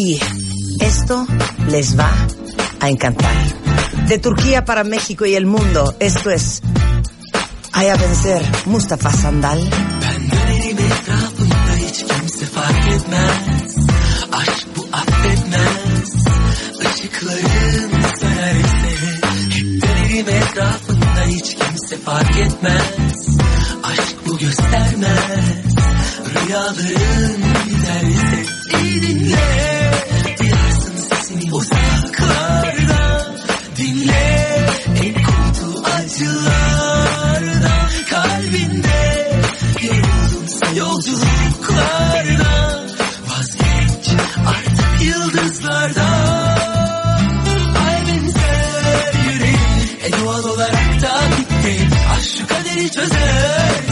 Uy, esto les va a encantar. De Turquía para México y el mundo, esto es Aya Vencer Mustafa Sandal. Rüyaların giderse İyi dinle. Duyarsın sesini uzaklarda Dinle. En kurtu acılarda Kalbinde yoruldumsa yolculuklarda. Vazgeç artık yıldızlardan Ay benzer yüreğim. E doğal olarak bitti. Aşk şu kaderi çözersem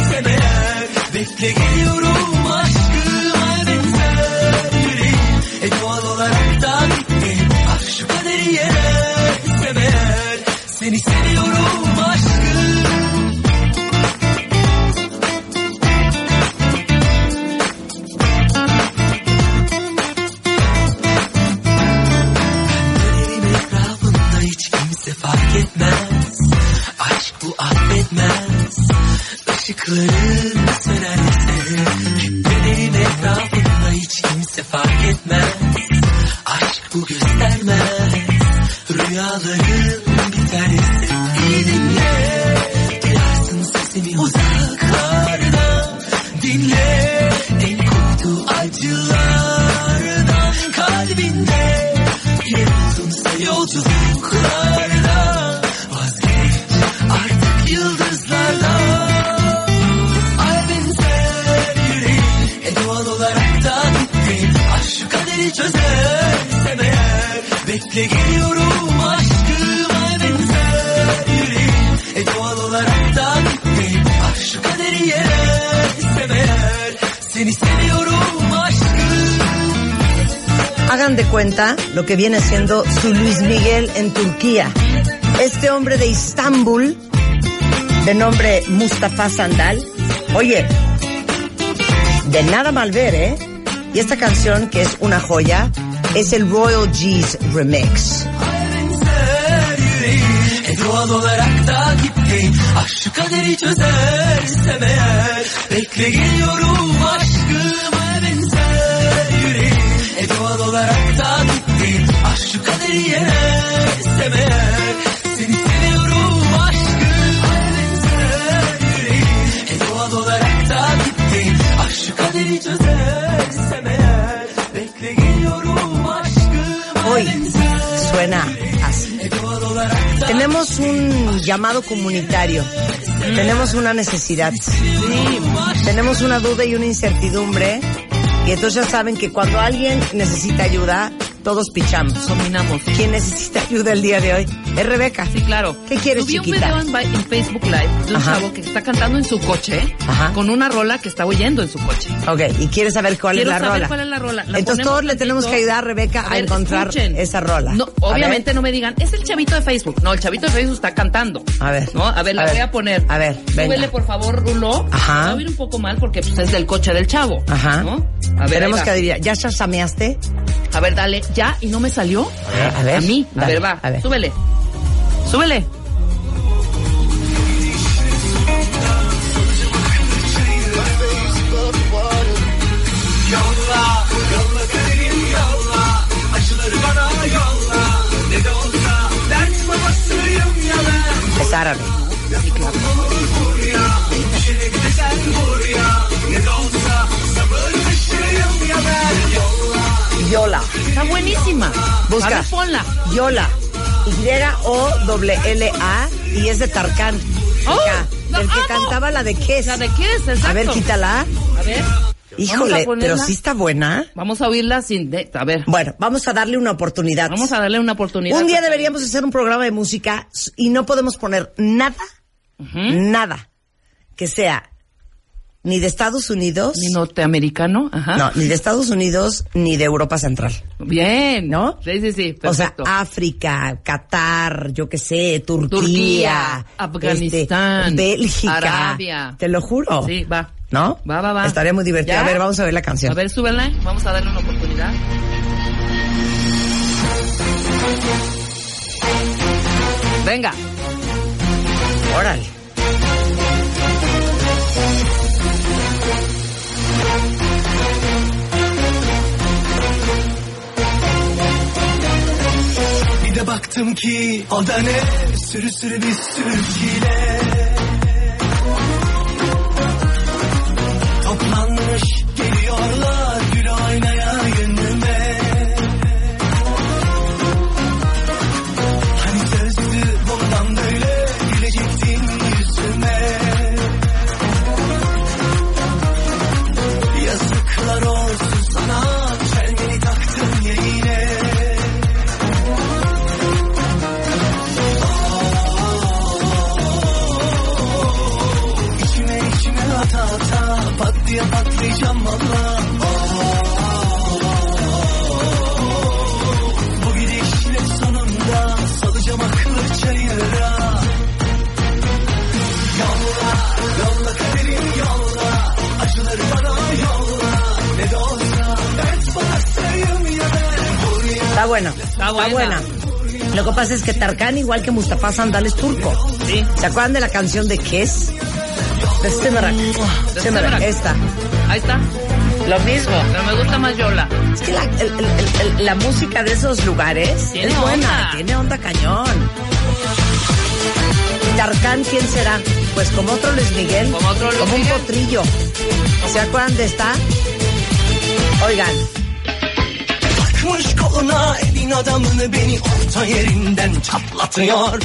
lo que viene siendo su Luis Miguel en Turquía. Este hombre de Istambul, de nombre Mustafa Sandal, oye, de nada mal ver, ¿eh? Y esta canción, que es una joya, es el Royal G's Remix. doğal olarak da gitti Aşk şu kaderi çözersem eğer Bekle geliyorum aşkım Ay benzer yüreğim E doğal olarak da Seni seviyorum aşkım yüreğim E doğal olarak da gitti Aşk şu kaderi çözersem eğer Bekle geliyorum aşkım Ay Hoy suena así. Tenemos un llamado comunitario. Tenemos una necesidad. Tenemos una duda y una incertidumbre. Y entonces ya saben que cuando alguien necesita ayuda, todos pichamos. Dominamos. ¿Quién necesita ayuda el día de hoy? Es Rebeca. Sí, claro. ¿Qué quieres, Subí un chiquita? video en, Facebook Live de un Ajá. chavo que está cantando en su coche Ajá. con una rola que está oyendo en su coche. Ok, y quieres saber cuál Quiero es la saber rola. cuál es la rola. La Entonces todos le tenemos que ayudar a Rebeca a, ver, encontrar escuchen. esa rola. No, obviamente no me digan, es el chavito de Facebook. No, el chavito de Facebook está cantando. A ver. ¿No? A ver, la A ver. voy a poner. A ver, venga. Súbele, por favor, Rulo. Ajá. Va a oír un poco mal porque pues, es del coche del chavo. Ajá. ¿No? A ver, Tenemos que adivinar. ¿Ya chasameaste? A ver, dale. ¿Ya? ¿Y no me salió? ver, a ver. A mí. A ver, va. a ver. Súbele. Súbele. Es árabe. Yola. Está buenísima. Busca. A ver, ponla. Yola. Y-O-L-L-A y es de Tarkan. ¡Oh! El que cantaba la de qué La de es, exacto. A ver, quítala. A ver. Híjole, pero sí está buena. Vamos a oírla sin... de- a ver. Bueno, vamos a darle una oportunidad. Vamos a darle una oportunidad. Un día deberíamos hacer un programa de música y no podemos poner nada, nada que sea ni de Estados Unidos, Ni norteamericano. Ajá. no, ni de Estados Unidos ni de Europa Central. Bien. ¿No? Sí, sí, sí. O sea. África, Qatar, yo qué sé, Turquía, Turquía, Afganistán, este, Bélgica, Arabia. te lo juro. Sí, va. ¿No? Va, va, va. Estaría muy divertido. ¿Ya? A ver, vamos a ver la canción. A ver, súbela. Vamos a darle una oportunidad. Venga. Órale. Bir de baktım ki o da ne? Sürü sürü bir sürü çile. Toplanmış geliyorlar ben Buraya Está bueno. Está buena. Lo que pasa es que Tarkan, igual que Mustafa Sandal, es turco. Sí. ¿Se acuerdan de la canción de Kes? De Simerak. De Simerak, Simerak. esta. Ahí está. Lo mismo. Pero me gusta más Yola. Es que la, el- el- el- la música de esos lugares Tiene es buena, onda. tiene onda cañón. ¿Y Tarkan quién será? Pues como otro Luis Miguel, Como otro Luis como un potrillo. ¿Se acuerdan de esta? Oigan, Koluna elin adamını beni orta yerinden çatlatıyor.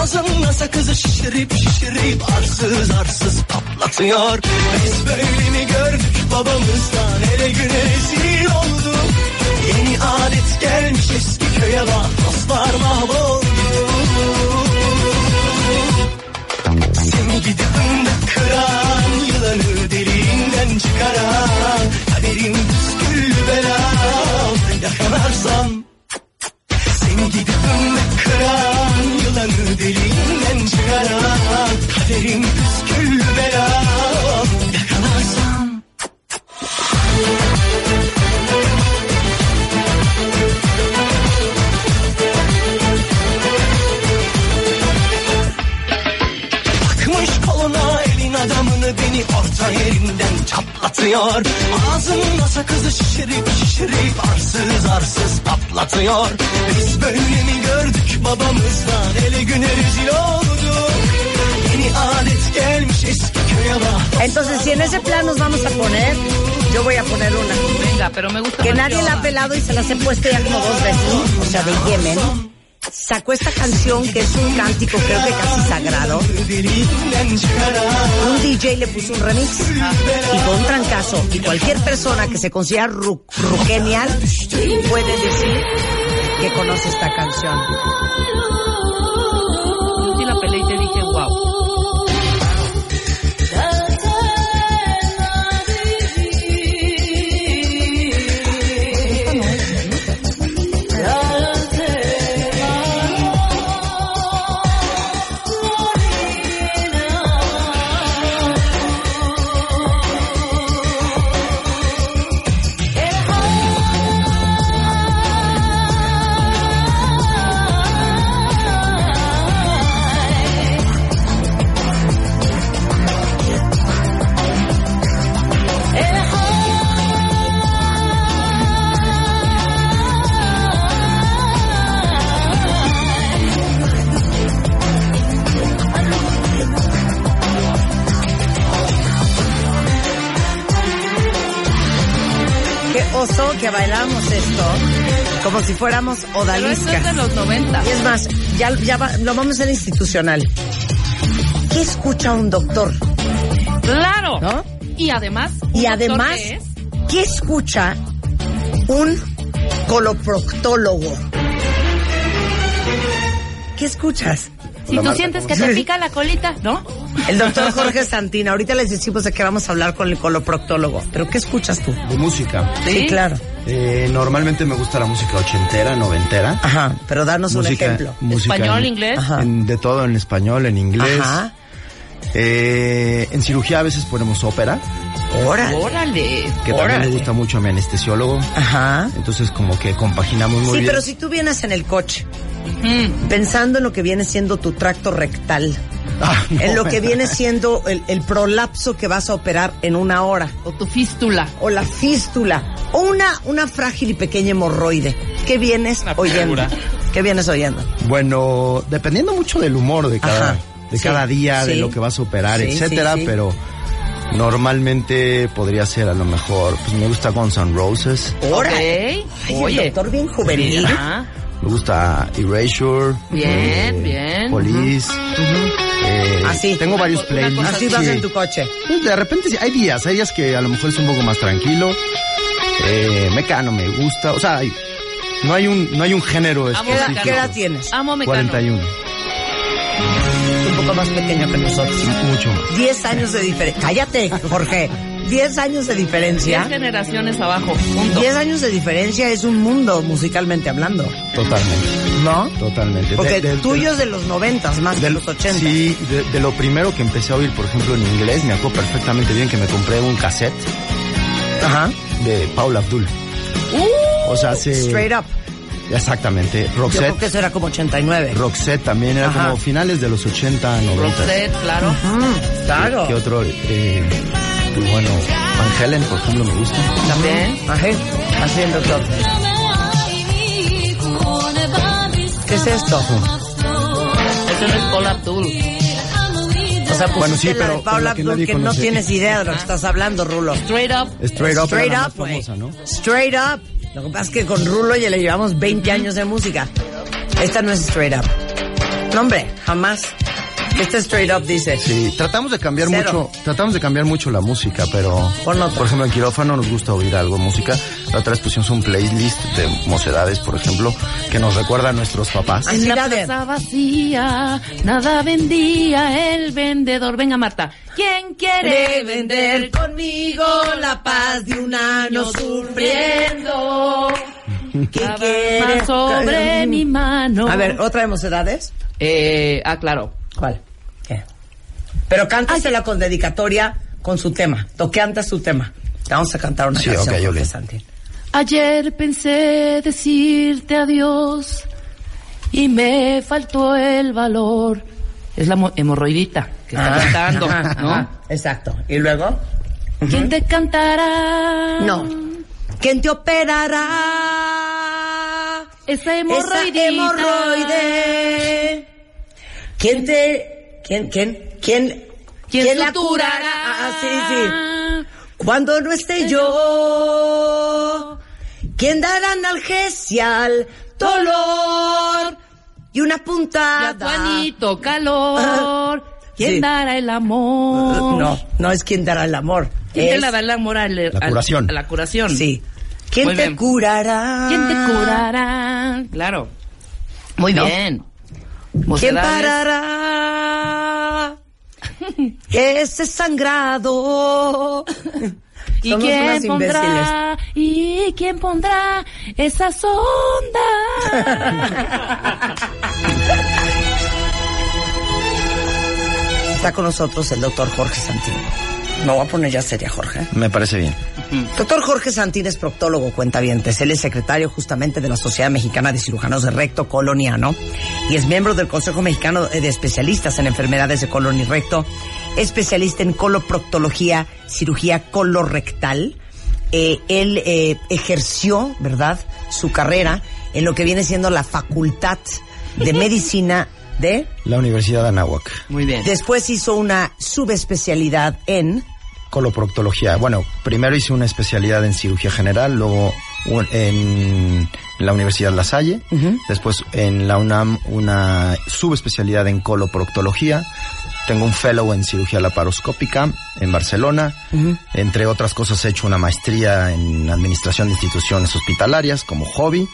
Ağzımla sakızı şişirip şişirip arsız arsız patlatıyor. Biz böyle mi gördük babamızdan ele güne rezil olduk Yeni adet gelmiş eski köye bak dostlar mahvoldu. Seni gidip ındık kıran Yaralanır deliğinden çıkara Kaderim püsküllü bela. Yakalarsam Seni gidip ömrük kıran Yılanı deliğinden çıkara Kaderim püsküllü bela. Yakalarsam beni orta yerinden çatlatıyor Ağzımla sakızı şişirip şişirip arsız arsız patlatıyor. Biz böyle mi gördük babamızdan ele güne rezil olduk. Yeni adet gelmiş eski köye bak entonces si en ese plan nos vamos a poner, yo voy a poner una. Venga, pero me gusta Que nadie la ha pelado y se las he puesto ya como dos veces, o sea, de Yemen. Sacó esta canción que es un cántico creo que casi sagrado. Un DJ le puso un remix y con un trancazo. Y cualquier persona que se considera ru ruquenial puede decir que conoce esta canción. Que bailamos esto como si fuéramos Pero esto es de odaliscas. los 90. Y es más, ya, ya va- lo vamos a hacer institucional. ¿qué escucha un doctor? Claro. ¿No? Y además. ¿un Y además, qué es? ¿qué escucha un coloproctólogo? ¿Qué escuchas? Si tú sientes que te pica la colita, ¿no? El doctor Jorge Santina. Ahorita les decimos de qué vamos a hablar con el coloproctólogo. ¿Pero qué escuchas tú? De música. Sí, claro. Eh, normalmente me gusta la música ochentera, noventera. Ajá, pero danos un ejemplo. música Español, en- inglés. Ajá. en- de todo, en español, en inglés. Ajá. Eh, en cirugía a veces ponemos ópera, Órale. Órale. que también Órale. me gusta mucho a mi anestesiólogo. Ajá. Entonces como que compaginamos muy Sí, bien. pero si tú vienes en el coche Mm. pensando en lo que viene siendo tu tracto rectal, Ah, no, en lo que viene siendo el, el prolapso que vas a operar en una hora, O tu fístula. o la fístula, o una, una frágil y pequeña hemorroide, ¿qué vienes Una oyendo? figura. ¿Qué vienes oyendo? Bueno, dependiendo mucho del humor de cada, Ajá. de Sí, cada día, de lo que vas a operar, Sí, etcétera, sí, sí. pero normalmente podría ser a lo mejor, pues me gusta Guns N' Roses, Órale. Ok. Ay, Oye. el doctor bien juvenil. Me gusta Erasure, Bien, bien. Police, eh, Así. tengo varios playlists. Así vas sí. en tu coche. Pues de repente sí, hay días, hay días que a lo mejor es un poco más tranquilo, eh, Mecano me gusta, o sea, hay- no hay un, no hay un género ¿Qué edad, específico. qué edad tienes? Amo Mecano. 41, Un poco más pequeño que nosotros. mucho más. 10 años de diferencia. Cállate, Jorge. 10 años de diferencia. generaciones abajo. Punto. 10 años de diferencia es un mundo musicalmente hablando. Totalmente, ¿No? totalmente. Porque De- de- tuyo es de los 90 más de los 80. Sí, de, de lo primero que empecé a oír, por ejemplo, en inglés, me acuerdo perfectamente bien que me compré un cassette Ajá. de Paula Abdul. o sea, hace... Straight up. Exactamente. Yo creo Roxette. que eso era como 89. Roxette también era Ajá. como finales de los 80, 90. Roxette, claro. Mm, claro. ¿Qué otro? Eh, pues bueno, Van Helen, por ejemplo, me gusta. También. Ajá. Así el doctor. ¿Qué es esto? Eso no es Paul Abdul. O sea, pues Bueno, sí, la pero- de Paula que Abdul que no conoce. tienes idea de lo que estás hablando, Rulo. Straight up. Straight Up Straight la up, famosa, ¿no? Straight up. Lo que pasa es que con Rulo ya le llevamos 20 años de música. Esta no es straight up. No, hombre, jamás. Esta straight up dice. Sí, tratamos de cambiar Cero. mucho, tratamos de cambiar mucho la música, pero por ejemplo en quirófano nos gusta oír algo de música. La otra vez pusimos un playlist de mocedades, por ejemplo, que nos recuerda a nuestros papás. En la plaza vacía, nada vendía el vendedor. Venga, Marta. ¿Quién quiere vender conmigo la paz de un año sufriendo? ¿Qué quiere? sobre mi mano? A ver, ¿otra de mocedades? Eh, ah, claro. ¿Cuál? Pero cántasela con dedicatoria con su tema. Toque antes su tema. Te vamos a cantar una Sí, canción, ok, Jorge Yoli. Santín. Ayer pensé decirte adiós y me faltó el valor. Es la mo- hemorroidita que está Ajá, cantando, ajá, ¿no? ajá. Exacto. ¿Y luego? ¿Quién te cantará? No. ¿Quién te operará? Esa Esa hemorroidita. hemorroide. ¿Quién te... ¿Quién, quién, quién... ¿Quién, la curará? Ah, sí, sí. Cuando no esté yo, ¿quién dará analgesia al dolor? Y una Y a puntada. tu anito calor. ¿Quién Sí. dará el amor? No, no es quien dará el amor. ¿Quién te es- la da el amor al, La al- curación. a la curación. Sí. ¿Quién Muy te bien. curará? ¿Quién te curará? Claro. Muy ¿No? bien. ¿Quién parará? Ese sangrado. ¿Y Somos quién unas pondrá? ¿Y quién pondrá esa sonda? Está con nosotros el doctor Jorge Santín. Me voy a poner ya seria, Jorge. Me parece bien. Doctor Jorge Santín es proctólogo, cuentavientes. Él es secretario justamente de la Sociedad Mexicana de Cirujanos de Recto, colon y ano, y es miembro del Consejo Mexicano de Especialistas en Enfermedades de Colon y Recto, especialista en coloproctología, cirugía colorectal. Eh, él eh, ejerció, ¿verdad?, su carrera en lo que viene siendo la Facultad de Medicina de... La Universidad de Anáhuac. Muy bien. Después hizo una subespecialidad en coloproctología. Bueno, primero hice una especialidad en cirugía general, luego en la Universidad La Salle, después en la UNAM una subespecialidad en coloproctología. Tengo un fellow en cirugía laparoscópica en Barcelona. Entre otras cosas he hecho una maestría en administración de instituciones hospitalarias como hobby.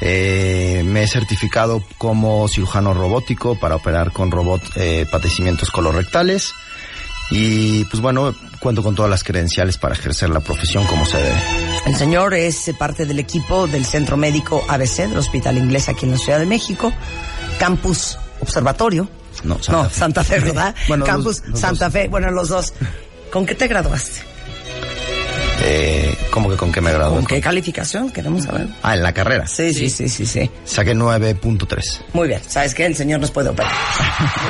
Eh, me he certificado como cirujano robótico para operar con robot eh, padecimientos colorectales. Y pues bueno, cuento con todas las credenciales para ejercer la profesión como se debe. El señor es parte del equipo del Centro Médico ABC del Hospital Inglés aquí en la Ciudad de México, Campus Observatorio. No, Santa no, Fe. Santa Fe, ¿verdad? Bueno, Campus los- los Santa dos. Fe, bueno, los dos. ¿Con qué te graduaste? Eh, ¿Cómo que con qué me gradué? ¿Con qué calificación? Queremos saber. Ah, en la carrera. Sí, sí, sí, sí, sí. Saqué 9.3. Muy bien. ¿Sabes qué? El señor nos puede operar.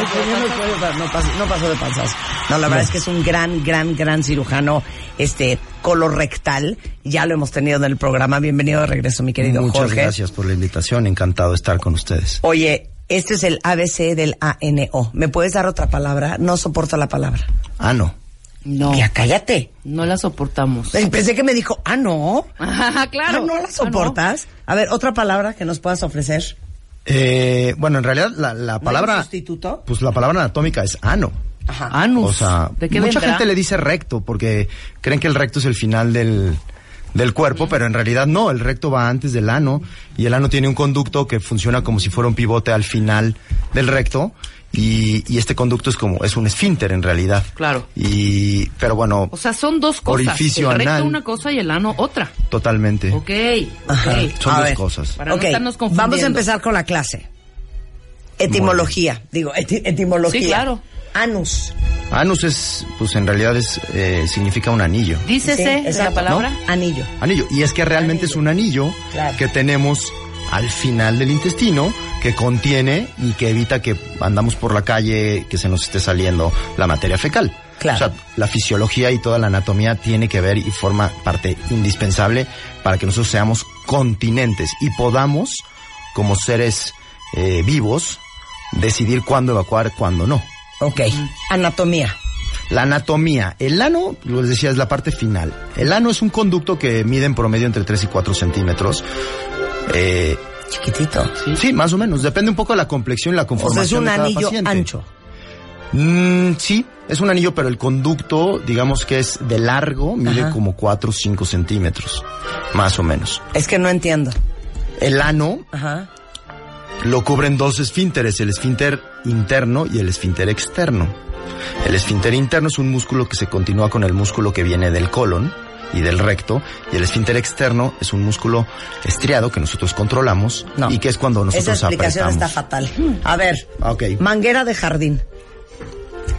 El señor nos puede operar. No pasó, no pasó de panzazo. No, la verdad es que es un gran, gran, gran cirujano, este, colorectal. Ya lo hemos tenido en el programa. Bienvenido de regreso, mi querido Muchas Jorge. gracias por la invitación. Encantado de estar con ustedes. Oye, este es el ABC del ANO. ¿Me puedes dar otra palabra? No soporto la palabra. Ah, no. No, Ya, cállate. no la soportamos. Pensé que me dijo, ah, no. Ajá, claro. Ah, ¿no la soportas? A ver, otra palabra que nos puedas ofrecer. Eh, bueno, en realidad la, la ¿No palabra... un sustituto? Pues la palabra anatómica es ano. Ajá. Anus. O sea, ¿De qué mucha vendrá? gente le dice recto porque creen que el recto es el final del, del cuerpo, pero en realidad no, el recto va antes del ano y el ano tiene un conducto que funciona como si fuera un pivote al final del recto y, y este conducto es como, es un esfínter en realidad. Claro. Y, pero bueno, O sea, son dos cosas. Orificio el recto anal. una cosa y el ano otra. totalmente. Ok, Ajá. ok. Son A dos ver. cosas. Para no estarnos confundiendo. vamos a empezar con la clase. Etimología, digo, eti- etimología. Sí, claro. Anus. Anus es, pues en realidad es, eh, significa un anillo. Dícese Sí, la exacto, palabra. ¿no? Anillo. Anillo. Y es que realmente es un anillo Claro. que tenemos al final del intestino que contiene y que evita que andamos por la calle que se nos esté saliendo la materia fecal. Claro. O sea, la fisiología y toda la anatomía tiene que ver y forma parte indispensable para que nosotros seamos continentes y podamos, como seres eh, vivos, decidir cuándo evacuar, cuándo no. Ok. Anatomía. La anatomía. El ano, les decía, es la parte final. El ano es un conducto que mide en promedio entre 3 y 4 centímetros. Eh, Chiquitito. sí. más o menos. Depende un poco de la complexión y la O sea, conformación es un de cada anillo paciente. ancho. Mm, sí, es un anillo, pero el conducto, digamos que es de largo, mide Ajá. como 4 o 5 centímetros. Más o menos. Es que no entiendo. El ano Ajá. lo cubren dos esfínteres, el esfínter interno y el esfínter externo. El esfínter interno es un músculo que se continúa con el músculo que viene del colon y del recto, y el esfínter externo es un músculo estriado que nosotros controlamos No. y que es cuando Esa nosotros explicación apretamos. está fatal. A ver. Ok. Manguera de jardín.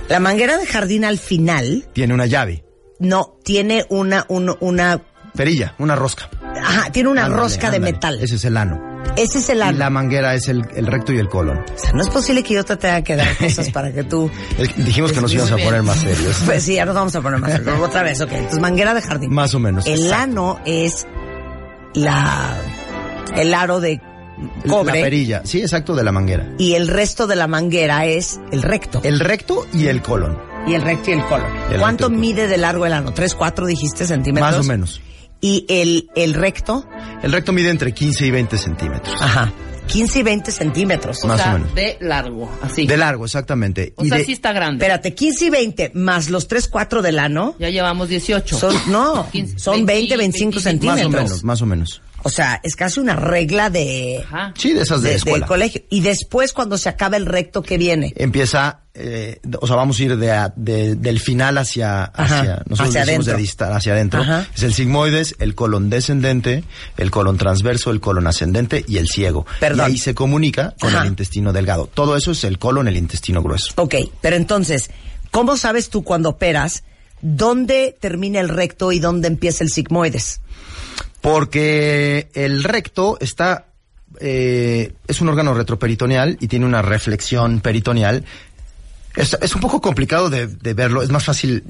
La manguera de jardín al final Tiene una llave, no tiene una un- una perilla, una rosca. ajá, tiene una Ándale, rosca de metal. Ese es el ano. Ese es el Y ano. la manguera es el, el recto y el colon. O sea, no es posible que yo te tenga que dar cosas para que tú dijimos que nos íbamos a poner más serios. Pues sí, ya nos vamos a poner más. Pero otra vez, ok. Entonces, manguera de jardín. Más o menos. El exacto. ano es la el aro de cobre La perilla, sí, exacto, de la manguera. y el resto de la manguera es el recto. El recto y el colon. y el recto y el colon. El ¿Cuánto y mide de largo el ano? ¿Tres, cuatro dijiste centímetros? Más o menos. ¿Y el, el recto? El recto mide entre 15 y 20 centímetros. Ajá. 15 y 20 centímetros. O Más sea, o menos. de largo, así. De largo, exactamente. o y sea, de- sí está grande. Espérate, 15 y 20 más los 3, 4 del ano Ya llevamos 18. son, no, 15, son 20, 25 25 más centímetros. o menos, más o menos. O sea, es casi una regla de, Ajá. Sí, de esas de, de- escuela. del colegio. Y después, cuando se acaba el recto, ¿qué viene? Empieza, eh, o sea, vamos a ir de, a- de- del final hacia, Ajá, hacia, nosotros hacia decimos de adentro. distal hacia adentro. Ajá. Es el sigmoides, el colon descendente, el colon transverso, el colon ascendente y el ciego. Perdón. Y ahí se comunica con Ajá. el intestino delgado. Todo eso es el colon, el intestino grueso. Ok, pero entonces, ¿cómo sabes tú cuando operas dónde termina el recto y dónde empieza el sigmoides? Porque el recto está, eh, es un órgano retroperitoneal y tiene una reflexión peritoneal. Es, es un poco complicado de, de verlo, es más fácil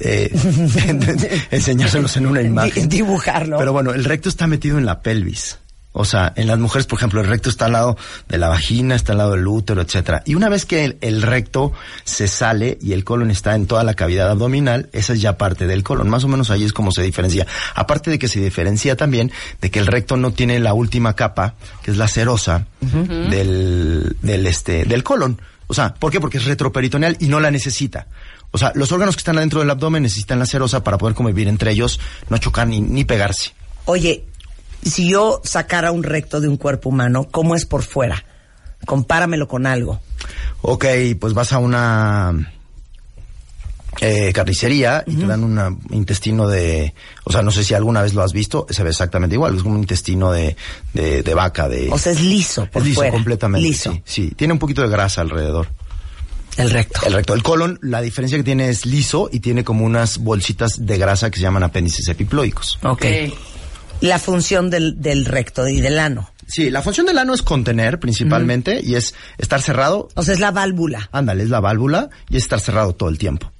eh, enseñárselos en una imagen. dibujarlo. Pero bueno, el recto está metido en la pelvis. O sea, en las mujeres, por ejemplo, el recto está al lado de la vagina, está al lado del útero, etcétera. Y una vez que el, el recto se sale y el colon está en toda la cavidad abdominal, esa es ya parte del colon. Más o menos ahí es como se diferencia. Aparte de que se diferencia también de que el recto no tiene la última capa, que es la serosa del, del este, del colon. O sea, ¿por qué? Porque es retroperitoneal y no la necesita. O sea, los órganos que están adentro del abdomen necesitan la serosa para poder convivir entre ellos, no chocar ni, ni pegarse. Oye, si yo sacara un recto de un cuerpo humano, ¿cómo es por fuera? Compáramelo con algo. Ok, pues vas a una eh, carnicería y te dan un intestino de, o sea, no sé si alguna vez lo has visto, se ve exactamente igual, es como un intestino de, de, de vaca, de... O sea, es liso por es liso fuera. completamente. Liso. Sí, sí, tiene un poquito de grasa alrededor. El recto. El recto, el colon, la diferencia que tiene es liso y tiene como unas bolsitas de grasa que se llaman apéndices epiploicos. Ok. La función del, del recto y del ano. Sí, la función del ano es contener principalmente y es estar cerrado. O sea, es la válvula. Ándale, es la válvula y es estar cerrado todo el tiempo.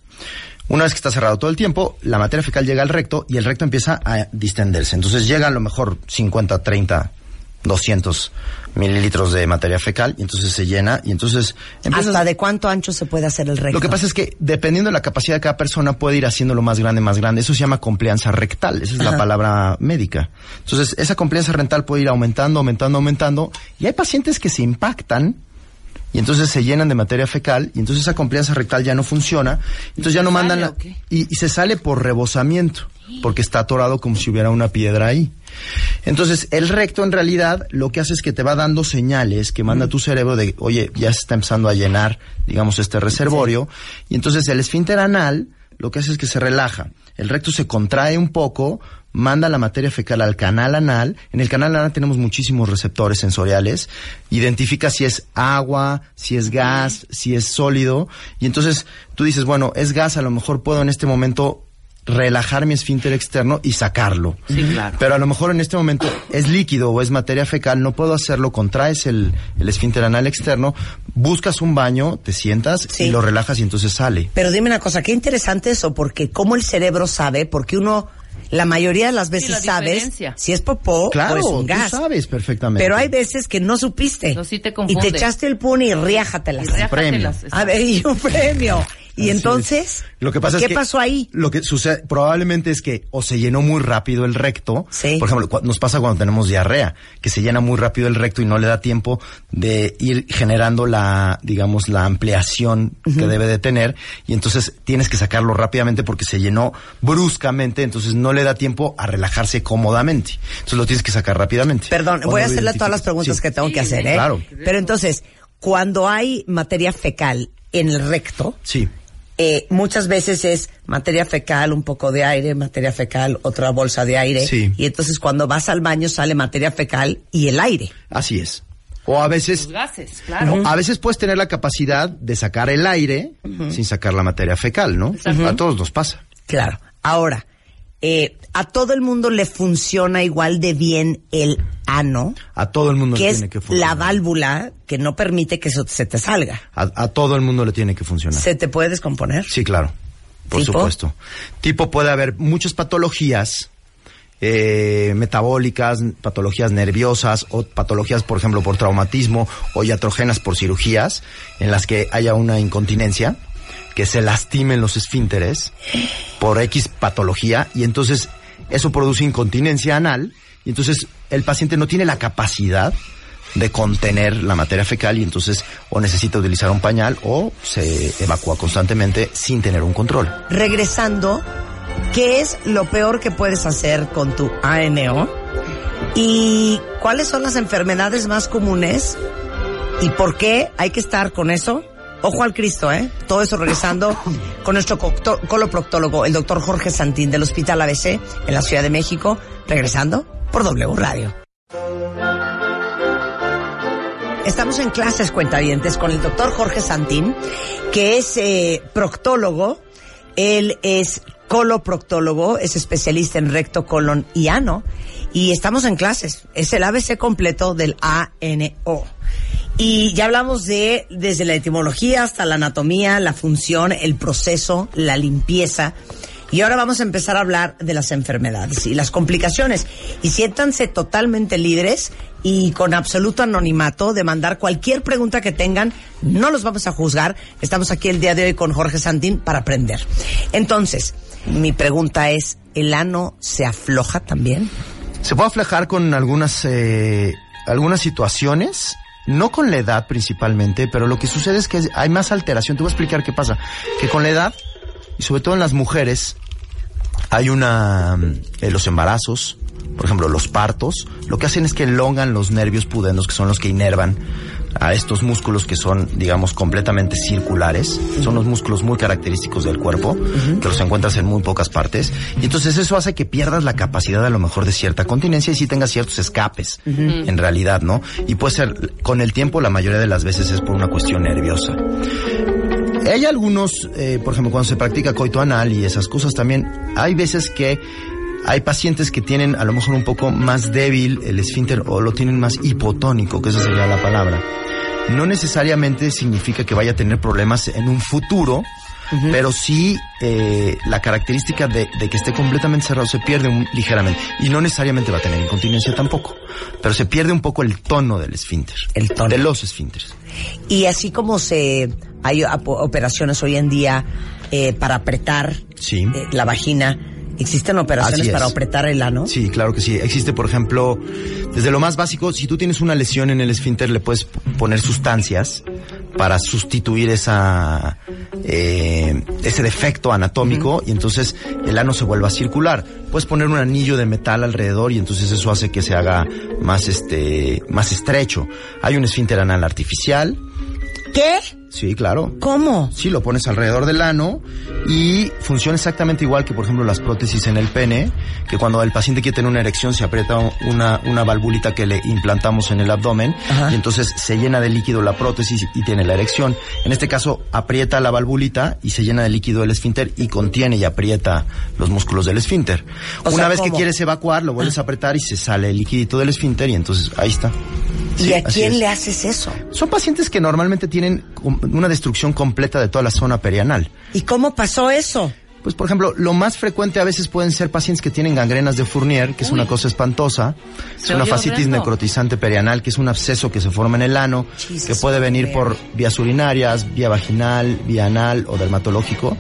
Una vez que está cerrado todo el tiempo, la materia fecal llega al recto y el recto empieza a distenderse. Entonces llega a lo mejor 50, 30, 200 mililitros de materia fecal y entonces se llena y entonces empiezas- ¿Hasta de cuánto ancho se puede hacer el recto? Lo que pasa es que dependiendo de la capacidad de cada persona puede ir haciéndolo más grande, más grande. Eso se llama complianza rectal. Esa es la palabra médica. Entonces, esa complianza rectal puede ir aumentando, aumentando, aumentando. Y hay pacientes que se impactan y entonces se llenan de materia fecal y entonces esa complianza rectal ya no funciona. Entonces ya no mandan la... Y, y se sale por rebosamiento porque está atorado como si hubiera una piedra ahí. Entonces, el recto en realidad lo que hace es que te va dando señales que manda tu cerebro de, oye, ya se está empezando a llenar, digamos, este reservorio. Y entonces el esfínter anal lo que hace es que se relaja. El recto se contrae un poco, manda la materia fecal al canal anal. En el canal anal tenemos muchísimos receptores sensoriales. Identifica si es agua, si es gas, si es sólido. Y entonces tú dices, bueno, es gas, a lo mejor puedo en este momento relajar mi esfínter externo y sacarlo. Sí, claro. Pero a lo mejor en este momento es líquido o es materia fecal, no puedo hacerlo, contraes el, el esfínter anal externo, buscas un baño, te sientas Sí. y lo relajas y entonces sale. Pero dime una cosa, qué interesante eso, porque cómo el cerebro sabe, porque uno la mayoría de las veces la sabes si es popó Claro, o es un tú gas. sabes perfectamente. Pero hay veces que no supiste. No, sí te y te echaste el puni y riájatelas. Y riájatelas, premio. A ver, y un premio. Y Así entonces, es. Lo que pasa ¿qué es que pasó ahí? Lo que sucede probablemente es que o se llenó muy rápido el recto. Sí. Por ejemplo, nos pasa cuando tenemos diarrea, que se llena muy rápido el recto y no le da tiempo de ir generando la, digamos, la ampliación que debe de tener. Y entonces tienes que sacarlo rápidamente porque se llenó bruscamente, entonces no le da tiempo a relajarse cómodamente. Entonces lo tienes que sacar rápidamente. Perdón, voy a hacerle todas las preguntas Sí. que tengo que hacer, ¿eh? claro. Pero entonces, cuando hay materia fecal en el recto, Sí. Eh, muchas veces es materia fecal, un poco de aire, materia fecal, otra bolsa de aire. Sí. Y entonces cuando vas al baño sale materia fecal y el aire. Así es. O a veces Los gases, claro. O A veces puedes tener la capacidad de sacar el aire sin sacar la materia fecal, ¿no? Exacto. A todos nos pasa. Claro. Ahora, eh, a todo el mundo le funciona igual de bien el ano, A todo el mundo que le es tiene que la funcionar. válvula que no permite que eso se te salga. A, a todo el mundo le tiene que funcionar. ¿Se te puede descomponer? Sí, claro. Por ¿Tipo? supuesto. Tipo puede haber muchas patologías eh, metabólicas, patologías nerviosas o patologías, por ejemplo, por traumatismo o iatrogenas por cirugías en las que haya una incontinencia, que se lastimen los esfínteres por X patología y entonces eso produce incontinencia anal y entonces el paciente no tiene la capacidad de contener la materia fecal y entonces o necesita utilizar un pañal o se evacúa constantemente sin tener un control. Regresando, ¿qué es lo peor que puedes hacer con tu ANO? ¿Y cuáles son las enfermedades más comunes? ¿Y por qué hay que estar con eso? Ojo al Cristo, ¿eh? Todo eso regresando con nuestro coloproctólogo, el doctor Jorge Santín del Hospital ABC en la Ciudad de México, regresando por W Radio. Estamos en clases cuentavientes con el doctor Jorge Santín, que es eh, proctólogo. Él es coloproctólogo, es especialista en recto, colon y ano. Y estamos en clases. Es el ABC completo del ANO. Y ya hablamos de desde la etimología hasta la anatomía, la función, el proceso, la limpieza. Y ahora vamos a empezar a hablar de las enfermedades y las complicaciones. Y siéntanse totalmente libres y con absoluto anonimato de mandar cualquier pregunta que tengan. No los vamos a juzgar. Estamos aquí el día de hoy con Jorge Santín para aprender. Entonces, mi pregunta es, ¿el ano se afloja también? Se puede aflejar con algunas, eh, algunas situaciones, no con la edad principalmente, pero lo que sucede es que hay más alteración. Te voy a explicar qué pasa. Que con la edad, y sobre todo en las mujeres, hay una, eh, los embarazos, por ejemplo, los partos, lo que hacen es que elongan los nervios pudendos, que son los que inervan a estos músculos que son, digamos, completamente circulares. Son los músculos muy característicos del cuerpo, que los encuentras en muy pocas partes. Y entonces eso hace que pierdas la capacidad a lo mejor de cierta continencia y si tengas ciertos escapes, en realidad, ¿no? Y puede ser, con el tiempo, la mayoría de las veces es por una cuestión nerviosa. Hay algunos, eh, por ejemplo, cuando se practica coito anal y esas cosas también, hay veces que hay pacientes que tienen a lo mejor un poco más débil el esfínter o lo tienen más hipotónico, que esa sería la palabra. No necesariamente significa que vaya a tener problemas en un futuro, pero sí eh, la característica de, de que esté completamente cerrado se pierde un- ligeramente. Y no necesariamente va a tener incontinencia tampoco, pero se pierde un poco el tono del esfínter. El tono. De los esfínteres. Y así como se hay operaciones hoy en día eh, para apretar Sí. eh, la vagina, existen operaciones para apretar el ano. Sí, claro que sí. Existe, por ejemplo, desde lo más básico, si tú tienes una lesión en el esfínter, le puedes poner sustancias para sustituir esa eh, ese defecto anatómico y entonces el ano se vuelva a circular. Puedes poner un anillo de metal alrededor y entonces eso hace que se haga más este más estrecho. Hay un esfínter anal artificial. ¿Qué? Sí, claro. ¿Cómo? Sí, lo pones alrededor del ano y funciona exactamente igual que, por ejemplo, las prótesis en el pene, que cuando el paciente quiere tener una erección se aprieta una, una valvulita que le implantamos en el abdomen Ajá. y entonces se llena de líquido la prótesis y tiene la erección. En este caso, aprieta la valvulita y se llena de líquido el esfínter y contiene y aprieta los músculos del esfínter. O una sea, vez que ¿cómo? Ah. quieres evacuar, lo vuelves a apretar y se sale el liquidito del esfínter y entonces ahí está. ¿Y a quién le haces eso? Son pacientes que normalmente tienen una destrucción completa de toda la zona perianal. ¿Y cómo pasó eso? Pues, por ejemplo, lo más frecuente a veces pueden ser pacientes que tienen gangrenas de Fournier, que es una cosa espantosa. Es una fascitis horrendo. necrotizante perianal, que es un absceso que se forma en el ano, Jesus, que puede venir por vías urinarias, vía vaginal, vía anal o dermatológico.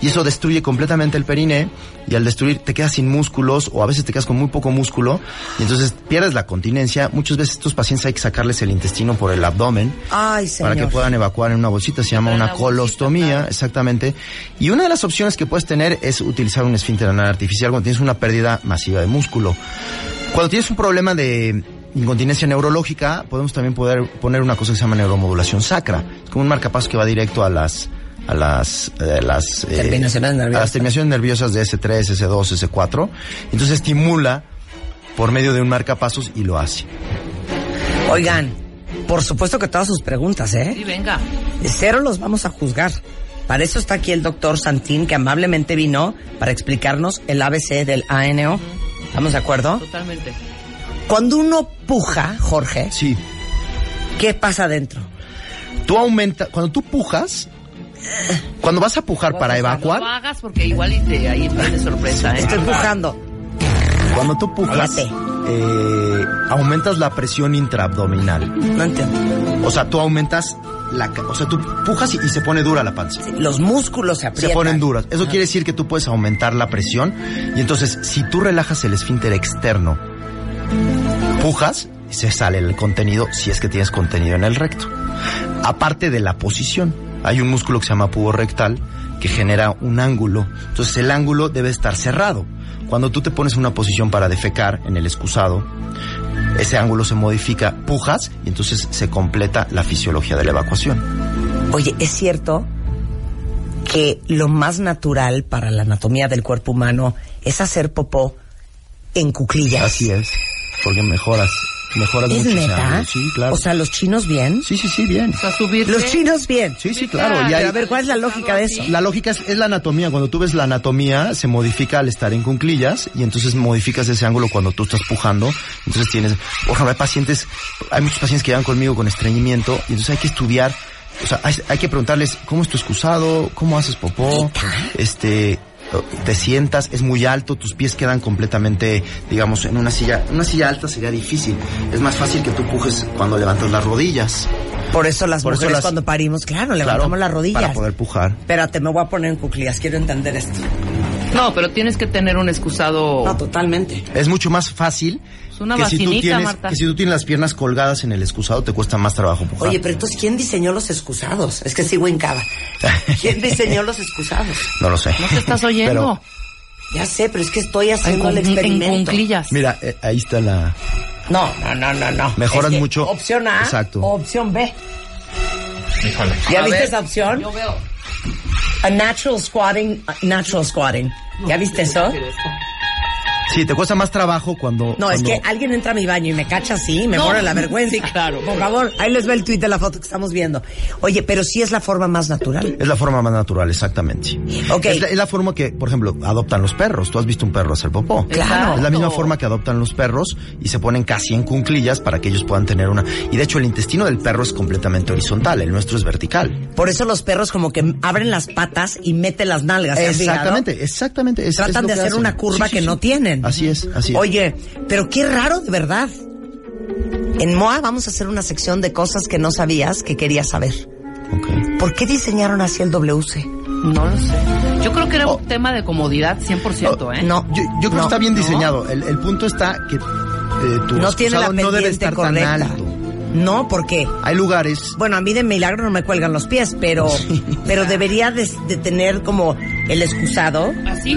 Y eso destruye completamente el periné y al destruir te quedas sin músculos o a veces te quedas con muy poco músculo y entonces pierdes la continencia. Muchas veces estos pacientes hay que sacarles el intestino por el abdomen Ay, señor. para que puedan evacuar en una bolsita. Se llama una bolsita, colostomía, claro. exactamente. Y una de las opciones que puedes tener es utilizar un esfínter anal artificial cuando tienes una pérdida masiva de músculo. Cuando tienes un problema de incontinencia neurológica, podemos también poder poner una cosa que se llama neuromodulación sacra. Es como un marcapaso que va directo a las a las, eh, las eh, Terminaciones nerviosas. a las terminaciones nerviosas de S3, S2, S4. Entonces estimula por medio de un marcapasos y lo hace. Oigan, por supuesto que todas sus preguntas, Sí, ¿eh? venga. De cero los vamos a juzgar. Para eso está aquí el doctor Santín, que amablemente vino para explicarnos el ABC del ANO. ¿Estamos de acuerdo? Totalmente. Cuando uno puja, Jorge, Sí. ¿qué pasa adentro? Tú aumenta, cuando tú pujas, cuando vas a pujar para No evacuar, lo hagas porque igual y te, ahí viene sorpresa, ¿eh? Estoy pujando. Cuando tú pujas, eh, aumentas la presión intraabdominal. No entiendo. O sea, tú aumentas la, o sea, tú pujas y, y se pone dura la panza. Los músculos se aprietan. Se ponen duras. Eso quiere decir que tú puedes aumentar la presión y entonces si tú relajas el esfínter externo, pujas, se sale el contenido si es que tienes contenido en el recto. Aparte de la posición, hay un músculo que se llama pubo rectal que genera un ángulo. Entonces el ángulo debe estar cerrado. Cuando tú te pones en una posición para defecar en el excusado, ese ángulo se modifica, pujas y entonces se completa la fisiología de la evacuación. Oye, ¿es cierto que lo más natural para la anatomía del cuerpo humano es hacer popó en cuclillas? Así es, porque mejoras, mejoras ¿Es neta? ángulo. Sí, claro. O sea, los chinos bien. sí, sí, sí, bien. O sea, subirte. Los chinos bien. Sí, sí, claro. y hay- a ver, ¿cuál es la lógica de eso? la lógica es, es la anatomía. Cuando tú ves la anatomía, se modifica al estar en cunclillas y entonces modificas ese ángulo cuando tú estás pujando. Entonces tienes, por ejemplo, hay pacientes, hay muchos pacientes que llegan conmigo con estreñimiento y entonces hay que estudiar, o sea, hay, hay que preguntarles cómo es tu excusado, cómo haces popó, este, te sientas, es muy alto, tus pies quedan completamente, digamos, en una silla. Una silla alta sería difícil. Es más fácil que tú pujes cuando levantas las rodillas. Por eso las Por eso mujeres las- cuando parimos, claro, levantamos Claro, las rodillas. Para poder pujar. Espérate, me voy a poner en cuclillas, quiero entender esto. No, pero tienes que tener un excusado. No, totalmente. Es mucho más fácil Una que, si tú tienes, Marta. que si tú tienes las piernas colgadas en el excusado, te cuesta más trabajo pujar. Oye, pero entonces, ¿quién diseñó los excusados? Es que sigo hincada. ¿Quién diseñó los excusados? No lo sé. No te estás oyendo. Ya sé, pero es que estoy haciendo en, el en experimento. cunclillas. Mira, eh, ahí está la... No, no, no, no, no. Mejoras Es que mucho. Opción A Exacto. o opción B. ¿Ya A viste ver, esa opción? Yo veo. A natural squatting, natural squatting. ¿Ya viste eso? Sí, te cuesta más trabajo cuando... No, es que alguien entra a mi baño y me cacha así, me No. muero la vergüenza. Sí, claro. Por favor, ahí les ve el tuit de la foto que estamos viendo. Oye, pero sí es la forma más natural. Es la forma más natural, exactamente. Ok. Es, la, es la forma que, por ejemplo, adoptan los perros. Tú has visto un perro hacer popó. Claro. Es la misma forma que adoptan los perros y se ponen casi en cunclillas para que ellos puedan tener una... Y de hecho el intestino del perro es completamente horizontal, el nuestro es vertical. Por eso los perros como que abren las patas y meten las nalgas. Exactamente, exactamente. es- Tratan es de hacer hacen. una curva Sí, sí, que sí. no tienen. Así es, así es. Oye, pero qué raro de verdad. En MOA vamos a hacer una sección de cosas que no sabías que querías saber. Ok. ¿Por qué diseñaron así el WC? No lo sé. Yo creo que era un tema de comodidad 100%, ¿eh? No, Yo, yo creo no. que está bien ¿no? diseñado. El, el punto está que eh, tu No tiene la no debe estar correcta. tan alto. No, porque Hay lugares... bueno, a mí de milagro no me cuelgan los pies, pero pero debería de, de tener como el excusado, Así.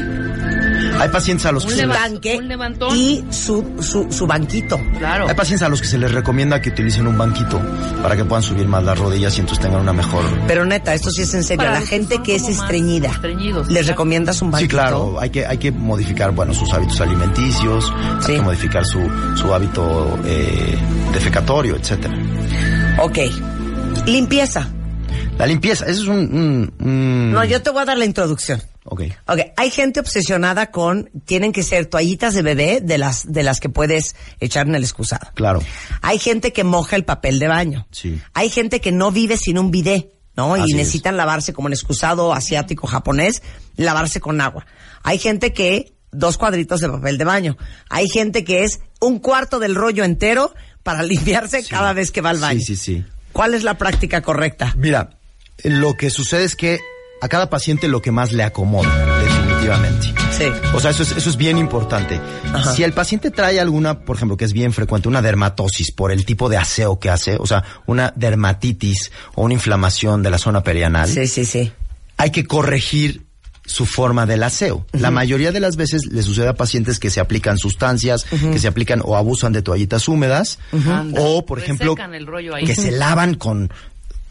Hay pacientes a los que Un se un levantón. y su, su, su banquito. Claro. Hay pacientes a los que se les recomienda que utilicen un banquito para que puedan subir más las rodillas y entonces tengan una mejor... Pero neta, esto sí es en serio. Para la gente que es estreñida, estreñidos, ¿les claro. recomiendas un banquito? Sí, claro, hay que, hay que modificar, bueno, sus hábitos alimenticios, Sí. hay que modificar su, su hábito eh, defecatorio, etcétera. Ok. Limpieza. La limpieza, eso es un... un- un- No, yo te voy a dar la introducción. Ok. Ok, hay gente obsesionada con, tienen que ser toallitas de bebé de las, de las que puedes echar en el excusado. Claro. Hay gente que moja el papel de baño. Sí. Hay gente que no vive sin un bidet, ¿no? Así y es. necesitan lavarse como en excusado asiático, japonés, lavarse con agua. Hay gente que dos cuadritos de papel de baño. Hay gente que es un cuarto del rollo entero para limpiarse cada vez que va al baño. Sí, sí, sí. ¿Cuál es la práctica correcta? Mira, lo que sucede es que a cada paciente lo que más le acomoda, definitivamente. Sí. O sea, eso es, eso es bien importante. Ajá. Si el paciente trae alguna, por ejemplo, que es bien frecuente, una dermatosis por el tipo de aseo que hace, o sea, una dermatitis o una inflamación de la zona perianal, Sí, sí, sí. hay que corregir su forma del aseo. La mayoría de las veces le sucede a pacientes que se aplican sustancias, que se aplican o abusan de toallitas húmedas, o por ejemplo, que se lavan con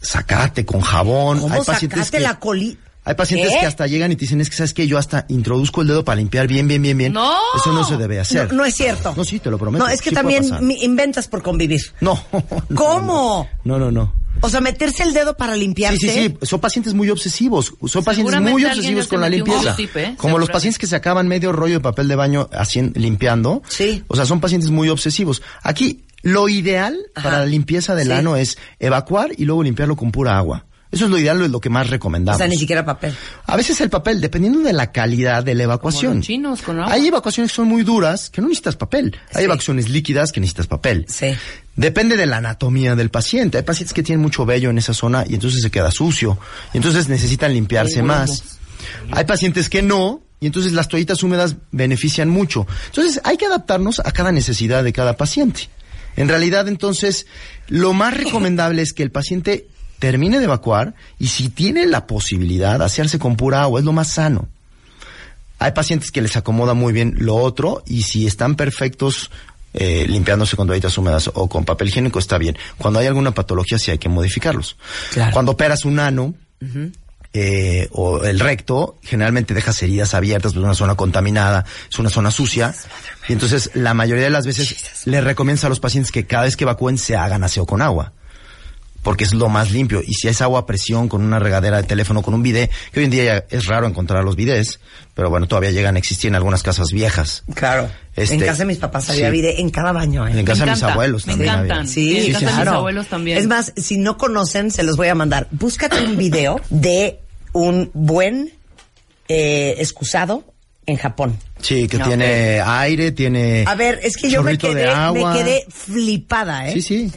zacate, con jabón. ¿Cómo Hay pacientes sacaste que la coli? Hay pacientes ¿Qué? que hasta llegan y te dicen, es que sabes que yo hasta introduzco el dedo para limpiar bien, bien, bien, bien. ¡No! Eso no se debe hacer. No, no es cierto. No, sí, te lo prometo. No, es que Sí también inventas por convivir. No. no, ¿Cómo? No, no, no. O sea, meterse el dedo para limpiarse. Sí, sí, sí. Son pacientes muy obsesivos. Son pacientes muy obsesivos con la limpieza. tip, ¿eh? Como los pacientes que se acaban medio rollo de papel de baño haciendo, limpiando. Sí. O sea, son pacientes muy obsesivos. Aquí, lo ideal Ajá. para la limpieza del Sí. ano es evacuar y luego limpiarlo con pura agua. Eso es lo ideal, es lo que más O recomendamos. sea, ni siquiera papel. A veces el papel, dependiendo de la calidad de la evacuación. los chinos, con agua. Hay evacuaciones que son muy duras que no necesitas papel. Hay Sí. evacuaciones líquidas que necesitas papel. Sí. Depende de la anatomía del paciente. Hay pacientes que tienen mucho vello en esa zona y entonces se queda sucio. Y entonces necesitan limpiarse Hay más. Hay pacientes que no. Y entonces las toallitas húmedas benefician mucho. Entonces hay que adaptarnos a cada necesidad de cada paciente. En realidad, entonces, lo más recomendable es que el paciente termine de evacuar y si tiene la posibilidad, asearse con pura agua, es lo más sano. Hay pacientes que les acomoda muy bien lo otro y si están perfectos eh, limpiándose con toallitas húmedas o con papel higiénico está bien. Cuando hay alguna patología sí hay que modificarlos. Claro. Cuando operas un ano eh, o el recto, generalmente dejas heridas abiertas, es una zona contaminada, es una zona sucia. Y entonces la mayoría de las veces le recomiendas a los pacientes que cada vez que evacúen se hagan aseo con agua porque es lo más limpio. Y si es agua a presión con una regadera de teléfono, con un bidet, que hoy en día ya es raro encontrar los bidets, pero bueno, todavía llegan a existir en algunas casas viejas. Claro. Este, en casa de mis papás había sí. en cada baño. ¿eh? En casa de mis abuelos me también. había. encantan. Sí, En sí, casa de mis claro. abuelos también. Es más, si no conocen, se los voy a mandar. Búscate un video de un buen eh, excusado en Japón. Sí, que No, tiene aire, tiene. A ver, es que yo me quedé, me quedé flipada, ¿eh? Sí, sí.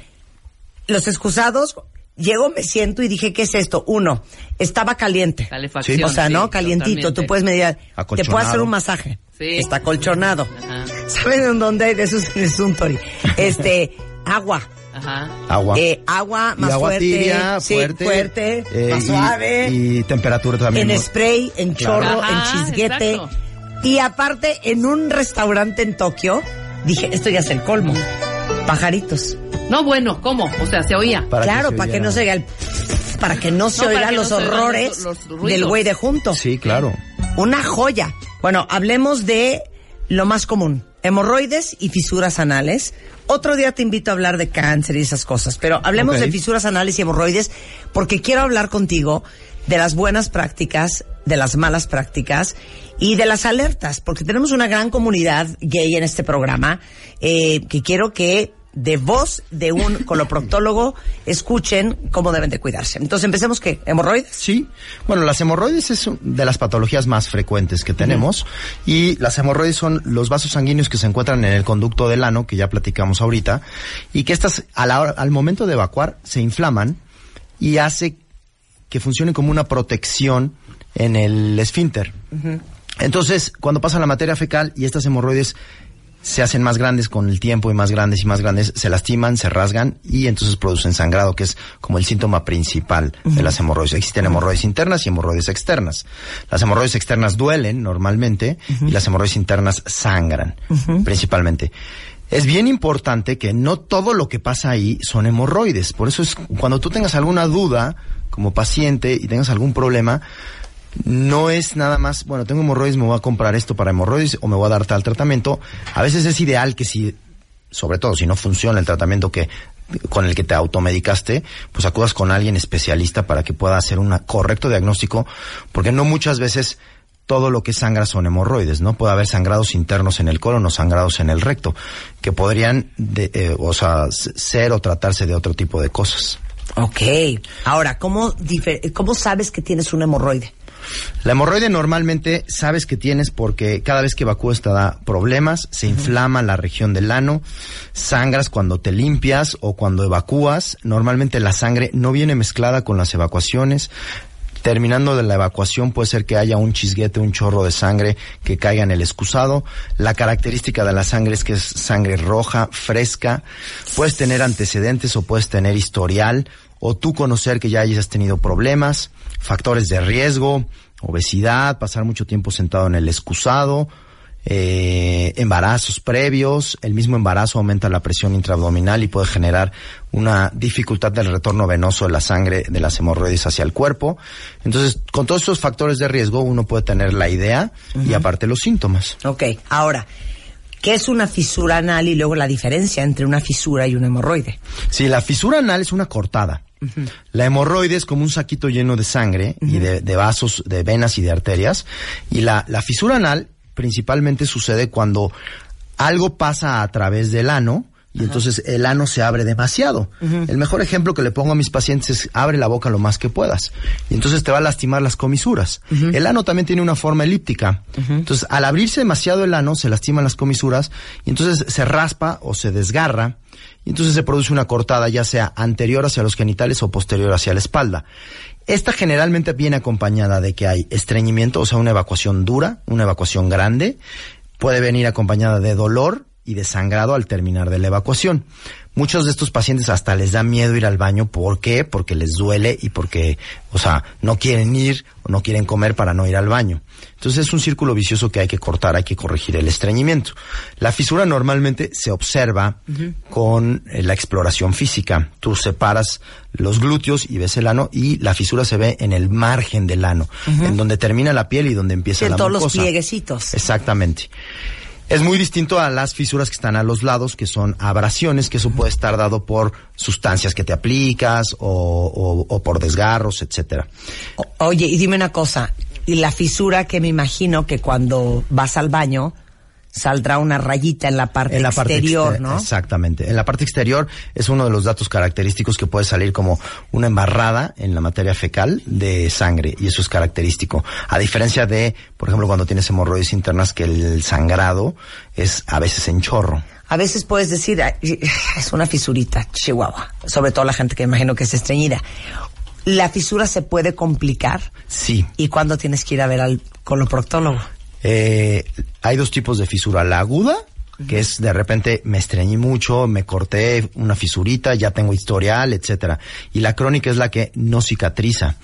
Los excusados, llego, me siento y dije, ¿qué es esto? Uno, estaba caliente. Calefacción. Sí. O sea, sí, ¿no? Calientito. totalmente. Tú puedes medir. Te puedo hacer un masaje. Sí. Está acolchonado. Ajá. ¿Saben en dónde hay de esos en el Suntory? Este, agua. Ajá. Agua. Eh, agua Y más agua fuerte. tibia, sí, fuerte. fuerte, eh, más y- suave. Y, temperatura también. en spray, en Claro. chorro, Ajá, en chisguete. exacto. Y aparte, en un restaurante en Tokio, dije, esto ya es el colmo. Pajaritos. No, bueno, ¿cómo? O sea, se oía. Para claro, se para que no se oiga el... Para que no se No, oigan no los horrores los- los ruidos. del güey de junto. Sí, claro. Una joya. Bueno, hablemos de lo más común. Hemorroides y fisuras anales. Otro día te invito a hablar de cáncer y esas cosas, pero hablemos de fisuras anales y hemorroides porque quiero hablar contigo de las buenas prácticas, de las malas prácticas y de las alertas, porque tenemos una gran comunidad gay en este programa eh, que quiero que de voz de un coloproctólogo escuchen cómo deben de cuidarse. Entonces empecemos que hemorroides. Sí. Bueno, las hemorroides es de las patologías más frecuentes que tenemos y las hemorroides son los vasos sanguíneos que se encuentran en el conducto del ano, que ya platicamos ahorita, y que estas a la hora- al momento de evacuar se inflaman y hace que funcionen como una protección en el esfínter. Entonces, cuando pasa la materia fecal y estas hemorroides se hacen más grandes con el tiempo y más grandes y más grandes, se lastiman, se rasgan y entonces producen sangrado, que es como el síntoma principal de las hemorroides. Existen hemorroides internas y hemorroides externas. Las hemorroides externas duelen normalmente y las hemorroides internas sangran principalmente. Es bien importante que no todo lo que pasa ahí son hemorroides. Por eso es cuando tú tengas alguna duda como paciente y tengas algún problema, no es nada más, bueno, tengo hemorroides, me voy a comprar esto para hemorroides o me voy a dar tal tratamiento. A veces es ideal que si, sobre todo si no funciona el tratamiento que con el que te automedicaste, pues acudas con alguien especialista para que pueda hacer un correcto diagnóstico, porque no muchas veces todo lo que sangra son hemorroides, ¿no? Puede haber sangrados internos en el colon o sangrados en el recto, que podrían, de, eh, o sea, ser o tratarse de otro tipo de cosas. Ok. Ahora, ¿cómo, ¿cómo sabes que tienes un hemorroide? La hemorroide normalmente sabes que tienes porque cada vez que evacúas te da problemas, se inflama la región del ano, sangras cuando te limpias o cuando evacúas. Normalmente la sangre no viene mezclada con las evacuaciones. Terminando de la evacuación puede ser que haya un chisguete, un chorro de sangre que caiga en el excusado. La característica de la sangre es que es sangre roja, fresca. Puedes tener antecedentes o puedes tener historial o tú conocer que ya hayas tenido problemas, factores de riesgo, obesidad, pasar mucho tiempo sentado en el excusado, eh, embarazos previos, el mismo embarazo aumenta la presión intraabdominal y puede generar una dificultad del retorno venoso de la sangre de las hemorroides hacia el cuerpo. Entonces, con todos estos factores de riesgo, uno puede tener la idea y aparte los síntomas. Ok. Ahora, ¿qué es una fisura anal y luego la diferencia entre una fisura y un hemorroide? Sí, la fisura anal es una cortada. La hemorroide es como un saquito lleno de sangre y de, de vasos, de venas y de arterias. Y la, la fisura anal principalmente sucede cuando algo pasa a través del ano y entonces el ano se abre demasiado. El mejor ejemplo que le pongo a mis pacientes es abre la boca lo más que puedas. Y entonces te va a lastimar las comisuras. El ano también tiene una forma elíptica. Entonces al abrirse demasiado el ano se lastiman las comisuras y entonces se raspa o se desgarra y entonces se produce una cortada ya sea anterior hacia los genitales o posterior hacia la espalda. Esta generalmente viene acompañada de que hay estreñimiento, o sea, una evacuación dura, una evacuación grande. Puede venir acompañada de dolor y de sangrado al terminar de la evacuación. Muchos de estos pacientes hasta les da miedo ir al baño. ¿Por qué? Porque les duele y porque, o sea, no quieren ir o no quieren comer para no ir al baño. Entonces es un círculo vicioso que hay que cortar, hay que corregir el estreñimiento. La fisura normalmente se observa con eh, la exploración física. Tú separas los glúteos y ves el ano y la fisura se ve en el margen del ano, en donde termina la piel y donde empieza en la todos los plieguecitos. Exactamente. Es muy distinto a las fisuras que están a los lados, que son abrasiones, que eso puede estar dado por sustancias que te aplicas o, o- o por desgarros, etcétera. Oye, y dime una cosa. Y la fisura que me imagino que cuando vas al baño saldrá una rayita en la parte exterior, exter- ¿no? Exactamente. En la parte exterior es uno de los datos característicos que puede salir como una embarrada en la materia fecal de sangre y eso es característico. A diferencia de, por ejemplo, cuando tienes hemorroides internas que el sangrado es a veces en chorro. A veces puedes decir, "Ay, es una fisurita, chihuahua. Sobre todo la gente que imagino que es estreñida. La fisura se puede complicar Sí. y cuando tienes que ir a ver al coloproctólogo. Eh, hay dos tipos de fisura. La aguda, que es de repente me estreñí mucho, me corté una fisurita, ya tengo historial, etcétera. Y la crónica es la que no cicatriza.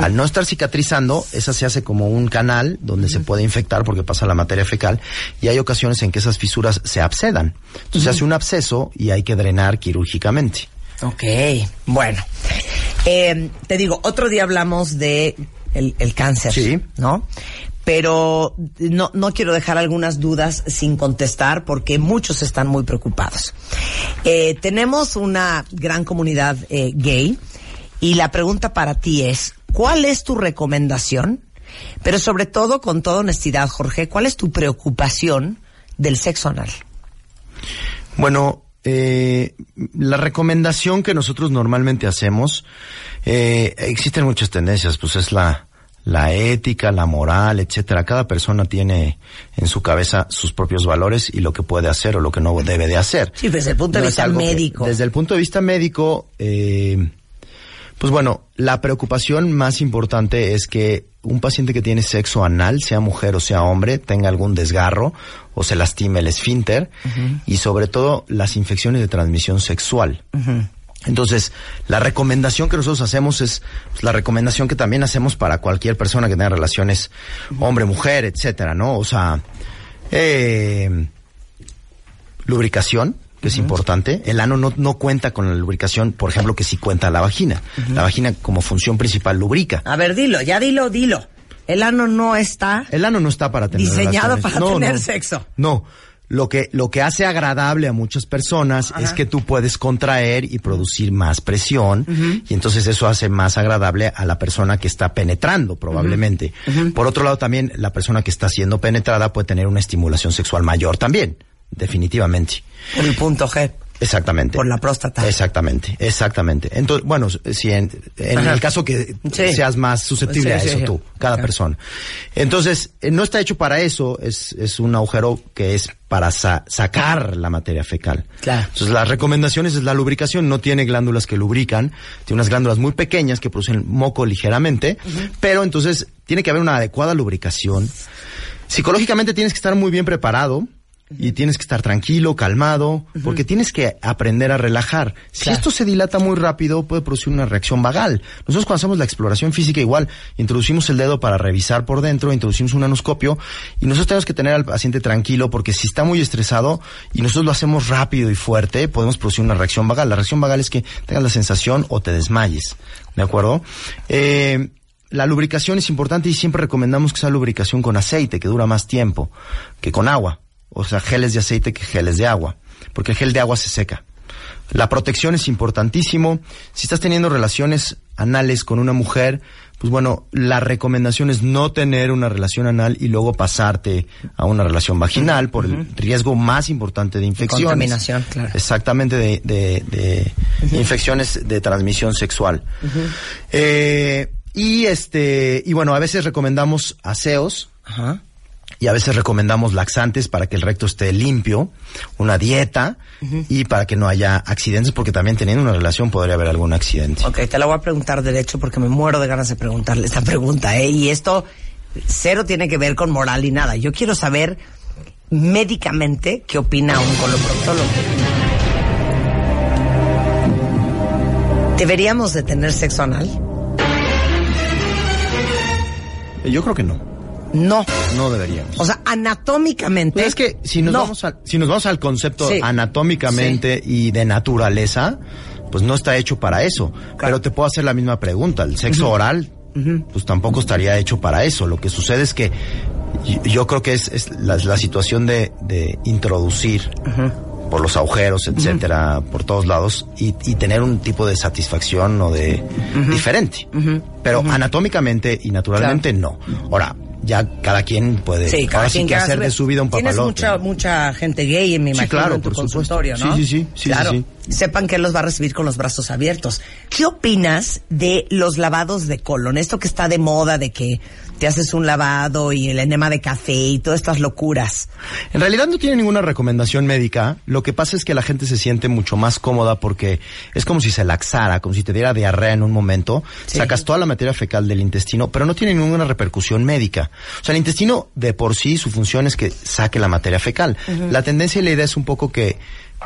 Al no estar cicatrizando, esa se hace como un canal donde se puede infectar porque pasa la materia fecal y hay ocasiones en que esas fisuras se abscedan. Entonces se hace un absceso y hay que drenar quirúrgicamente. Ok, bueno. Eh, te digo, otro día hablamos de el, el cáncer, Sí. ¿no? Pero no, no quiero dejar algunas dudas sin contestar porque muchos están muy preocupados. Eh, tenemos una gran comunidad eh, gay y la pregunta para ti es, ¿cuál es tu recomendación? Pero sobre todo, con toda honestidad, Jorge, ¿cuál es tu preocupación del sexo anal? Bueno, eh, la recomendación que nosotros normalmente hacemos, eh, existen muchas tendencias, pues es la, la ética, la moral, etcétera. Cada persona tiene en su cabeza sus propios valores y lo que puede hacer o lo que no debe de hacer. Sí, desde el punto de No vista que- médico. desde el punto de vista médico, eh, pues bueno, la preocupación más importante es que un paciente que tiene sexo anal, sea mujer o sea hombre, tenga algún desgarro o se lastime el esfínter y sobre todo las infecciones de transmisión sexual. Entonces, la recomendación que nosotros hacemos es pues, la recomendación que también hacemos para cualquier persona que tenga relaciones hombre-mujer, etcétera, ¿no? O sea, eh, lubricación, que es importante. El ano no, no cuenta con la lubricación, por ejemplo, que sí cuenta la vagina. La vagina como función principal lubrica. A ver, dilo, ya dilo, dilo. El ano no está. El ano no está para tener Diseñado relaciones. para No, tener no. sexo. No. Lo que, lo que hace agradable a muchas personas es que tú puedes contraer y producir más presión y entonces eso hace más agradable a la persona que está penetrando probablemente. Por otro lado también la persona que está siendo penetrada puede tener una estimulación sexual mayor también, definitivamente. Por el punto G. Exactamente. Por la próstata. Exactamente, exactamente. Entonces, bueno, si en, en el caso que Sí. seas más susceptible Sí, a eso sí. tú, cada persona. Entonces, eh, no está hecho para eso, es, es un agujero que es para sa- sacar la materia fecal. Claro. Entonces, las recomendaciones es la lubricación, no tiene glándulas que lubrican, tiene unas glándulas muy pequeñas que producen moco ligeramente, pero entonces tiene que haber una adecuada lubricación. Psicológicamente tienes que estar muy bien preparado y tienes que estar tranquilo, calmado, porque tienes que aprender a relajar. Si Claro. esto se dilata muy rápido, puede producir una reacción vagal. Nosotros cuando hacemos la exploración física igual, introducimos el dedo para revisar por dentro, introducimos un anoscopio y nosotros tenemos que tener al paciente tranquilo porque si está muy estresado y nosotros lo hacemos rápido y fuerte, podemos producir una reacción vagal. La reacción vagal es que tengas la sensación o te desmayes. ¿De acuerdo? Eh, la lubricación es importante y siempre recomendamos que sea lubricación con aceite, que dura más tiempo que con agua. O sea, geles de aceite que geles de agua, porque el gel de agua se seca. La protección es importantísimo. Si estás teniendo relaciones anales con una mujer, pues bueno, la recomendación es no tener una relación anal y luego pasarte a una relación vaginal por el riesgo más importante de infecciones. Contaminación, claro. Exactamente, de, de- de infecciones de transmisión sexual. Eh, y este, y bueno, a veces recomendamos aseos Ajá. Y a veces recomendamos laxantes para que el recto esté limpio, una dieta y para que no haya accidentes, porque también teniendo una relación podría haber algún accidente. Ok, te la voy a preguntar derecho porque me muero de ganas de preguntarle esta pregunta, ¿eh? Y esto cero tiene que ver con moral y nada. Yo quiero saber médicamente qué opina un coloproctólogo. ¿Deberíamos de tener sexo anal? Yo creo que no, No. no deberíamos. O sea, anatómicamente. Pues es que si nos, no. vamos al, si nos vamos al concepto Sí. anatómicamente y de naturaleza, pues no está hecho para eso. Pero te puedo hacer la misma pregunta. El sexo oral, pues tampoco estaría hecho para eso. Lo que sucede es que yo creo que es, es la, la situación de, de introducir por los agujeros, etcétera, por todos lados y, y tener un tipo de satisfacción o de diferente. Pero anatómicamente y naturalmente no. Ahora, ya cada quien puede Sí, cada ahora sí quien que hacer de su vida un Tienes papalote. mucha, mucha gente gay, me Sí, imagino, claro, en tu supuesto. consultorio, ¿no? Sí, sí, sí, sí, claro. sí, Sepan que él los va a recibir con los brazos abiertos. ¿Qué opinas de los lavados de colon? Esto que está de moda de que te haces un lavado y el enema de café y todas estas locuras. En realidad no tiene ninguna recomendación médica. Lo que pasa es que la gente se siente mucho más cómoda porque es como si se laxara, como si te diera diarrea en un momento. Sí. Sacas toda la materia fecal del intestino, pero no tiene ninguna repercusión médica. O sea, el intestino de por sí su función es que saque la materia fecal. La tendencia y la idea es un poco que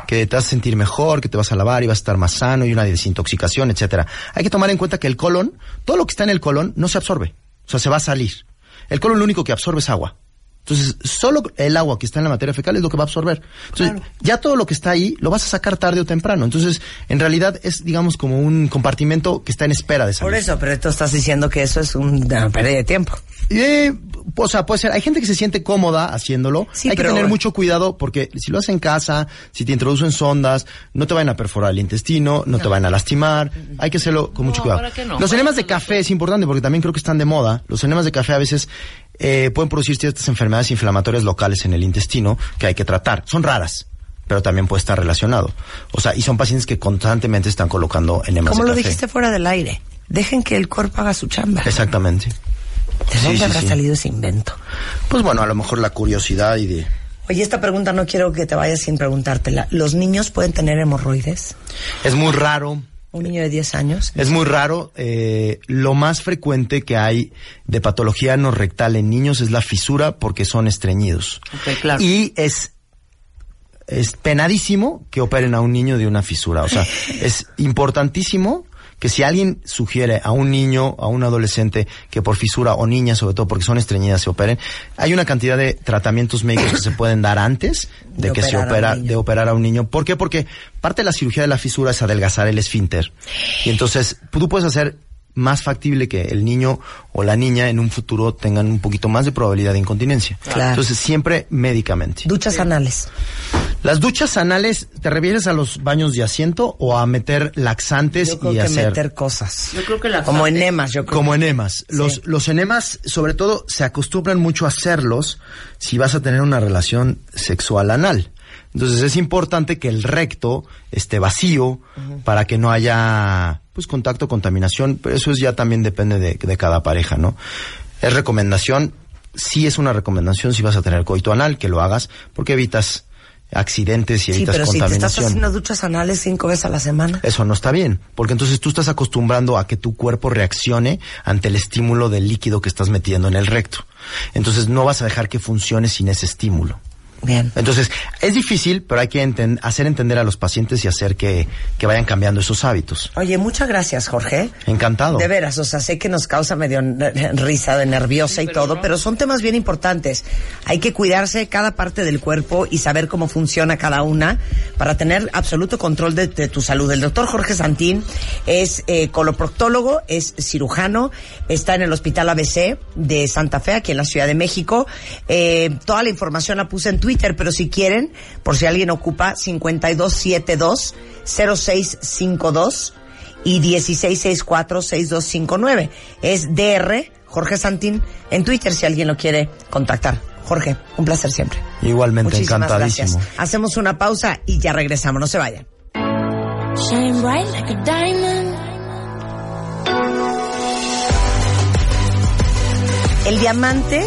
que te vas a sentir mejor, que te vas a lavar y vas a estar más sano y una desintoxicación, etcétera. Hay que tomar en cuenta que el colon, todo lo que está en el colon no se absorbe. O sea, se va a salir. El colon lo único que absorbe es agua. Entonces, solo el agua que está en la materia fecal es lo que va a absorber. Entonces, ya todo lo que está ahí lo vas a sacar tarde o temprano. Entonces, en realidad es, digamos, como un compartimento que está en espera de salir. Por eso, pero tú estás diciendo que eso es una pérdida de tiempo. Eh, o sea, puede ser. Hay gente que se siente cómoda haciéndolo. Sí, Hay pero- que tener mucho cuidado porque si lo haces en casa, si te introducen sondas, no te van a perforar el intestino, no, te van a lastimar. Hay que hacerlo con mucho No, cuidado. ¿para qué no? Los enemas de café es importante porque también creo que están de moda. Los enemas de café a veces eh, pueden producir ciertas enfermedades inflamatorias locales en el intestino que hay que tratar. Son raras. Pero también puede estar relacionado. O sea, y son pacientes que constantemente están colocando enemas Como lo dijiste fuera del aire. Dejen que el cuerpo haga su chamba. Exactamente. ¿De dónde sí, habrá sí. salido ese invento? Pues bueno, a lo mejor la curiosidad y de... Oye, esta pregunta no quiero que te vayas sin preguntártela. ¿Los niños pueden tener hemorroides? Es muy raro. ¿Un niño de 10 años? Es muy raro. eh, lo más frecuente que hay de patología no rectal en niños es la fisura porque son estreñidos. Claro. Y es es penadísimo que operen a un niño de una fisura. O sea, es importantísimo que si alguien sugiere a un niño, a un adolescente, que por fisura, o niña sobre todo porque son estreñidas se operen, hay una cantidad de tratamientos médicos que se pueden dar antes de, De que se opera, de operar a un niño. ¿Por qué? Porque parte de la cirugía de la fisura es adelgazar el esfínter. Y entonces tú puedes hacer más factible que el niño o la niña en un futuro tengan un poquito más de probabilidad de incontinencia. Claro. Entonces siempre médicamente. Duchas anales. Las duchas anales, ¿te refieres a los baños de asiento o a meter laxantes Yo creo y que hacer meter cosas. Yo creo que la Como enemas, yo creo. como enemas? Los, Sí. los enemas, sobre todo, se acostumbran mucho a hacerlos si vas a tener una relación sexual anal. Entonces es importante que el recto esté vacío para que no haya pues contacto, contaminación, pero eso es ya también depende de, de cada pareja, ¿no? Es recomendación, sí es una recomendación si vas a tener coito anal, que lo hagas, porque evitas accidentes y Sí, evitas pero si te estás contaminación. haciendo duchas anales cinco veces a la semana. Eso no está bien, porque entonces tú estás acostumbrando a que tu cuerpo reaccione ante el estímulo del líquido que estás metiendo en el recto. Entonces no vas a dejar que funcione sin ese estímulo. Bien. Entonces, es difícil, pero hay que enten- hacer entender a los pacientes y hacer que, que vayan cambiando esos hábitos. Oye, muchas gracias, Jorge. Encantado. De veras, o sea, sé que nos causa medio risa de nerviosa y todo, pero son temas bien importantes. Hay que cuidarse cada parte del cuerpo y saber cómo funciona cada una para tener absoluto control de, de tu salud. El doctor Jorge Santín es eh, coloproctólogo, es cirujano, está en el Hospital ABC de Santa Fe, aquí en la Ciudad de México. Eh, toda la información la puse en Twitter, pero si quieren, por si alguien ocupa, 5272 0652 y 1664-6259. Es DR Jorge Santín en Twitter si alguien lo quiere contactar. Jorge, un placer siempre. Igualmente, Muchísimas encantadísimo. gracias. Hacemos una pausa y ya regresamos. No se vayan. Shine bright like a diamond. El diamante,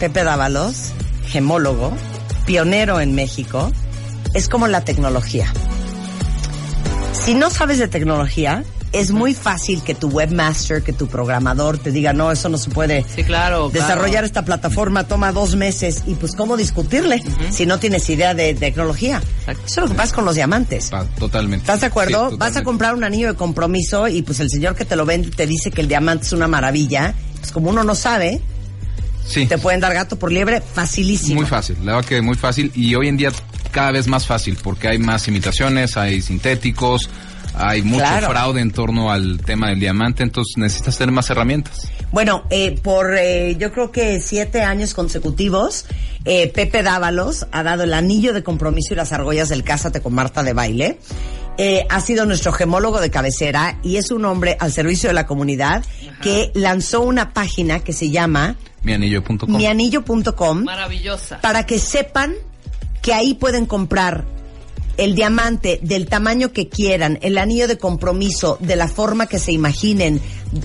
Pepe Dávalos, gemólogo, pionero en México, es como la tecnología. Si no sabes de tecnología, es muy fácil que tu webmaster, que tu programador te diga, no, eso no se puede. Sí, claro. Desarrollar claro. esta plataforma toma dos meses y pues cómo discutirle si no tienes idea de tecnología. Exacto. Eso es lo que pasa con los diamantes. Ah, totalmente. ¿Estás de acuerdo? Sí, Vas a comprar un anillo de compromiso y pues el señor que te lo vende te dice que el diamante es una maravilla. Pues como uno no sabe, Sí, te pueden dar gato por liebre facilísimo. muy fácil. La verdad que muy fácil y hoy en día cada vez más fácil porque hay más imitaciones, hay sintéticos, hay mucho Claro. fraude en torno al tema del diamante, entonces necesitas tener más herramientas. Bueno, eh, por eh, yo creo que siete años consecutivos, eh, Pepe Dávalos ha dado el anillo de compromiso y las argollas del Cásate con Marta de Baile. Eh, ha sido nuestro gemólogo de cabecera y es un hombre al servicio de la comunidad que lanzó una página que se llama Mianillo.com. mianillo.com Maravillosa. para que sepan que ahí pueden comprar el diamante del tamaño que quieran, el anillo de compromiso de la forma que se imaginen,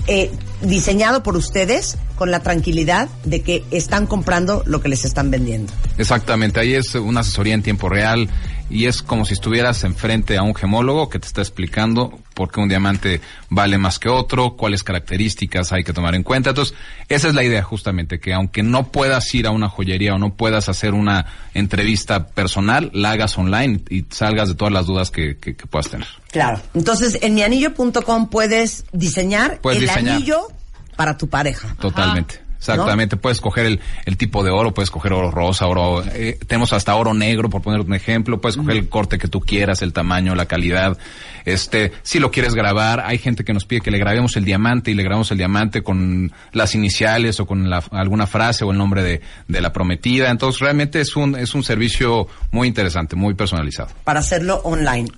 eh, diseñado por ustedes con la tranquilidad de que están comprando lo que les están vendiendo. Exactamente, ahí es una asesoría en tiempo real y es como si estuvieras enfrente a un gemólogo que te está explicando por qué un diamante vale más que otro, cuáles características hay que tomar en cuenta. Entonces, esa es la idea justamente, que aunque no puedas ir a una joyería o no puedas hacer una entrevista personal, la hagas online y salgas de todas las dudas que, que- que puedas tener. Claro. Entonces, en mianillo.com puedes diseñar Puedes el diseñar. anillo para tu pareja. Totalmente. Exactamente, puedes coger el, el tipo de oro, puedes coger oro rosa, oro, eh, tenemos hasta oro negro, por poner un ejemplo, puedes coger el corte que tú quieras, el tamaño, la calidad, este, si lo quieres grabar, hay gente que nos pide que le grabemos el diamante y le grabamos el diamante con las iniciales o con la- alguna frase o el nombre de, de la prometida, entonces realmente es un, es un servicio muy interesante, muy personalizado. Para hacerlo online.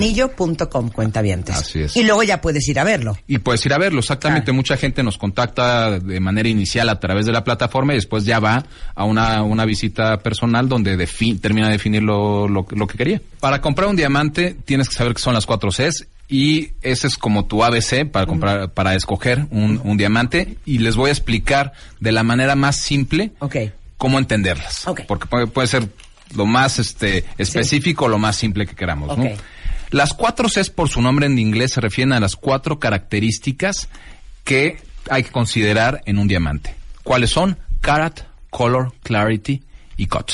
Mianillo.com, cuentavientes. Así es. Y luego ya puedes ir a verlo. Y puedes ir a verlo, exactamente. Claro. Mucha gente nos contacta de manera inicial a través de la plataforma y después ya va a una, una visita personal donde termina de definir lo, lo, lo que quería. Para comprar un diamante tienes que saber que son las cuatro Cs y ese es como tu ABC para comprar, para escoger un, un diamante y les voy a explicar de la manera más simple cómo entenderlas. Porque puede, puede ser lo más este específico o lo más simple que queramos. Las cuatro Cs por su nombre en inglés se refieren a las cuatro características que hay que considerar en un diamante. ¿Cuáles son? Carat, Color, Clarity y Cut.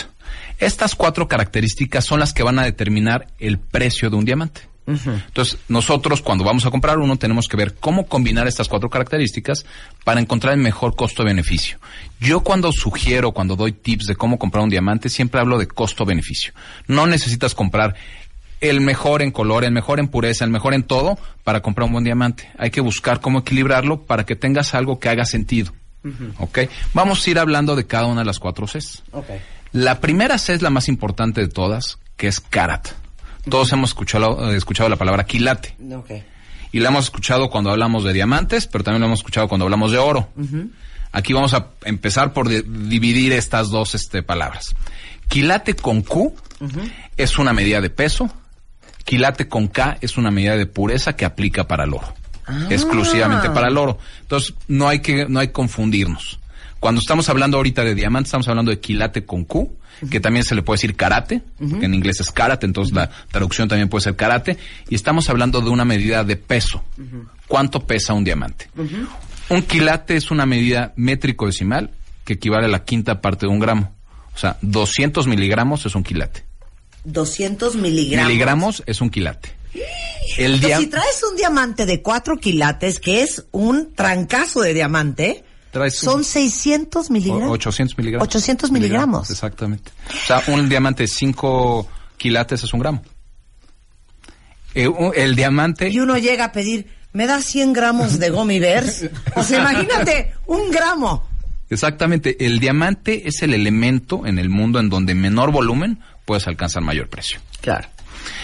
Estas cuatro características son las que van a determinar el precio de un diamante. Entonces, nosotros cuando vamos a comprar uno tenemos que ver cómo combinar estas cuatro características para encontrar el mejor costo-beneficio. Yo cuando sugiero, cuando doy tips de cómo comprar un diamante, siempre hablo de costo-beneficio. No necesitas comprar el mejor en color, el mejor en pureza, el mejor en todo para comprar un buen diamante. Hay que buscar cómo equilibrarlo para que tengas algo que haga sentido. ¿Ok? Vamos a ir hablando de cada una de las cuatro Cs. Ok. La primera C es la más importante de todas, que es carat. Todos hemos escuchado, eh, escuchado la palabra quilate. Ok. Y la hemos escuchado cuando hablamos de diamantes, pero también lo hemos escuchado cuando hablamos de oro. Aquí vamos a empezar por dividir estas dos este, palabras. Quilate con Q es una medida de peso. Quilate con K es una medida de pureza que aplica para el oro. Exclusivamente para el oro. Entonces, no hay que, no hay que confundirnos. Cuando estamos hablando ahorita de diamantes, estamos hablando de quilate con Q, que también se le puede decir karate, que en inglés es karate, entonces la traducción también puede ser karate, y estamos hablando de una medida de peso. ¿Cuánto pesa un diamante? Un quilate es una medida métrico decimal que equivale a la quinta parte de un gramo. O sea, 200 miligramos es un quilate. 200 miligramos. Miligramos es un quilate. El Entonces, si traes un diamante de 4 quilates, que es un trancazo de diamante, Traes un- son 600 miligramos. O- 800 miligramos. 800 miligramos. Exactamente. O sea, un diamante de 5 quilates es un gramo. Eh, el diamante... Y uno llega a pedir, ¿me da 100 gramos de gummy bears? O sea, imagínate, un gramo. Exactamente. El diamante es el elemento en el mundo en donde menor volumen puedes alcanzar mayor precio. Claro.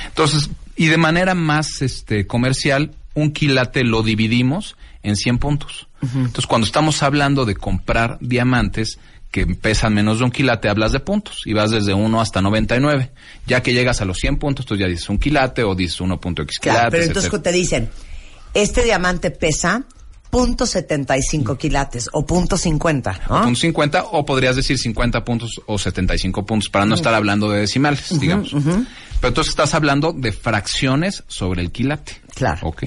Entonces, y de manera más este, comercial, un quilate lo dividimos en 100 puntos. Entonces, cuando estamos hablando de comprar diamantes que pesan menos de un quilate, hablas de puntos y vas desde 1 hasta 99. Ya que llegas a los 100 puntos, tú ya dices un quilate o dices 1.x Claro, quilates. pero entonces etcétera. te dicen, este diamante pesa punto 75 quilates o punto 50, O ¿no? punto 50 o podrías decir 50 puntos o 75 puntos para no estar hablando de decimales, digamos. Pero entonces estás hablando de fracciones sobre el quilate. Claro. Ok.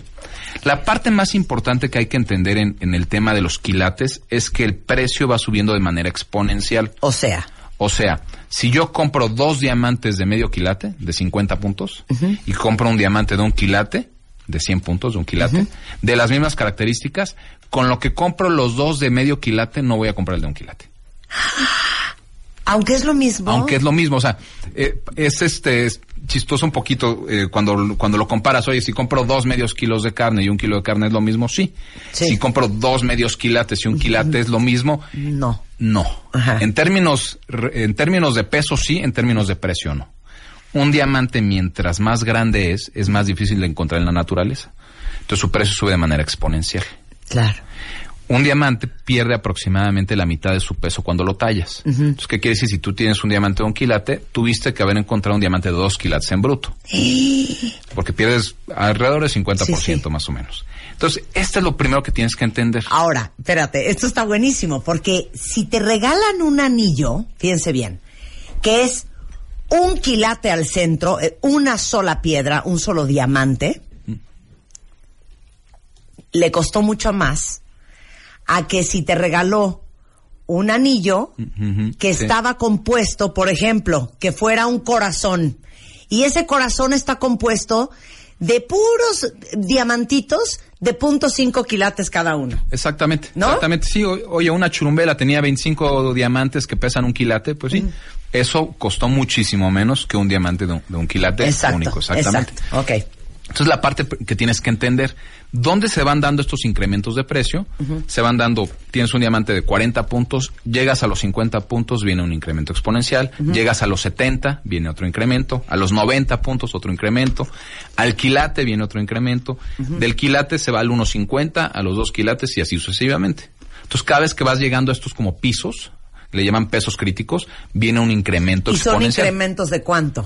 La parte más importante que hay que entender en, en el tema de los quilates es que el precio va subiendo de manera exponencial. O sea, O sea, si yo compro dos diamantes de medio quilate, de 50 puntos, y compro un diamante de un quilate, de 100 puntos, de un quilate, de las mismas características, con lo que compro los dos de medio quilate, no voy a comprar el de un quilate. aunque es lo mismo. Aunque es lo mismo, o sea, eh, es este es chistoso un poquito eh, cuando, cuando lo comparas, oye, si compro dos medios kilos de carne y un kilo de carne es lo mismo, sí. Sí. Si compro dos medios quilates y un quilate es lo mismo, No. no. Ajá. En términos, en términos de peso sí, en términos de precio no. Un diamante mientras más grande es, es más difícil de encontrar en la naturaleza. Entonces su precio sube de manera exponencial. Claro. Un diamante pierde aproximadamente la mitad de su peso cuando lo tallas. Entonces, ¿qué quiere decir? Si tú tienes un diamante de un quilate, tuviste que haber encontrado un diamante de dos quilates en bruto. Porque pierdes alrededor del 50% Sí, sí. más o menos. Entonces, esto es lo primero que tienes que entender. Ahora, espérate, esto está buenísimo, porque si te regalan un anillo, fíjense bien, que es un quilate al centro, eh, una sola piedra, un solo diamante, le costó mucho más a que si te regaló un anillo que sí. estaba compuesto, por ejemplo, que fuera un corazón, y ese corazón está compuesto de puros diamantitos de punto cinco quilates cada uno. Exactamente, ¿No? exactamente. Sí, oye, una churumbela tenía 25 diamantes que pesan un quilate, pues sí. Eso costó muchísimo menos que un diamante de un, de un quilate Exacto, único, exactamente. exacto. Ok. Entonces la parte que tienes que entender, ¿dónde se van dando estos incrementos de precio? Se van dando, tienes un diamante de 40 puntos, llegas a los 50 puntos, viene un incremento exponencial, llegas a los 70, viene otro incremento, a los 90 puntos otro incremento, al quilate viene otro incremento, del quilate se va al 1.50, a los 2 quilates y así sucesivamente. Entonces cada vez que vas llegando a estos como pisos, le llaman pesos críticos, viene un incremento ¿Y son exponencial. incrementos de cuánto?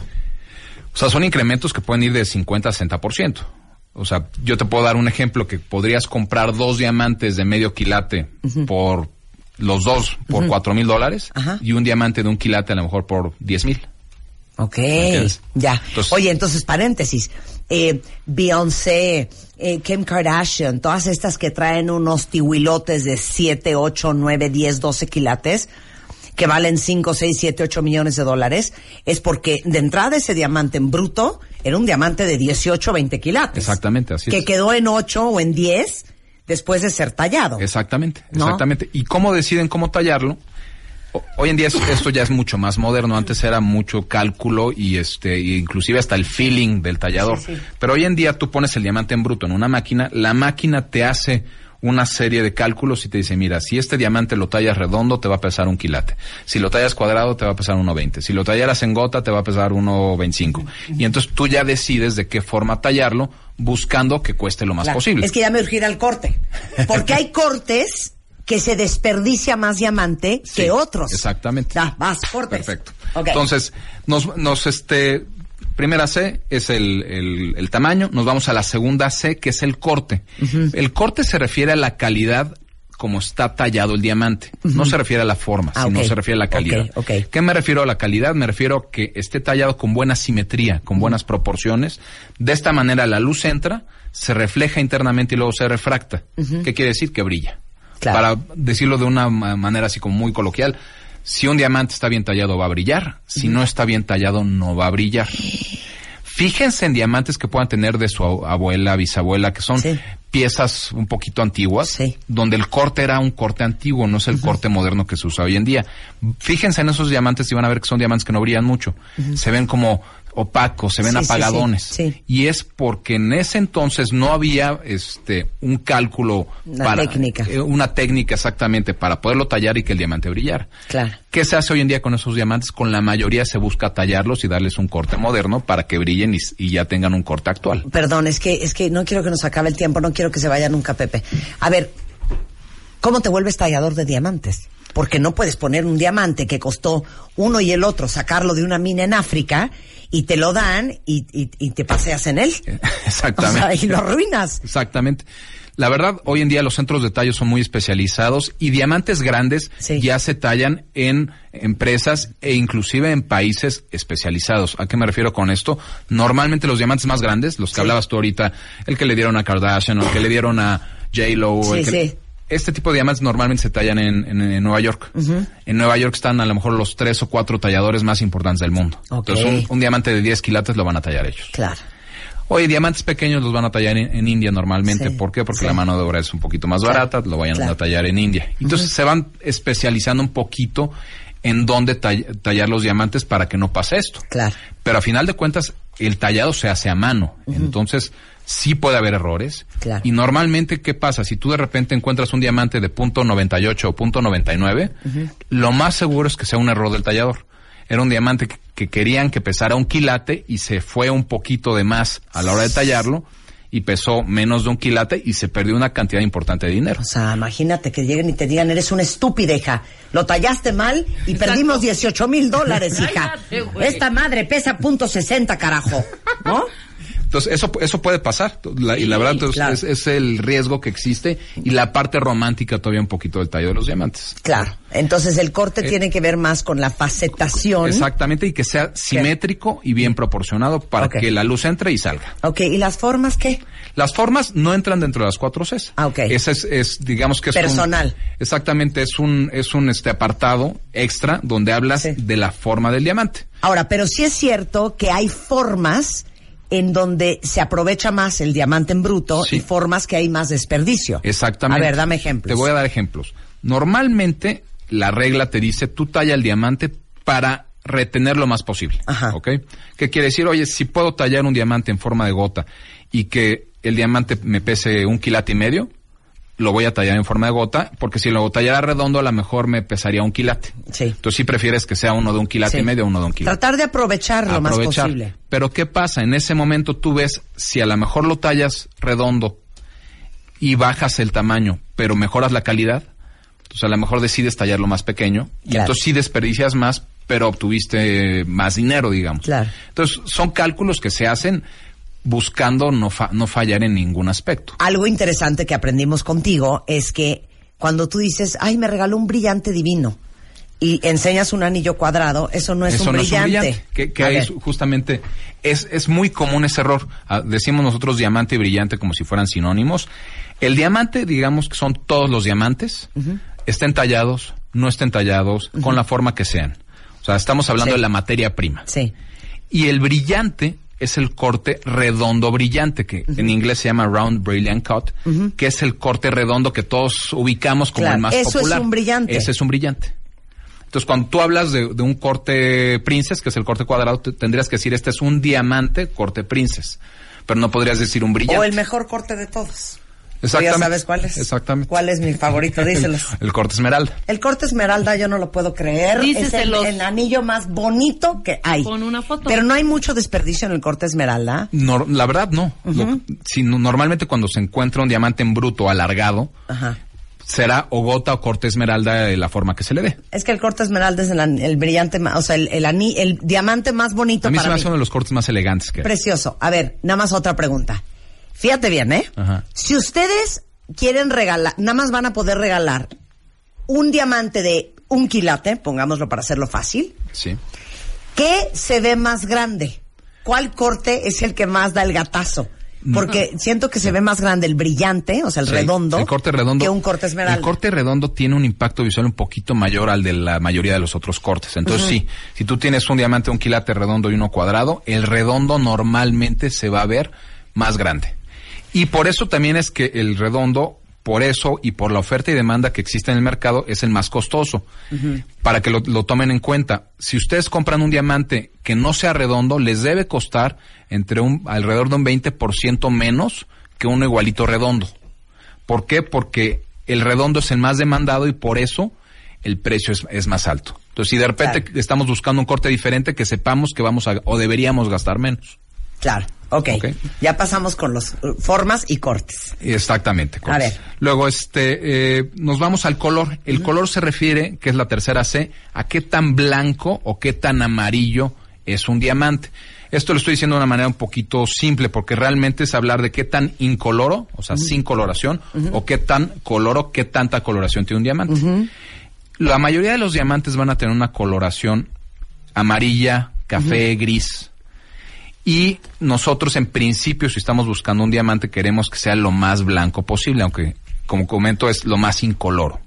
O sea, son incrementos que pueden ir de 50 a 60%. O sea, yo te puedo dar un ejemplo que podrías comprar dos diamantes de medio quilate por los dos por cuatro mil dólares y un diamante de un quilate a lo mejor por 10 mil. Ok, ya. Entonces- Oye, entonces, paréntesis. Eh, Beyoncé, eh, Kim Kardashian, todas estas que traen unos tihuilotes de 7, 8, 9, 10, 12 quilates, que valen 5, 6, 7, 8 millones de dólares, es porque de entrada ese diamante en bruto era un diamante de 18, 20 quilates. Exactamente, así Que es. quedó en 8 o en 10 después de ser tallado. Exactamente, ¿No? exactamente. ¿Y cómo deciden cómo tallarlo? Hoy en día es- esto ya es mucho más moderno. Antes era mucho cálculo y este, inclusive hasta el feeling del tallador. Sí, sí. Pero hoy en día tú pones el diamante en bruto en una máquina, la máquina te hace una serie de cálculos y te dice, mira, si este diamante lo tallas redondo, te va a pesar un quilate. Si lo tallas cuadrado, te va a pesar 1.20. Si lo tallaras en gota, te va a pesar 1.25. Y entonces tú ya decides de qué forma tallarlo, buscando que cueste lo más Claro. posible. Es que ya me urgirá el corte. Porque hay cortes que se desperdicia más diamante Sí, que otros. Exactamente. Ya, vas, cortes. Perfecto. Entonces, nos, nos, este, primera C es el, el, el tamaño, nos vamos a la segunda C, que es el corte. El corte se refiere a la calidad como está tallado el diamante. No se refiere a la forma, Ah, sino se refiere a la calidad. ¿Qué me refiero a la calidad? Me refiero a que esté tallado con buena simetría, con buenas proporciones. De esta manera la luz entra, se refleja internamente y luego se refracta. ¿Qué quiere decir? Que brilla. Claro. Para decirlo de una ma- manera así como muy coloquial, si un diamante está bien tallado va a brillar, si no está bien tallado no va a brillar. Fíjense en diamantes que puedan tener de su abuela, bisabuela, que son Sí. piezas un poquito antiguas, Sí. donde el corte era un corte antiguo, no es el corte moderno que se usa hoy en día. Fíjense en esos diamantes y van a ver que son diamantes que no brillan mucho. Se ven como opacos, se ven Sí, apagadones. sí, sí. Y es porque en ese entonces no había este un cálculo Una para técnica. eh, una técnica exactamente para poderlo tallar y que el diamante brillara. Claro. ¿Qué se hace hoy en día con esos diamantes? Con la mayoría se busca tallarlos y darles un corte moderno para que brillen y, y ya tengan un corte actual. Perdón, es que, es que no quiero que nos acabe el tiempo, no quiero que se vaya nunca Pepe. A ver, ¿cómo te vuelves tallador de diamantes? Porque no puedes poner un diamante que costó uno y el otro, sacarlo de una mina en África y te lo dan y, y- y te paseas en él. Exactamente. O sea, y lo arruinas. Exactamente. La verdad, hoy en día los centros de tallo son muy especializados y diamantes grandes Sí. ya se tallan en empresas e inclusive en países especializados. ¿A qué me refiero con esto? Normalmente los diamantes más grandes, los que Sí. hablabas tú ahorita, el que le dieron a Kardashian, el que le dieron a J-Lo, Sí, el que- sí. Este tipo de diamantes normalmente se tallan en, en- en Nueva York. En Nueva York están a lo mejor los tres o cuatro talladores más importantes del mundo. Entonces un, un diamante de 10 quilates lo van a tallar ellos. Claro. Oye, diamantes pequeños los van a tallar en, en India normalmente. Sí, ¿Por qué? Porque sí. la mano de obra es un poquito más barata, lo vayan claro. a tallar en India. Entonces se van especializando un poquito en dónde tall- tallar los diamantes para que no pase esto. Claro. Pero a final de cuentas, el tallado se hace a mano. Entonces, sí puede haber errores. Claro. Y normalmente, ¿qué pasa? Si tú de repente encuentras un diamante de punto 98 o punto 99, lo más seguro es que sea un error del tallador. Era un diamante que, que querían que pesara un quilate y se fue un poquito de más a la hora de tallarlo. y pesó menos de un quilate y se perdió una cantidad importante de dinero. O sea, imagínate que lleguen y te digan, eres una estúpida, hija. Lo tallaste mal y Exacto. perdimos 18 mil dólares, hija. Cállate. Esta madre pesa punto .60, carajo. ¿No? Entonces, eso, eso puede pasar. La- y la verdad, entonces, claro. es, es el riesgo que existe y la parte romántica todavía un poquito del tallo de los diamantes. Claro. Entonces el corte Eh, tiene que ver más con la facetación. Exactamente, y que sea simétrico y bien proporcionado para que la luz entre y salga. Ok, ¿y las formas qué? Las formas no entran dentro de las cuatro Cs. Ah, ok. Ese es, es, digamos que es un- Personal. exactamente, es un, es un este apartado extra donde hablas Sí. de la forma del diamante. Ahora, pero sí es cierto que hay formas en donde se aprovecha más el diamante en bruto Sí. y formas que hay más desperdicio. Exactamente. A ver, dame ejemplos. Te voy a dar ejemplos. Normalmente la regla te dice tú talla el diamante para retener lo más posible. Ajá. ¿Ok? ¿Qué quiere decir? Oye, si puedo tallar un diamante en forma de gota y que el diamante me pese un quilate y medio, lo voy a tallar en forma de gota, porque si lo tallara redondo, a lo mejor me pesaría un quilate. Sí. Entonces sí prefieres que sea uno de un quilate Sí. y medio o uno de un quilate. Tratar de aprovechar lo más posible. Pero ¿qué pasa? En ese momento tú ves si a lo mejor lo tallas redondo y bajas el tamaño, pero mejoras la calidad, pues a lo mejor decides tallarlo más pequeño y Claro. entonces sí desperdicias más, pero obtuviste más dinero, digamos. Claro. Entonces son cálculos que se hacen buscando no, fa- no fallar en ningún aspecto. Algo interesante que aprendimos contigo es que cuando tú dices, ay, me regaló un brillante divino y enseñas un anillo cuadrado, eso no es, Eso un, no es brillante. un brillante. Que, es justamente es, es muy común ese error. Ah, decimos nosotros diamante y brillante como si fueran sinónimos. El diamante, digamos que son todos los diamantes, estén tallados, no estén tallados, con la forma que sean. O sea, estamos hablando Sí. de la materia prima. Sí. Y el brillante es el corte redondo brillante, que en inglés se llama round brilliant cut, que es el corte redondo que todos ubicamos como Claro, el más eso es popular. un brillante. Ese es un brillante. Entonces, cuando tú hablas de, de un corte princess, que es el corte cuadrado, te- tendrías que decir, este es un diamante corte princess. Pero no podrías decir un brillante. O el mejor corte de todos. ¿Tú Exactamente. ya sabes cuál es? Exactamente. ¿Cuál es mi favorito? Díselos. El, el corte esmeralda. El corte esmeralda yo no lo puedo creer. Es el, anillo más bonito que hay. Pon una foto. Pero no hay mucho desperdicio en el corte esmeralda. Nor- la verdad, no. Lo- si no- normalmente cuando se encuentra un diamante en bruto alargado, Ajá. será o gota o corte esmeralda de la forma que se le dé. Es que el corte esmeralda es el, an- el brillante, o sea, el, el, diamante más bonito A mí se para me mí. hace uno de los cortes más elegantes que hay. Precioso. A ver, nada más otra pregunta. Fíjate bien, ¿eh? Ajá. Si ustedes quieren regalar, nada más van a poder regalar un diamante de un quilate, pongámoslo para hacerlo fácil, Sí. ¿qué se ve más grande? ¿Cuál corte es el que más da el gatazo? Porque siento que se ve más grande el brillante, o sea, el Sí, redondo, el corte redondo, que un corte esmeralda. El corte redondo tiene un impacto visual un poquito mayor al de la mayoría de los otros cortes. Entonces sí, si tú tienes un diamante, un quilate redondo y uno cuadrado, el redondo normalmente se va a ver más grande. Y por eso también es que el redondo, por eso y por la oferta y demanda que existe en el mercado, es el más costoso. Para que lo, lo tomen en cuenta. Si ustedes compran un diamante que no sea redondo, les debe costar entre un, alrededor de un 20% menos que uno igualito redondo. ¿Por qué? Porque el redondo es el más demandado y por eso el precio es, es más alto. Entonces, si de repente Claro. estamos buscando un corte diferente, que sepamos que vamos a, o deberíamos gastar menos. Claro, ok. Ok. Ya pasamos con las formas y cortes. Exactamente. A ver. Luego, este, eh, nos vamos al color. El color se refiere, que es la tercera C, a qué tan blanco o qué tan amarillo es un diamante. Esto lo estoy diciendo de una manera un poquito simple, porque realmente es hablar de qué tan incoloro, o sea, sin coloración, o qué tan coloro, qué tanta coloración tiene un diamante. La mayoría de los diamantes van a tener una coloración amarilla, café, gris. Y nosotros, en principio, si estamos buscando un diamante, queremos que sea lo más blanco posible, aunque, como comento, es lo más incoloro.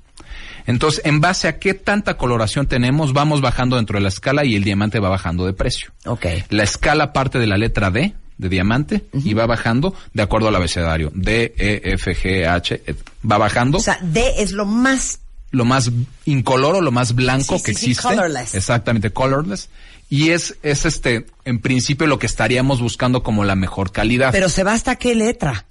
Entonces, en base a qué tanta coloración tenemos, vamos bajando dentro de la escala y el diamante va bajando de precio. Ok. La escala parte de la letra D de diamante y va bajando de acuerdo al abecedario. D, E, F, G, H, et- va bajando O sea, D es lo más lo más incoloro, lo más blanco Sí, que sí, sí, existe. colorless. Exactamente, colorless. Y es, es este, en principio lo que estaríamos buscando como la mejor calidad. Pero se va hasta qué letra.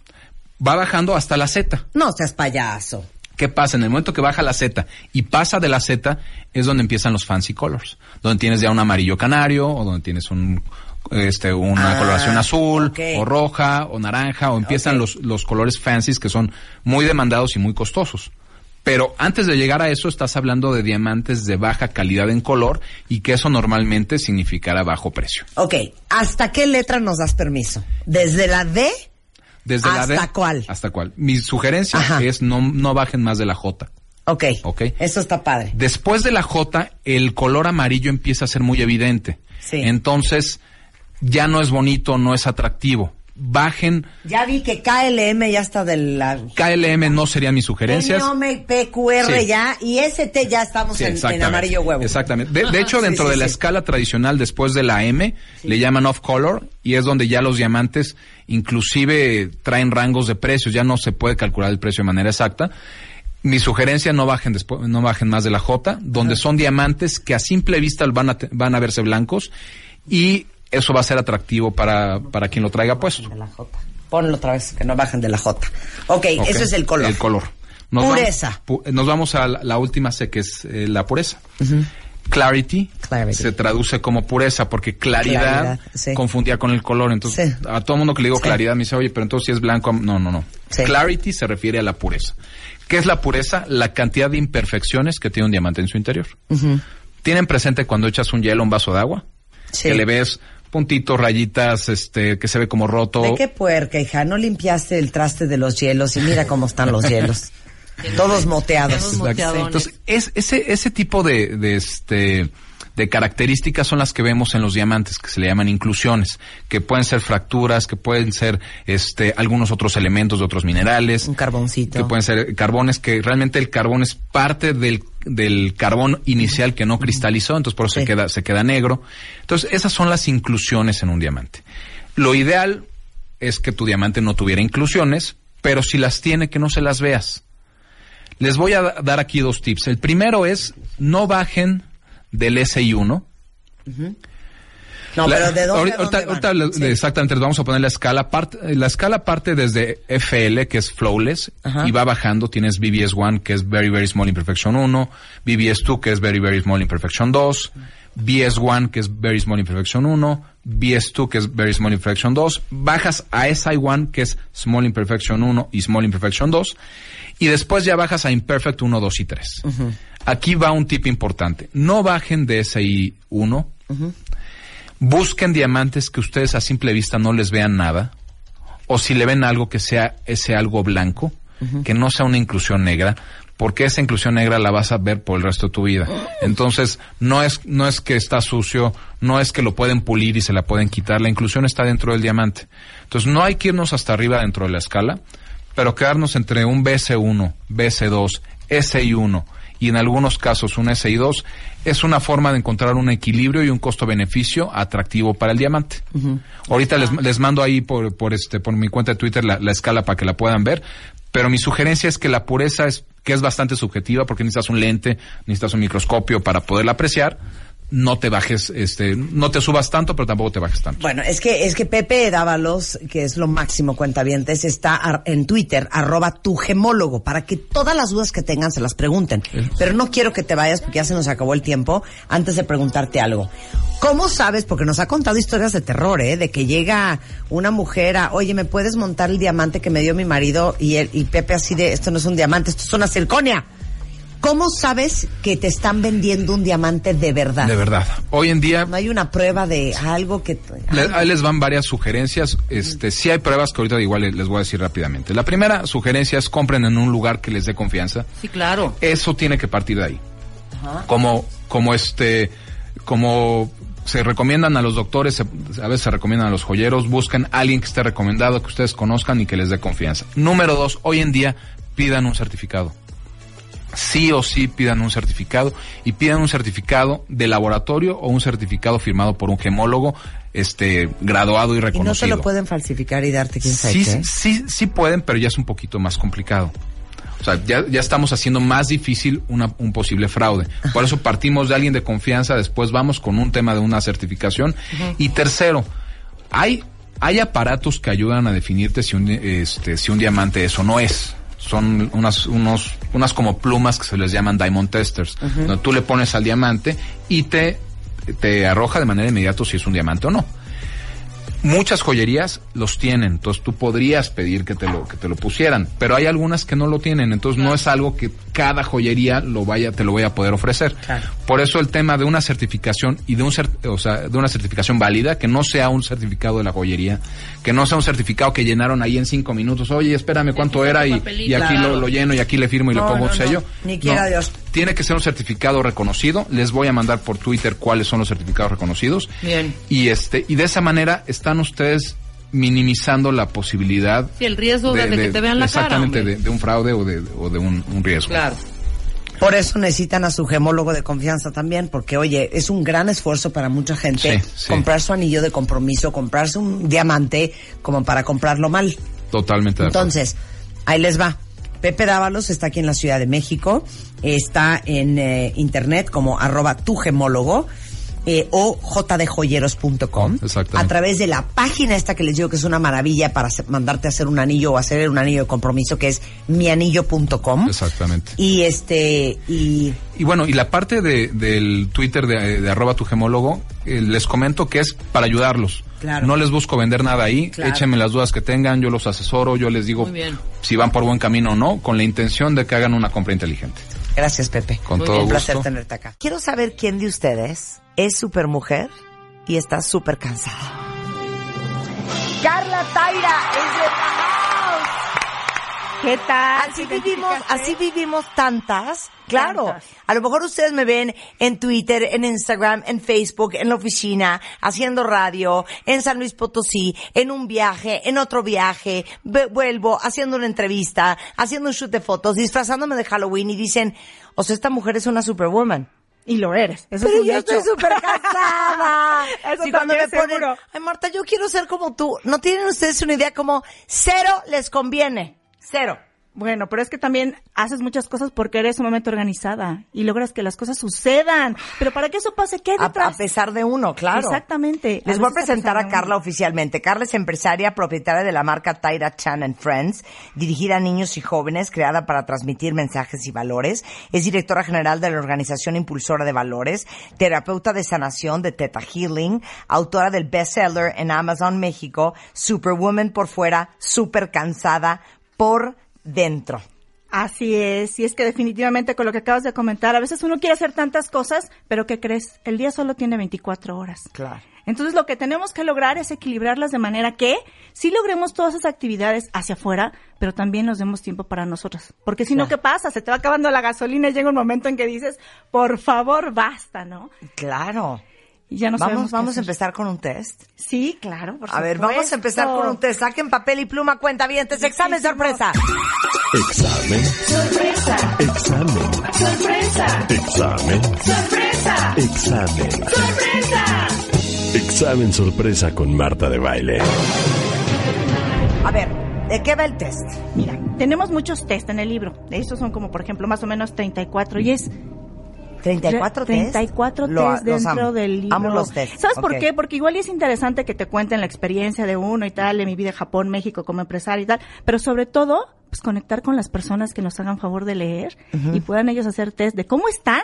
Va bajando hasta la Z. No seas payaso. ¿Qué pasa? En el momento que baja la Z y pasa de la Z es donde empiezan los fancy colors. Donde tienes ya un amarillo canario o donde tienes un este, una Ah, coloración azul, o roja, o naranja, o empiezan los, los colores fancies que son muy demandados y muy costosos. Pero antes de llegar a eso, estás hablando de diamantes de baja calidad en color y que eso normalmente significará bajo precio. Ok, ¿hasta qué letra nos das permiso? ¿Desde la D? Desde la ¿Hasta D- cuál? Hasta cuál. Mi sugerencia Ajá. es no, no bajen más de la J. Ok. Ok. Eso está padre. Después de la J, el color amarillo empieza a ser muy evidente. Sí. Entonces, ya no es bonito, no es atractivo. Bajen. Ya vi que KLM ya está de la... KLM no serían mis sugerencias. PQR Sí. ya, y ST ya estamos Sí, en, amarillo huevo. Exactamente. De, de hecho, dentro sí, de la escala tradicional, después de la M, le llaman off color y es donde ya los diamantes inclusive traen rangos de precios. Ya no se puede calcular el precio de manera exacta. Mi sugerencia no bajen después, no bajen más de la J, donde son diamantes que a simple vista van a, van a verse blancos y eso va a ser atractivo para, para quien lo traiga puesto. De la J. Ponlo otra vez, que no bajen de la J. Ok, Ok. eso es el color. El color. Pureza. Vamos, pu- nos vamos a la, la última C, que es eh, la pureza. Clarity, Clarity. se traduce como pureza porque claridad, Claridad, sí. confundía con el color. Entonces, Sí. a todo mundo que le digo Sí. claridad me dice, oye, pero entonces si es blanco, no, no, no. Clarity se refiere a la pureza. ¿Qué es la pureza? La cantidad de imperfecciones que tiene un diamante en su interior. ¿Tienen presente cuando echas un hielo a un vaso de agua? Sí. Que le ves puntitos, rayitas, este, que se ve como roto. ¿De qué puerca, hija? No limpiaste el traste de los hielos y mira cómo están los hielos. Todos moteados. Todos. Entonces, es, ese, ese tipo de, de, este, de características son las que vemos en los diamantes, que se le llaman inclusiones, que pueden ser fracturas, que pueden ser este, algunos otros elementos de otros minerales. Un carboncito. Que pueden ser carbones, que realmente el carbón es parte del, del carbón inicial que no cristalizó, entonces por eso Sí. se, queda, se queda negro. Entonces, esas son las inclusiones en un diamante. Lo ideal es que tu diamante no tuviera inclusiones, pero si las tiene, que no se las veas. Les voy a da- dar aquí dos tips. El primero es no bajen del SI1. No, La- pero ¿de dónde, ahorita, dónde Sí. exactamente, les vamos a poner la escala. Part- la escala parte desde FL, que es flawless, Ajá. y va bajando. Tienes BBS1, que es Very Very Small Imperfection 1, BBS2, que es Very Very Small Imperfection 2, BS1, que es Very Small Imperfection 1, BS2, que es Very Small Imperfection 2, bajas a SI1, que es Small Imperfection 1 y Small Imperfection 2, y después ya bajas a Imperfect 1, 2 y 3. Aquí va un tip importante. No bajen de SI1, busquen diamantes que ustedes a simple vista no les vean nada, o si le ven algo que sea ese algo blanco, que no sea una inclusión negra, porque esa inclusión negra la vas a ver por el resto de tu vida. Entonces, no es, no es que está sucio, no es que lo pueden pulir y se la pueden quitar, la inclusión está dentro del diamante. Entonces, no hay que irnos hasta arriba dentro de la escala, pero quedarnos entre un BS1, BS2, SI1 y en algunos casos un SI2 es una forma de encontrar un equilibrio y un costo-beneficio atractivo para el diamante. Ahorita les, les mando ahí por, por, este, por mi cuenta de Twitter la, la escala para que la puedan ver, pero mi sugerencia es que la pureza es que es bastante subjetiva porque necesitas un lente, necesitas un microscopio para poderla apreciar. No te bajes, este, no te subas tanto, pero tampoco te bajes tanto. Bueno, es que, es que Pepe Dávalos, que es lo máximo cuentavientes, está en Twitter, arroba tu gemólogo, para que todas las dudas que tengan se las pregunten. Pero no quiero que te vayas porque ya se nos acabó el tiempo, antes de preguntarte algo. ¿Cómo sabes? Porque nos ha contado historias de terror, ¿eh? De que llega una mujer a, oye, ¿me puedes montar el diamante que me dio mi marido? Y, él, y Pepe así de, esto no es un diamante, esto es una circonia. ¿Cómo sabes que te están vendiendo un diamante de verdad? De verdad. Hoy en día No hay una prueba de algo que... Le- ahí les van varias sugerencias. Este, sí hay pruebas que ahorita igual les, les voy a decir rápidamente. La primera sugerencia es compren en un lugar que les dé confianza. Sí, claro. Eso tiene que partir de ahí. Como, como este, como se recomiendan a los doctores, se- a veces se recomiendan a los joyeros, busquen a alguien que esté recomendado, que ustedes conozcan y que les dé confianza. Número dos, hoy en día pidan un certificado sí o sí pidan un certificado y pidan un certificado de laboratorio o un certificado firmado por un gemólogo este graduado y Y no reconocido. te lo pueden falsificar y darte quién sabe sí, qué. sí, sí pueden, pero ya es un poquito más complicado. O sea, ya, ya estamos haciendo más difícil una- un posible fraude. Por eso partimos de alguien de confianza, después vamos con un tema de una certificación. Y tercero, hay, hay aparatos que ayudan a definirte si un, este, si un diamante es o no es. Son unas, unos, unas como plumas que se les llaman diamond testers. donde tú le pones al diamante y te, te arroja de manera inmediata si es un diamante o no. Muchas joyerías los tienen, entonces tú podrías pedir que te lo que te lo pusieran, pero hay algunas que no lo tienen, entonces no es algo que cada joyería lo vaya te lo vaya a poder ofrecer. Claro. Por eso el tema de una certificación y de un cer- o sea, de una certificación válida, que no sea un certificado de la joyería, que no sea un certificado que llenaron ahí en cinco minutos. Oye, espérame cuánto era y, y aquí lo, lo lleno y aquí le firmo y No, le pongo un no. sello. Ni quiera. Dios. Tiene que ser un certificado reconocido. Les voy a mandar por Twitter cuáles son los certificados reconocidos. Bien. Y este y de esa manera están ustedes minimizando la posibilidad Sí, el riesgo de, de que te vean la cara. exactamente de, un fraude o de, o de un, un riesgo. Claro. Por eso necesitan a su gemólogo de confianza también, porque oye, es un gran esfuerzo para mucha gente Sí, sí. comprar su anillo de compromiso, comprarse un diamante como para comprarlo mal. Totalmente de acuerdo. Entonces, ahí les va. Pepe Dávalos está aquí en la Ciudad de México, está en eh, internet como arroba tu gemólogo eh, o jdjoyeros.com. A través de la página esta que les digo que es una maravilla para mandarte a hacer un anillo o hacer un anillo de compromiso que es mianillo.com. Exactamente. Y este, y Y bueno, y la parte de, del Twitter de, de arroba tu gemólogo, eh, les comento que es para ayudarlos. Claro. No les busco vender nada ahí, Claro. échenme las dudas que tengan, yo los asesoro, yo les digo si van por buen camino o no, con la intención de que hagan una compra inteligente. Gracias Pepe. Con Muy todo bien. Un placer gusto. tenerte acá. Quiero saber quién de ustedes es super mujer y está súper cansada. Carla Taira es de. ¿Qué tal? Así ¿Te vivimos, así vivimos tantas. Claro. Tantas. A lo mejor ustedes me ven en Twitter, en Instagram, en Facebook, en la oficina, haciendo radio, en San Luis Potosí, en un viaje, en otro viaje, vuelvo, haciendo una entrevista, haciendo un shoot de fotos, disfrazándome de Halloween y dicen, o sea, esta mujer es una superwoman. Y lo eres. Eso Pero es un yo hecho. estoy súper cansada. Eso Sí, cuando me ponen, seguro. ay Marta, yo quiero ser como tú. No tienen ustedes una idea como cero les conviene. Cero. Bueno, pero es que también haces muchas cosas porque eres sumamente organizada y logras que las cosas sucedan. Pero para que eso pase, ¿qué hay A, detrás? a pesar de uno, claro. Exactamente. Les voy a presentar a Carla oficialmente. Carla es empresaria, propietaria de la marca Tyra Chan and Friends, dirigida a niños y jóvenes, creada para transmitir mensajes y valores. Es directora general de la organización impulsora de valores, terapeuta de sanación de Teta Healing, autora del bestseller en Amazon México, Superwoman por fuera, super cansada por dentro. Así es, y es que definitivamente con lo que acabas de comentar, a veces uno quiere hacer tantas cosas, pero ¿qué crees? El día solo tiene 24 horas. Claro. Entonces lo que tenemos que lograr es equilibrarlas de manera que sí logremos todas esas actividades hacia afuera, pero también nos demos tiempo para nosotros. Porque si no. ¿qué pasa? Se te va acabando la gasolina y llega un momento en que dices, por favor, basta, ¿no? Claro. Y ya no vamos vamos a empezar con un test. Sí, claro, por A ver, vamos a supuesto. empezar con un test. Saquen papel y pluma, cuenta bien. Examen sorpresa. Examen. Sorpresa. Examen. Sorpresa. Examen. Sorpresa. Examen. Sorpresa. Examen sorpresa con Marta de baile. A ver, ¿de qué va el test? Mira, tenemos muchos test en el libro. Estos son como, por ejemplo, más o menos 34 y es 34 test. 34 Lo- test dentro amo. del libro. Amo los test. ¿Sabes por Ok. qué? Porque igual es interesante que te cuenten la experiencia de uno y tal, de mi vida en Japón, México como empresario y tal, pero sobre todo, pues conectar con las personas que nos hagan favor de leer y puedan ellos hacer test de cómo están,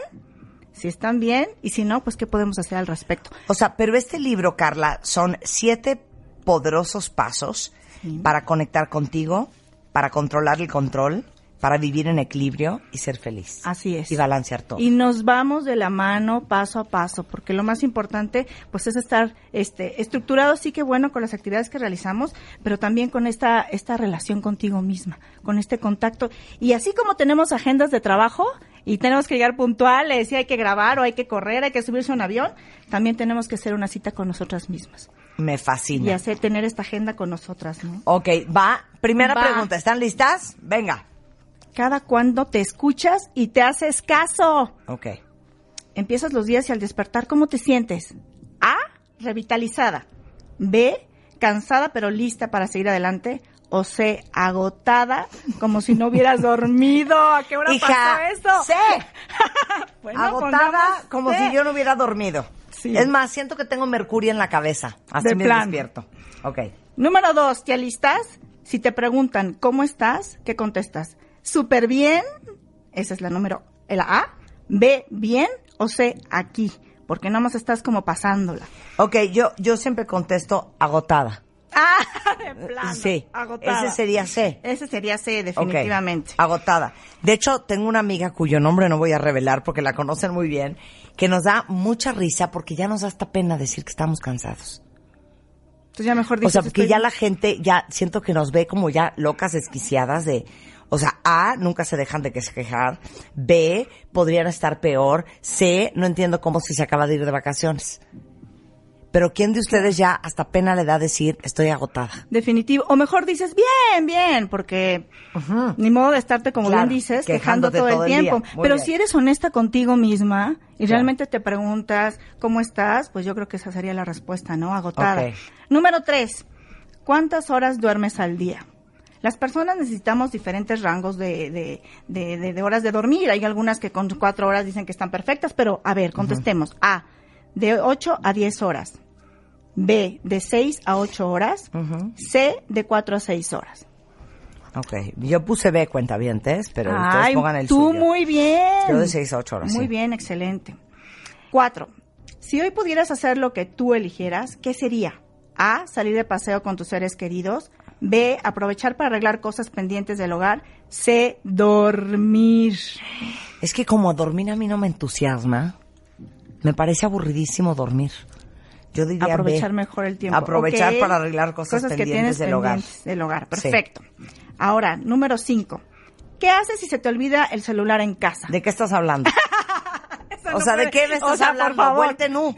si están bien y si no, pues qué podemos hacer al respecto. O sea, pero este libro, Carla, son siete poderosos pasos para conectar contigo, para controlar el control, para vivir en equilibrio y ser feliz. Así es. Y balancear todo. Y nos vamos de la mano paso a paso, porque lo más importante pues es estar este estructurado sí que bueno con las actividades que realizamos, pero también con esta esta relación contigo misma, con este contacto y así como tenemos agendas de trabajo y tenemos que llegar puntuales y hay que grabar o hay que correr, hay que subirse a un avión, también tenemos que hacer una cita con nosotras mismas Me y fascina. hacer tener esta agenda con nosotras, ¿no? Ok, va. Primera Va. pregunta. ¿Están listas? Venga. Cada cuando te escuchas y te haces caso. Ok. Empiezas los días y al despertar, ¿cómo te sientes? A, revitalizada. B, cansada pero lista para seguir adelante. O C, agotada, como si no hubieras dormido. ¿A qué hora Hija, pasó esto? sé. Bueno, Agotada como C. si yo no hubiera dormido. Sí. Es más, siento que tengo mercurio en la cabeza. Así De me despierto. Ok. Número dos, ¿ya listas? Si te preguntan, ¿cómo estás? ¿Qué contestas? Súper bien. Esa es la número, la A. B, bien. O C, aquí. porque nada más estás como pasándola. Ok, yo, yo siempre contesto agotada. Ah, de plano. Sí, agotada. ese sería C. Ese sería C, definitivamente. Agotada. De hecho, tengo una amiga cuyo nombre no voy a revelar porque la conocen muy bien, que nos da mucha risa porque ya nos da hasta pena decir que estamos cansados. Entonces ya mejor O dices, sea, porque estoy- ya la gente, ya siento que nos ve como ya locas, desquiciadas de, o sea, A, nunca se dejan de que se quejar. B, podrían estar peor. C, no entiendo cómo si se acaba de ir de vacaciones. Pero ¿quién de ustedes ya hasta pena le da decir estoy agotada? Definitivo. O mejor dices, bien, bien, porque ni modo de estarte, como Claro, bien dices, quejando todo, todo el tiempo. Pero bien. si eres honesta contigo misma y Claro. realmente te preguntas cómo estás, pues yo creo que esa sería la respuesta, ¿no? Agotada. Número tres, ¿cuántas horas duermes al día? Las personas necesitamos diferentes rangos de, de, de, horas de dormir. Hay algunas que con cuatro horas dicen que están perfectas, pero a ver, contestemos. A, de 8 a 10 horas. B, de 6 a 8 horas. C, de 4 a 6 horas. Ok, yo puse B cuentavientes, pero Ay, pongan el tú suyo. muy bien. Yo de seis a ocho horas, Muy sí. bien, excelente. Cuatro. Si hoy pudieras hacer lo que tú eligieras, ¿qué sería? A, salir de paseo con tus seres queridos. B, aprovechar para arreglar cosas pendientes del hogar. C, dormir. Es que como dormir a mí no me entusiasma, me parece aburridísimo dormir. Yo diría B. Aprovechar mejor el tiempo. Aprovechar para arreglar cosas, pendientes del hogar. del hogar. Sí. Perfecto. Ahora, número cinco. ¿Qué haces si se te olvida el celular en casa? ¿De qué estás hablando? O no sea, ¿de qué me o estás sea, por hablando? favor. Vuelte nu.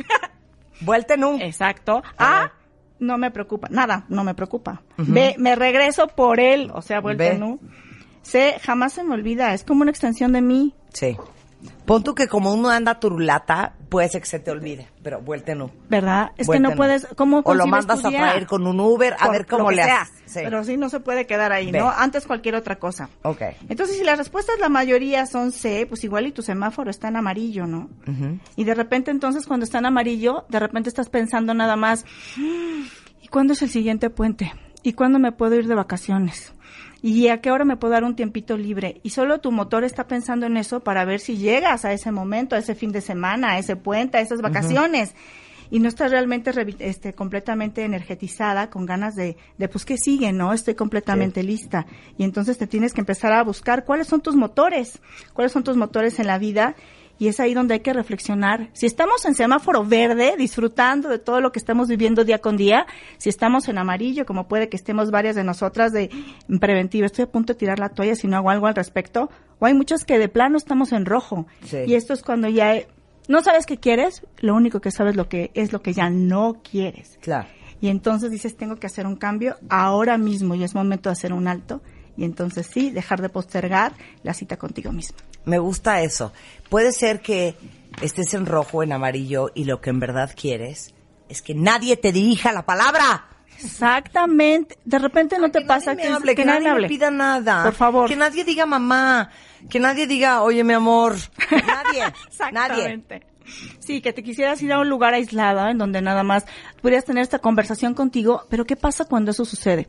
Vuelte nu. Exacto. A A. no me preocupa. Nada, no me preocupa. B, me regreso por él. O sea, vuelta B. nu. C, jamás se me olvida. Es como una extensión de mí. Sí. Pon tú que como uno anda turulata, puede ser que se te olvide, pero vuelte nu. ¿Verdad? Es que no puedes. ¿Cómo O lo mandas a traer con un Uber, a Por ver cómo le haces. Sí. Pero sí no se puede quedar ahí, Ve. ¿no? Antes cualquier otra cosa. Ok. Entonces, si las respuestas la mayoría son C, pues igual y tu semáforo está en amarillo, ¿no? Y de repente entonces cuando está en amarillo, de repente estás pensando nada más, "Mm, ¿y cuándo es el siguiente puente? ¿Y cuándo me puedo ir de vacaciones? ¿Y a qué hora me puedo dar un tiempito libre? Y solo tu motor está pensando en eso para ver si llegas a ese momento, a ese fin de semana, a ese puente, a esas vacaciones. Y no estás realmente este, completamente energetizada, con ganas de, de pues, ¿qué sigue? No, estoy completamente lista. Y entonces te tienes que empezar a buscar cuáles son tus motores, cuáles son tus motores en la vida y es ahí donde hay que reflexionar. Si estamos en semáforo verde, disfrutando de todo lo que estamos viviendo día con día, si estamos en amarillo, como puede que estemos varias de nosotras de en preventiva, estoy a punto de tirar la toalla si no hago algo al respecto, o hay muchos que de plano estamos en rojo. Sí. Y esto es cuando ya no sabes qué quieres, lo único que sabes lo que es lo que ya no quieres. Claro. Y entonces dices, tengo que hacer un cambio ahora mismo y es momento de hacer un alto. Y entonces sí, dejar de postergar la cita contigo mismo. Me gusta eso. Puede ser que estés en rojo, en amarillo, y lo que en verdad quieres es que nadie te dirija la palabra. Exactamente. De repente no te que pasa nadie que, me hable, que, nadie nadie hable. me pida nada. Por favor. Que nadie diga mamá. Que nadie diga, oye, mi amor. Nadie. nadie. Exactamente. Sí, que te quisieras ir a un lugar aislado en donde nada más podrías tener esta conversación contigo, pero ¿qué pasa cuando eso sucede?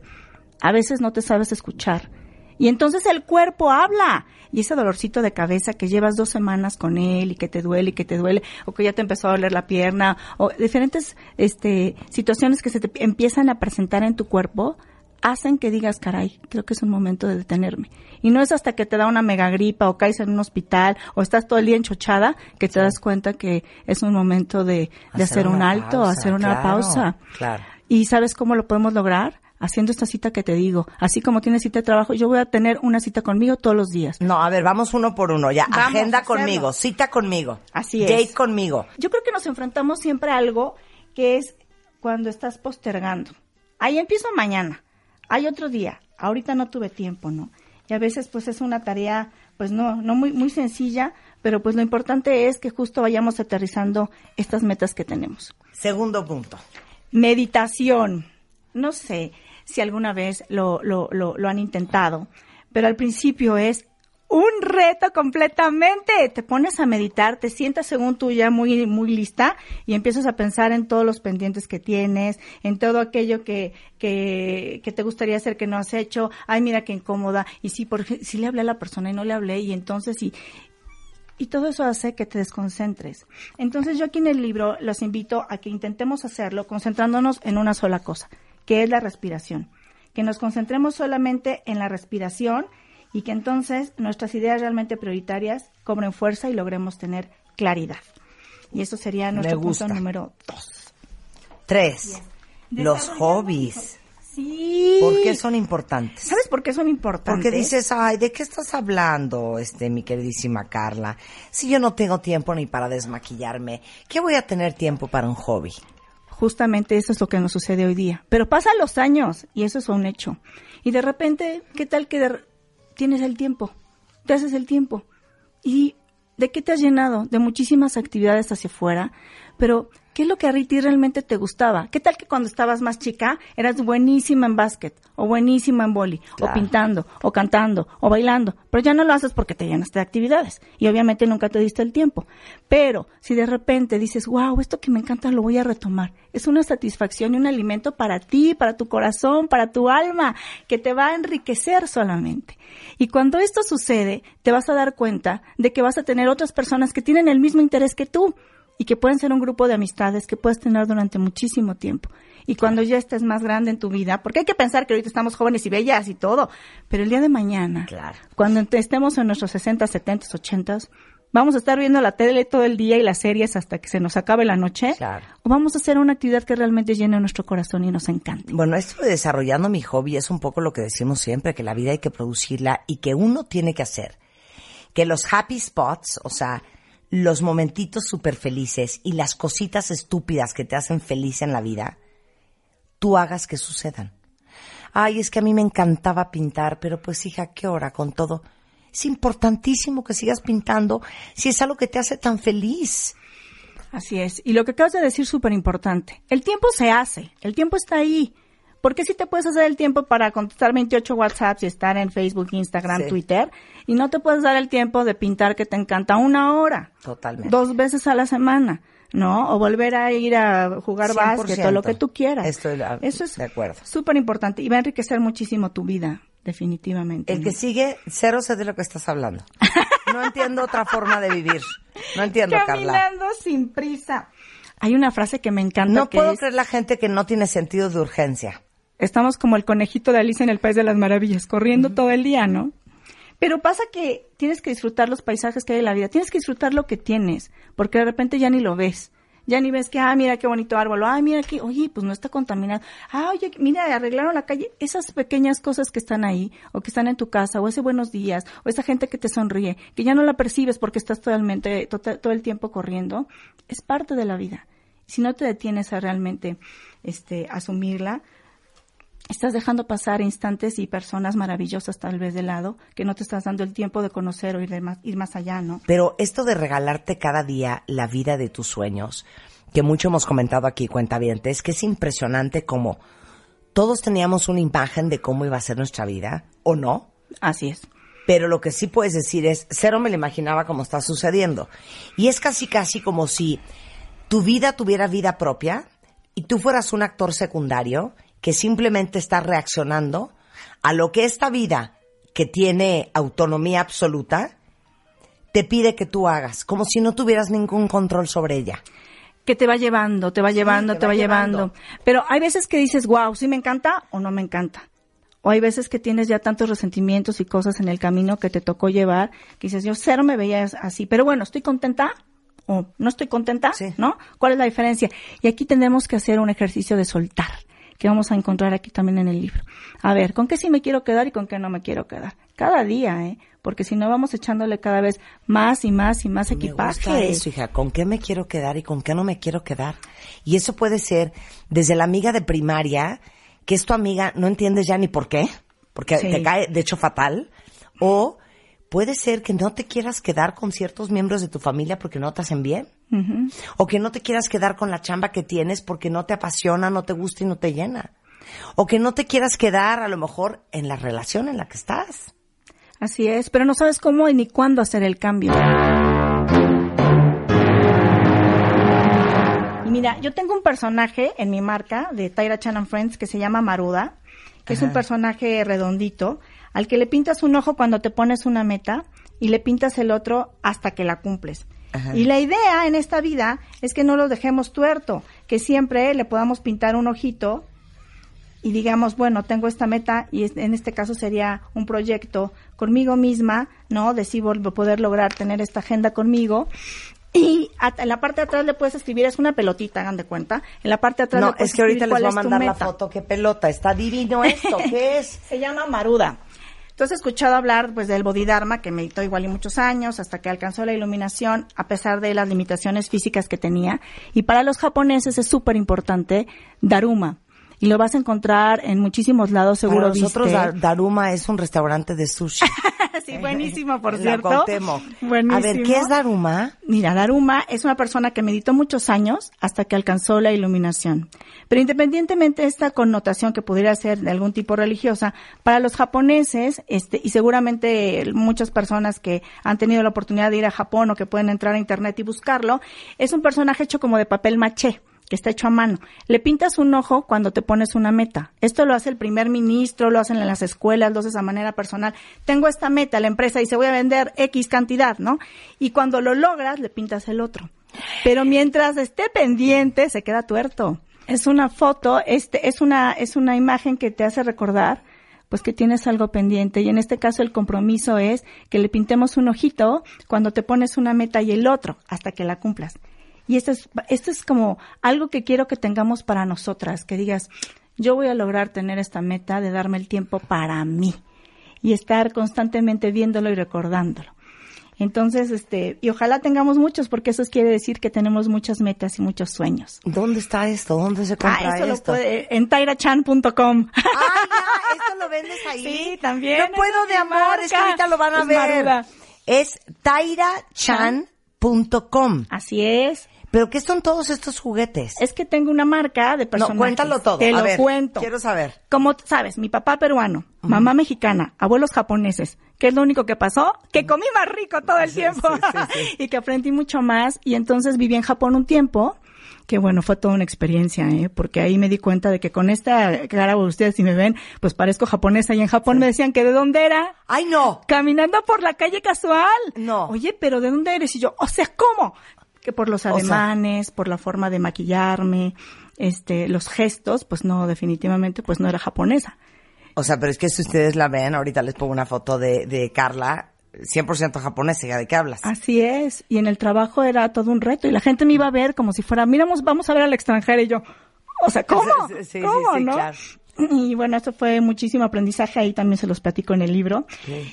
A veces no te sabes escuchar. Y entonces el cuerpo habla. Y ese dolorcito de cabeza que llevas dos semanas con él y que te duele y que te duele, o que ya te empezó a doler la pierna, o diferentes este, situaciones que se te empiezan a presentar en tu cuerpo, hacen que digas, caray, creo que es un momento de detenerme. Y no es hasta que te da una mega gripa o caes en un hospital o estás todo el día enchochada que te das cuenta que es un momento de, de hacer, un alto, pausa, hacer una claro, pausa. claro. ¿Y sabes cómo lo podemos lograr? Haciendo esta cita que te digo. Así como tienes cita de trabajo, yo voy a tener una cita conmigo todos los días. No, a ver, vamos uno por uno. Ya, Vamos agenda conmigo, cita conmigo. Así Date es. conmigo. Yo creo que nos enfrentamos siempre a algo que es cuando estás postergando. Ahí empiezo mañana. Hay otro día. Ahorita no tuve tiempo, ¿no? Y a veces pues es una tarea pues no no muy muy sencilla, pero pues lo importante es que justo vayamos aterrizando estas metas que tenemos. Segundo punto. Meditación. No sé si alguna vez lo, lo, lo, han intentado, pero al principio es un reto completamente. Te pones a meditar, te sientas según tú ya muy, muy lista y empiezas a pensar en todos los pendientes que tienes, en todo aquello que, que, que te gustaría hacer que no has hecho. Ay, mira qué incómoda. Y sí, por, si le hablé a la persona y no le hablé y entonces y, Y todo eso hace que te desconcentres. Entonces yo aquí en el libro los invito a que intentemos hacerlo concentrándonos en una sola cosa, que es la respiración. Que nos concentremos solamente en la respiración y que entonces nuestras ideas realmente prioritarias cobren fuerza y logremos tener claridad. Y eso sería nuestro punto número dos. Tres, los hobbies. Sí. ¿Por qué son importantes? ¿Sabes por qué son importantes? Porque dices, ay, ¿de qué estás hablando, este, mi queridísima Carla? Si yo no tengo tiempo ni para desmaquillarme, ¿qué voy a tener tiempo para un hobby? Justamente eso es lo que nos sucede hoy día. Pero pasan los años y eso es un hecho. Y de repente, ¿qué tal que de- tienes el tiempo? Te haces el tiempo. ¿Y de qué te has llenado? De muchísimas actividades hacia afuera. Pero, ¿qué es lo que a ti realmente te gustaba? ¿Qué tal que cuando estabas más chica eras buenísima en básquet, o buenísima en boli, Claro. o pintando, o cantando, o bailando? Pero ya no lo haces porque te llenaste de actividades. Y obviamente nunca te diste el tiempo. Pero, si de repente dices, wow, esto que me encanta lo voy a retomar. Es una satisfacción y un alimento para ti, para tu corazón, para tu alma, que te va a enriquecer solamente. Y cuando esto sucede, te vas a dar cuenta de que vas a tener otras personas que tienen el mismo interés que tú y que pueden ser un grupo de amistades que puedes tener durante muchísimo tiempo. Y cuando ya estés más grande en tu vida, porque hay que pensar que ahorita estamos jóvenes y bellas y todo, pero el día de mañana, Claro. cuando estemos en nuestros 60, 70, 80, vamos a estar viendo la tele todo el día y las series hasta que se nos acabe la noche, Claro. o vamos a hacer una actividad que realmente llene nuestro corazón y nos encante. Bueno, esto de desarrollando mi hobby es un poco lo que decimos siempre, que la vida hay que producirla y que uno tiene que hacer. Que los happy spots, o sea, los momentitos súper felices y las cositas estúpidas que te hacen feliz en la vida, tú hagas que sucedan. Ay, es que a mí me encantaba pintar, pero pues hija, ¿qué hora con todo? Es importantísimo que sigas pintando si es algo que te hace tan feliz. Así es. Y lo que acabas de decir súper importante. El tiempo se hace. El tiempo está ahí. ¿Por qué si te puedes hacer el tiempo para contestar 28 WhatsApps y estar en Facebook, Instagram, Sí. Twitter? Y no te puedes dar el tiempo de pintar que te encanta una hora. Totalmente. Dos veces a la semana. ¿No? O volver a ir a jugar 100%. básquet o lo que tú quieras. Estoy Eso es de acuerdo. súper importante y va a enriquecer muchísimo tu vida, definitivamente. El que sigue, cero sé de lo que estás hablando. No entiendo otra forma de vivir. No entiendo, Carla. Caminando sin prisa. Hay una frase que me encanta No que puedo es, creer la gente que no tiene sentido de urgencia. Estamos como el conejito de Alicia en el País de las Maravillas, corriendo todo el día, ¿no? Pero pasa que tienes que disfrutar los paisajes que hay en la vida, tienes que disfrutar lo que tienes, porque de repente ya ni lo ves. Ya ni ves que, ah, mira qué bonito árbol, ah, mira que, oye, pues no está contaminado. Ah, oye, mira, arreglaron la calle. Esas pequeñas cosas que están ahí, o que están en tu casa, o ese buenos días, o esa gente que te sonríe, que ya no la percibes porque estás totalmente, tota- todo el tiempo corriendo, es parte de la vida. Si no te detienes a realmente, este, asumirla, estás dejando pasar instantes y personas maravillosas tal vez de lado que no te estás dando el tiempo de conocer o ir, de más, ir más allá, ¿no? Pero esto de regalarte cada día la vida de tus sueños, que mucho hemos comentado aquí, cuentavientes, que es impresionante como todos teníamos una imagen de cómo iba a ser nuestra vida, ¿o no? Así es. Pero lo que sí puedes decir es, cero me lo imaginaba como está sucediendo. Y es casi casi como si tu vida tuviera vida propia y tú fueras un actor secundario que simplemente está reaccionando a lo que esta vida, que tiene autonomía absoluta, te pide que tú hagas, como si no tuvieras ningún control sobre ella. Que te va llevando, te va llevando, te te, va va, llevando. llevando. Pero hay veces que dices, wow, sí me encanta o no me encanta. O hay veces que tienes ya tantos resentimientos y cosas en el camino que te tocó llevar, que dices, yo cero me veía así. Pero bueno, ¿estoy contenta? ¿O no estoy contenta? Sí. ¿No? ¿Cuál es la diferencia? Y aquí tenemos que hacer un ejercicio de soltar, que vamos a encontrar aquí también en el libro. A ver, ¿con qué sí me quiero quedar y con qué no me quiero quedar? Cada día, ¿eh? Porque si no vamos echándole cada vez más y más y más Me gusta equipaje. eso, hija. ¿Con qué me quiero quedar y con qué no me quiero quedar? Y eso puede ser desde la amiga de primaria, que es tu amiga, no entiendes ya ni por qué, porque Sí. te cae, de hecho, fatal. O puede ser que no te quieras quedar con ciertos miembros de tu familia porque no te hacen bien. O que no te quieras quedar con la chamba que tienes porque no te apasiona, no te gusta y no te llena. O que no te quieras quedar a lo mejor en la relación en la que estás. Así es, pero no sabes cómo y ni cuándo hacer el cambio. Y mira, yo tengo un personaje en mi marca de Tyra Chan and Friends que se llama Maruda, que es un personaje redondito, al que le pintas un ojo cuando te pones una meta y le pintas el otro hasta que la cumples. Y la idea en esta vida es que no lo dejemos tuerto, que siempre le podamos pintar un ojito y digamos, bueno, tengo esta meta y en este caso sería un proyecto conmigo misma, ¿no? De vol- poder lograr tener esta agenda conmigo. Y en la parte de atrás le puedes escribir, es una pelotita, hagan de cuenta. En la parte de atrás No, le puedes es que ahorita les voy a mandar la foto. Qué pelota. Está divino esto. ¿Qué es? Se llama Maruda. Entonces he escuchado hablar pues del Bodhidharma que meditó igual y muchos años hasta que alcanzó la iluminación a pesar de las limitaciones físicas que tenía. Y para los japoneses es súper importante Daruma. Y lo vas a encontrar en muchísimos lados, seguro Para nosotros viste. Daruma es un restaurante de sushi. sí, buenísimo, por cierto. Buenísimo. A ver, ¿qué es Daruma? Mira, Daruma es una persona que meditó muchos años hasta que alcanzó la iluminación. Pero independientemente de esta connotación que pudiera ser de algún tipo religiosa, para los japoneses, este, y seguramente muchas personas que han tenido la oportunidad de ir a Japón o que pueden entrar a internet y buscarlo, es un personaje hecho como de papel maché que está hecho a mano. Le pintas un ojo cuando te pones una meta. Esto lo hace el primer ministro, lo hacen en las escuelas, lo haces a manera personal. Tengo esta meta, la empresa dice voy a vender X cantidad, ¿no? Y cuando lo logras, le pintas el otro. Pero mientras esté pendiente, se queda tuerto. Es una foto, este, es una, es una imagen que te hace recordar pues que tienes algo pendiente y en este caso el compromiso es que le pintemos un ojito cuando te pones una meta y el otro hasta que la cumplas. Y esto es, esto es como algo que quiero que tengamos para nosotras, que digas, yo voy a lograr tener esta meta de darme el tiempo para mí y estar constantemente viéndolo y recordándolo. Entonces, este, y ojalá tengamos muchos, porque eso quiere decir que tenemos muchas metas y muchos sueños. ¿Dónde está esto? ¿Dónde se Ah, compra esto lo esto? puede, en tairachan.com. Ah, ya, esto lo vendes ahí. Sí, también. No puedo de amor, es que ahorita lo van a Es ver. Maruda. Es tairachan.com. Así es. ¿Pero qué son todos estos juguetes? Es que tengo una marca de no, personajes. cuéntalo todo. Te a lo ver, cuento. Quiero saber. Como sabes, mi papá peruano, mamá mexicana, abuelos japoneses. ¿Qué es lo único que pasó? Que comí más rico todo el tiempo y que aprendí mucho más. Y entonces viví en Japón un tiempo. Que bueno, fue toda una experiencia, ¿eh? Porque ahí me di cuenta de que con esta cara, ustedes si me ven, pues parezco japonesa. Y en Japón me decían que de dónde era. ¡Ay, no! Caminando por la calle casual. No. Oye, pero ¿de dónde eres? Y yo, o sea, ¿cómo? Que por los sea- ademanes, por la forma de maquillarme, este, los gestos, pues no, definitivamente, pues no era japonesa. O sea, pero es que si ustedes la ven, ahorita les pongo una foto de, de Carla, 100% japonesa, ¿ya ¿de qué hablas? Así es. Y en el trabajo era todo un reto y la gente me iba a ver como si fuera, miramos, vamos a ver al extranjero y yo, o sea, ¿cómo? Sí, sí, sí, ¿Cómo, sí, no? claro. Y bueno, esto fue muchísimo aprendizaje, ahí también se los platico en el libro.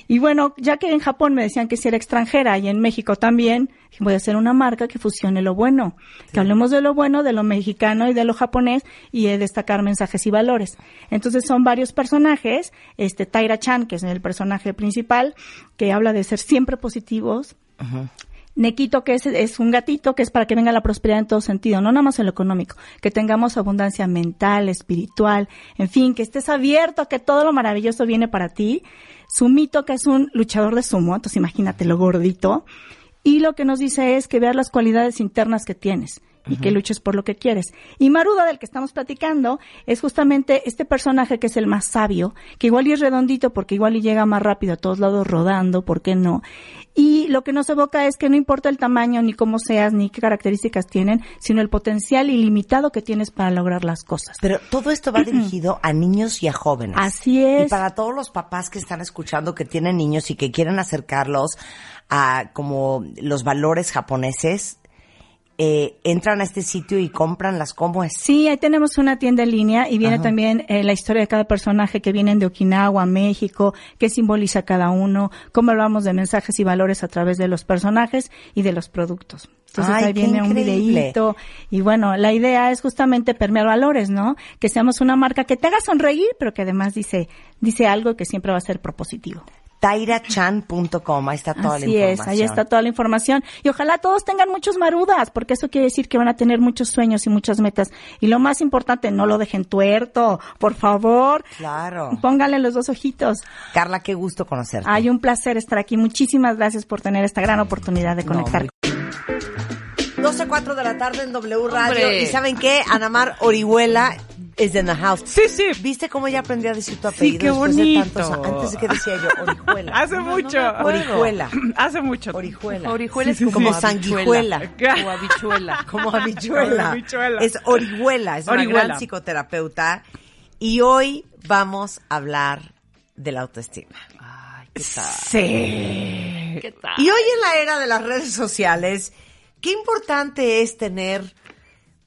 Y bueno, ya que en Japón me decían que si era extranjera y en México también, voy a hacer una marca que fusione lo bueno, que hablemos de lo bueno, de lo mexicano y de lo japonés y de destacar mensajes y valores. Entonces son varios personajes, este Taira Chan, que es el personaje principal, que habla de ser siempre positivos, Nequito, que es, es un gatito, que es para que venga la prosperidad en todo sentido, no nada más en lo económico, que tengamos abundancia mental, espiritual, en fin, que estés abierto a que todo lo maravilloso viene para ti. Sumito, que es un luchador de sumo, entonces imagínate lo gordito. Y lo que nos dice es que veas las cualidades internas que tienes y que luches por lo que quieres. Y Maruda, del que estamos platicando, es justamente este personaje que es el más sabio, que igual y es redondito porque igual y llega más rápido a todos lados rodando, ¿por qué no? Y lo que nos evoca es que no importa el tamaño, ni cómo seas, ni qué características tienen, sino el potencial ilimitado que tienes para lograr las cosas. Pero todo esto va dirigido a niños y a jóvenes. Así es. Y para todos los papás que están escuchando que tienen niños y que quieren acercarlos a como los valores japoneses, eh, entran a este sitio y compran las cómo es. Sí, ahí tenemos una tienda en línea y viene Ajá. también eh, la historia de cada personaje que vienen de Okinawa, México, qué simboliza cada uno, cómo hablamos de mensajes y valores a través de los personajes y de los productos. Entonces Ay, ahí viene un videíto y bueno, la idea es justamente permear valores, ¿no? Que seamos una marca que te haga sonreír, pero que además dice dice algo que siempre va a ser propositivo. Tairachan.com, ahí está toda Así la es, información. ahí está toda la información. Y ojalá todos tengan muchos marudas, porque eso quiere decir que van a tener muchos sueños y muchas metas. Y lo más importante, no lo dejen tuerto, por favor. Claro. Pónganle los dos ojitos. Carla, qué gusto conocerte. Hay un placer estar aquí. Muchísimas gracias por tener esta gran oportunidad de No, conectar. muy- 12, 4 de la tarde en W Radio. Hombre. ¿Y saben qué? Anamar Orihuela is in the house. Sí, sí. ¿Viste cómo ya aprendí a decir tu Sí, apellido qué después de bonito. tantos Antes de que decía yo, orijuela. Hace mucho. Orijuela. Hace mucho. Orijuela. Orijuela es Sí, sí, como, sí. Como habichuela. sanguijuela. O habichuela. Como habichuela. Habichuela. Es orihuela, es una Orihuela. gran psicoterapeuta. Y hoy vamos a hablar de la autoestima. Ay, ¿qué tal? Sí. ¿Qué tal? Y hoy en la era de las redes sociales, qué importante es tener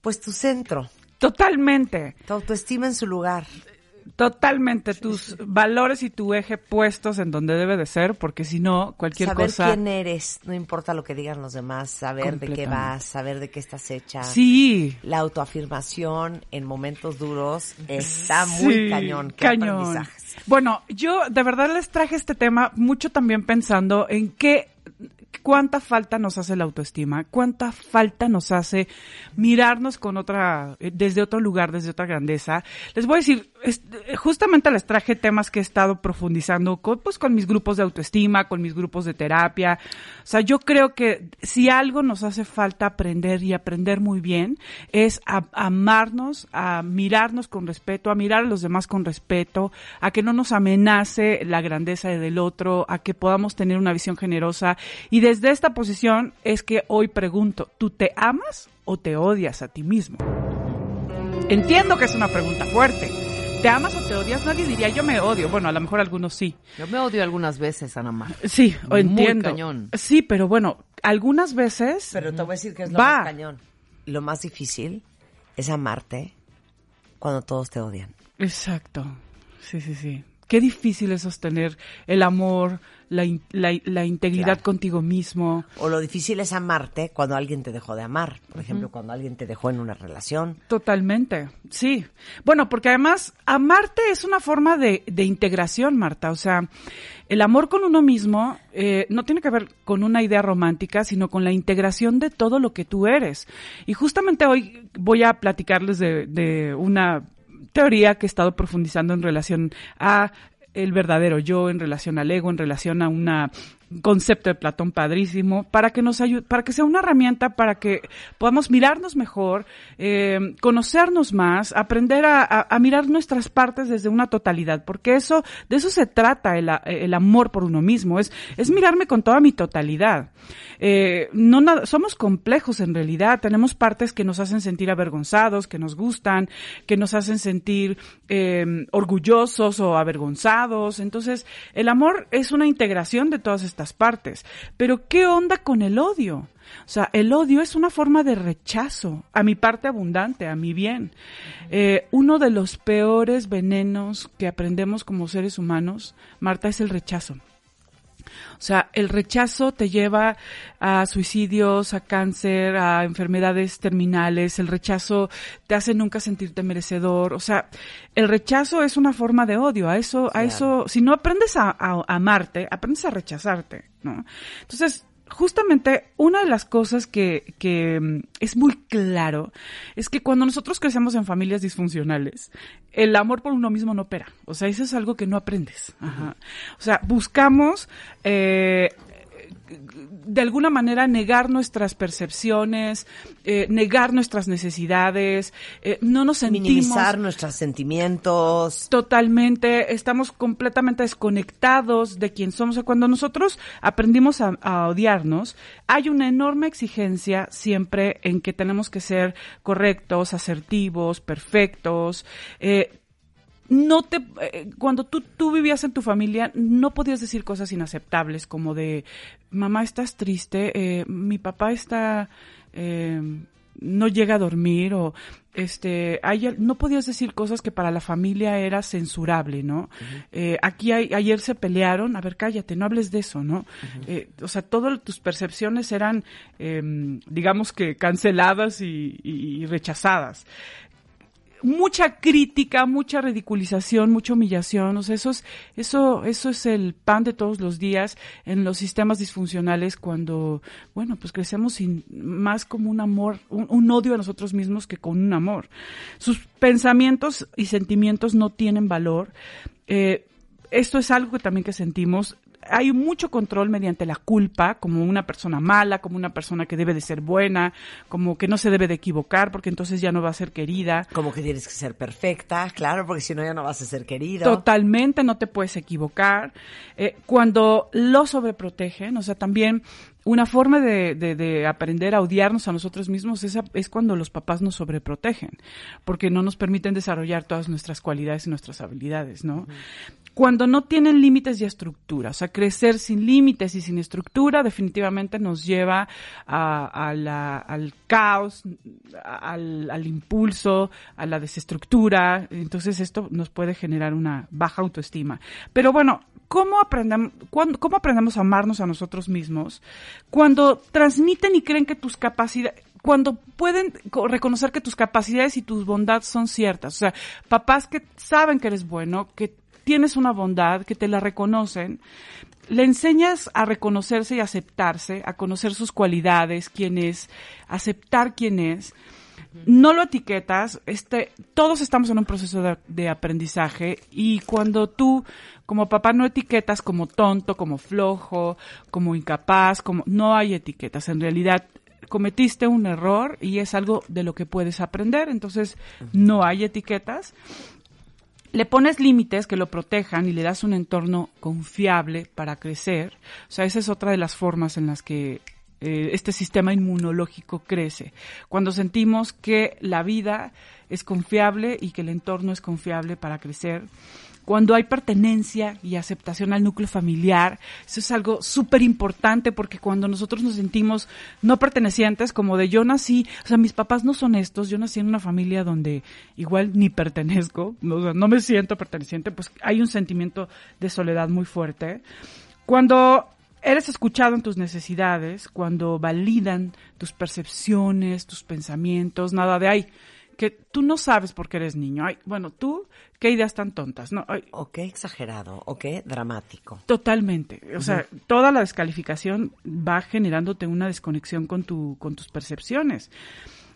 pues tu centro, Totalmente. tu autoestima en su lugar. Totalmente. Tus valores y tu eje puestos en donde debe de ser, porque si no, cualquier saber cosa. quién eres, no importa lo que digan los demás, saber de qué vas, saber de qué estás hecha. Sí. La autoafirmación en momentos duros está muy cañón. Qué cañón. Bueno, yo de verdad les traje este tema mucho también pensando en qué cuánta falta nos hace la autoestima, cuánta falta nos hace mirarnos con otra eh, desde otro lugar, desde otra grandeza. Les voy a decir, justamente les traje temas que he estado profundizando con, pues con mis grupos de autoestima, con mis grupos de terapia. O sea, yo creo que si algo nos hace falta aprender y aprender muy bien es a, amarnos, a mirarnos con respeto, a mirar a los demás con respeto, a que no nos amenace la grandeza del otro, a que podamos tener una visión generosa. Y desde esta posición es que hoy pregunto, ¿tú te amas o te odias a ti mismo? Entiendo que es una pregunta fuerte. ¿Te amas o te odias? Nadie diría yo me odio. Bueno, a lo mejor algunos sí. Yo me odio algunas veces, Ana Mar. Sí, o Muy entiendo. cañón. Sí, pero bueno, algunas veces Pero te voy a decir que es lo Va. más cañón. Lo más difícil es amarte cuando todos te odian. Exacto. Sí, sí, sí. Qué difícil es sostener el amor, la, in- la, la integridad Claro. contigo mismo. O lo difícil es amarte cuando alguien te dejó de amar. Por ejemplo, cuando alguien te dejó en una relación. Totalmente, sí. Bueno, porque además amarte es una forma de, de integración, Marta. O sea, el amor con uno mismo eh, no tiene que ver con una idea romántica, sino con la integración de todo lo que tú eres. Y justamente hoy voy a platicarles de, de una teoría que he estado profundizando en relación a el verdadero yo, en relación al ego, en relación a una concepto de Platón padrísimo, para que nos ayude, para que sea una herramienta para que podamos mirarnos mejor, eh, conocernos más, aprender a, a- a mirar nuestras partes desde una totalidad, porque eso, de eso se trata el, el amor por uno mismo, es, es mirarme con toda mi totalidad. Eh, no somos complejos en realidad, tenemos partes que nos hacen sentir avergonzados, que nos gustan, que nos hacen sentir eh, orgullosos o avergonzados. Entonces, el amor es una integración de todas estas partes. Pero, ¿qué onda con el odio? O sea, el odio es una forma de rechazo a mi parte abundante, a mi bien. Eh, uno de los peores venenos que aprendemos como seres humanos, Marta, es el rechazo. O sea, el rechazo te lleva a suicidios, a cáncer, a enfermedades terminales. El rechazo te hace nunca sentirte merecedor. O sea, el rechazo es una forma de odio. A eso, a eso, si no aprendes a, a amarte, aprendes a rechazarte, ¿no? Entonces, justamente una de las cosas que, que mm, es muy claro es que cuando nosotros crecemos en familias disfuncionales, el amor por uno mismo no opera. O sea, eso es algo que no aprendes. Ajá. O sea, buscamos eh, de alguna manera negar nuestras percepciones, eh, negar nuestras necesidades, eh, no nos sentimos Minimizar nuestros sentimientos. totalmente, estamos completamente desconectados de quién somos. O sea, cuando nosotros aprendimos a, a odiarnos, hay una enorme exigencia siempre en que tenemos que ser correctos, asertivos, perfectos. Eh, no te eh, cuando tú, tú vivías en tu familia no podías decir cosas inaceptables como de mamá estás triste eh, mi papá está eh, no llega a dormir o este hay, no podías decir cosas que para la familia era censurable no Eh, aquí hay- ayer se pelearon a ver cállate no hables de eso no o sea todas tus percepciones eran em, digamos que canceladas y- y- y rechazadas mucha crítica, mucha ridiculización, mucha humillación, o sea, eso es, eso, eso es el pan de todos los días en los sistemas disfuncionales cuando, bueno, pues crecemos sin más como un amor, un, odio a nosotros mismos que con un amor. Sus pensamientos y sentimientos no tienen valor. Eh, esto es algo que también que sentimos hay mucho control mediante la culpa, como una persona mala, como una persona que debe de ser buena, como que no se debe de equivocar, porque entonces ya no va a ser querida. Como que tienes que ser perfecta, claro, porque si no ya no vas a ser querido. Totalmente, no te puedes equivocar. Eh, cuando lo sobreprotegen, o sea, también una forma de, de, de, aprender a odiarnos a nosotros mismos es, es, cuando los papás nos sobreprotegen, porque no nos permiten desarrollar todas nuestras cualidades y nuestras habilidades, ¿no? Uh -huh. Cuando no tienen límites y estructura, o sea, crecer sin límites y sin estructura definitivamente nos lleva a, la, al caos, al, al impulso, a la desestructura, entonces esto nos puede generar una baja autoestima. Pero bueno, ¿Cómo aprendemos, ¿Cómo aprendemos a amarnos a nosotros mismos? Cuando transmiten y creen que tus capacidades, cuando pueden reconocer que tus capacidades y tus bondades son ciertas. O sea, papás que saben que eres bueno, que tienes una bondad, que te la reconocen, le enseñas a reconocerse y aceptarse, a conocer sus cualidades, quién es, aceptar quién es. No lo etiquetas, este, todos estamos en un proceso de, de, aprendizaje y cuando tú como papá no etiquetas como tonto, como flojo, como incapaz, como no hay etiquetas, en realidad cometiste un error y es algo de lo que puedes aprender, entonces no hay etiquetas. Le pones límites que lo protejan y le das un entorno confiable para crecer. O sea, esa es otra de las formas en las que eh, este sistema inmunológico crece. Cuando sentimos que la vida es confiable y que el entorno es confiable para crecer. Cuando hay pertenencia y aceptación al núcleo familiar, eso es algo súper importante porque cuando nosotros nos sentimos no pertenecientes, como de yo nací, o sea, mis papás no son estos, yo nací en una familia donde igual ni pertenezco, no, no me siento perteneciente, pues hay un sentimiento de soledad muy fuerte. Cuando eres escuchado en tus necesidades, cuando validan tus percepciones, tus pensamientos, nada de ay, que tú no sabes por qué eres niño. Ay, bueno, tú, qué ideas tan tontas, ¿no? Ay, o qué exagerado, o qué dramático. Totalmente. O uh -huh. sea, toda la descalificación va generándote una desconexión con, tu, con tus percepciones.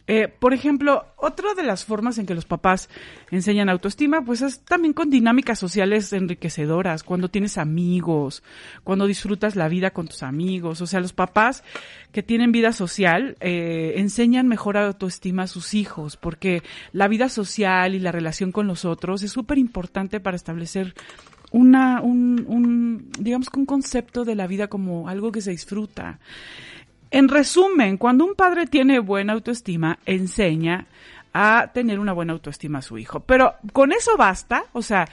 Eh, por ejemplo, otra de las formas en que los papás enseñan autoestima, pues es también con dinámicas sociales enriquecedoras, cuando tienes amigos, cuando disfrutas la vida con tus amigos. O sea, los papás que tienen vida social eh, enseñan mejor autoestima a sus hijos, porque la vida social y la relación con los otros es súper importante para establecer una, un, un, digamos que un concepto de la vida como algo que se disfruta. En resumen, cuando un padre tiene buena autoestima, enseña a tener una buena autoestima a su hijo. Pero con eso basta, o sea,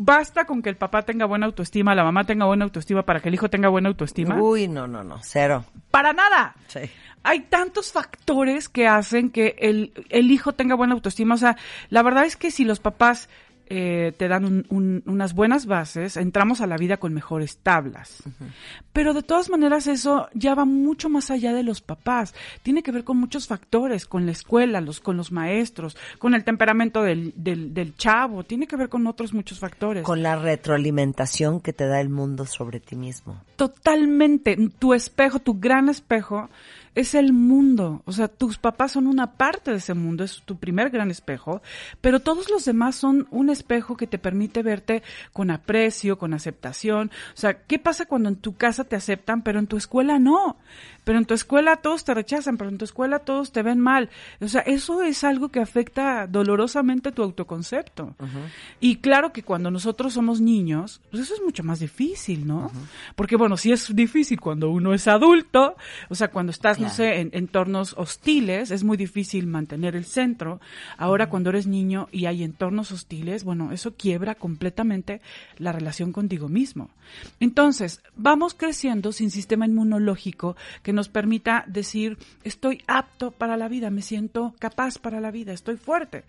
basta con que el papá tenga buena autoestima, la mamá tenga buena autoestima para que el hijo tenga buena autoestima. Uy, no, no, no, cero. Para nada. Sí. Hay tantos factores que hacen que el, el hijo tenga buena autoestima. O sea, la verdad es que si los papás eh, te dan un, un, unas buenas bases, entramos a la vida con mejores tablas. Uh -huh. Pero de todas maneras eso ya va mucho más allá de los papás. Tiene que ver con muchos factores, con la escuela, los, con los maestros, con el temperamento del, del, del chavo, tiene que ver con otros muchos factores. Con la retroalimentación que te da el mundo sobre ti mismo. Totalmente. Tu espejo, tu gran espejo, es el mundo. O sea, tus papás son una parte de ese mundo, es tu primer gran espejo, pero todos los demás son un espejo que te permite verte con aprecio, con aceptación. O sea, ¿qué pasa cuando en tu casa te aceptan, pero en tu escuela no? Pero en tu escuela todos te rechazan, pero en tu escuela todos te ven mal. O sea, eso es algo que afecta dolorosamente tu autoconcepto. Uh -huh. Y claro que cuando nosotros somos niños, pues eso es mucho más difícil, ¿no? Uh -huh. Porque bueno, sí es difícil cuando uno es adulto, o sea, cuando estás, claro. no sé, en entornos hostiles, es muy difícil mantener el centro. Ahora uh -huh. cuando eres niño y hay entornos hostiles, bueno, eso quiebra completamente la relación contigo mismo. Entonces, vamos creciendo sin sistema inmunológico que nos permita decir, estoy apto para la vida, me siento capaz para la vida, estoy fuerte.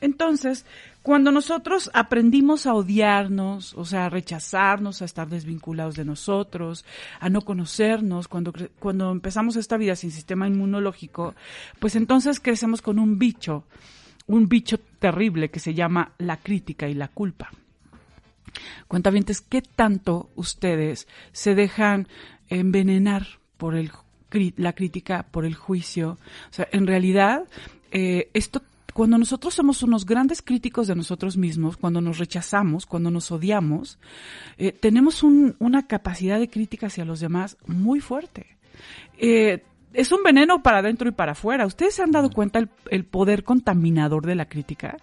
Entonces, cuando nosotros aprendimos a odiarnos, o sea, a rechazarnos, a estar desvinculados de nosotros, a no conocernos, cuando, cuando empezamos esta vida sin sistema inmunológico, pues entonces crecemos con un bicho, un bicho terrible que se llama la crítica y la culpa. Cuentavientes, ¿qué tanto ustedes se dejan envenenar por el la crítica por el juicio. O sea, en realidad, eh, esto cuando nosotros somos unos grandes críticos de nosotros mismos, cuando nos rechazamos, cuando nos odiamos, eh, tenemos un- una capacidad de crítica hacia los demás muy fuerte. Eh, es un veneno para adentro y para afuera. ¿Ustedes se han dado cuenta el, el poder contaminador de la crítica?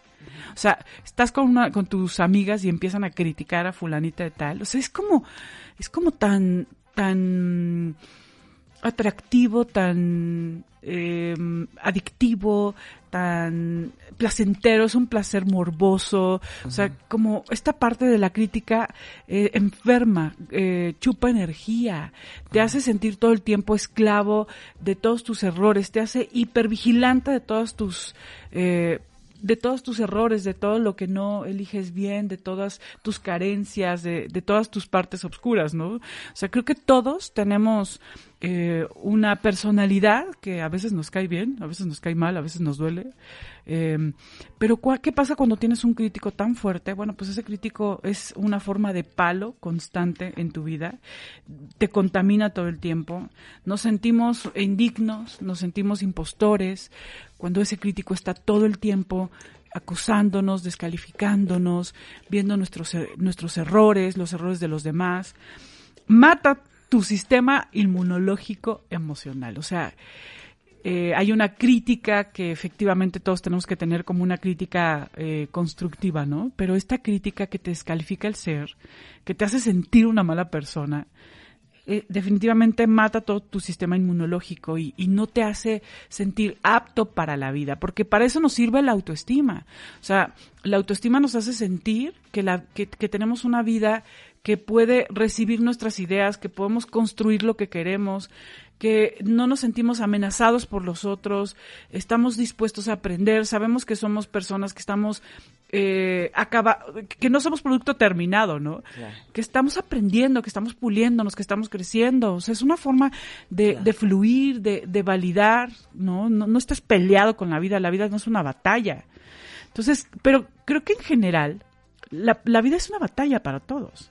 O sea, estás con una, con tus amigas y empiezan a criticar a fulanita de tal. O sea, es como, es como tan, tan atractivo, tan eh, adictivo, tan placentero, es un placer morboso, o sea, como esta parte de la crítica eh, enferma, eh, chupa energía, te hace sentir todo el tiempo esclavo de todos tus errores, te hace hipervigilante de todos tus eh, de todos tus errores, de todo lo que no eliges bien, de todas tus carencias, de, de todas tus partes oscuras, ¿no? O sea, creo que todos tenemos eh, una personalidad que a veces nos cae bien, a veces nos cae mal, a veces nos duele. Eh, pero ¿cuál- ¿qué pasa cuando tienes un crítico tan fuerte? Bueno, pues ese crítico es una forma de palo constante en tu vida, te contamina todo el tiempo, nos sentimos indignos, nos sentimos impostores, cuando ese crítico está todo el tiempo acusándonos, descalificándonos, viendo nuestros, er- nuestros errores, los errores de los demás, mata tu sistema inmunológico emocional. O sea, eh, hay una crítica que efectivamente todos tenemos que tener como una crítica eh, constructiva, ¿no? Pero esta crítica que te descalifica el ser, que te hace sentir una mala persona, eh, definitivamente mata todo tu sistema inmunológico y, y no te hace sentir apto para la vida, porque para eso nos sirve la autoestima. O sea, la autoestima nos hace sentir que, la, que, que tenemos una vida que puede recibir nuestras ideas, que podemos construir lo que queremos, que no nos sentimos amenazados por los otros, estamos dispuestos a aprender, sabemos que somos personas que estamos eh, acaba, que no somos producto terminado, ¿no? Que estamos aprendiendo, que estamos puliéndonos, que estamos creciendo. O sea, es una forma de, de fluir, de, de validar, ¿no? ¿no? No estás peleado con la vida, la vida no es una batalla. Entonces, pero creo que en general, la, la vida es una batalla para todos.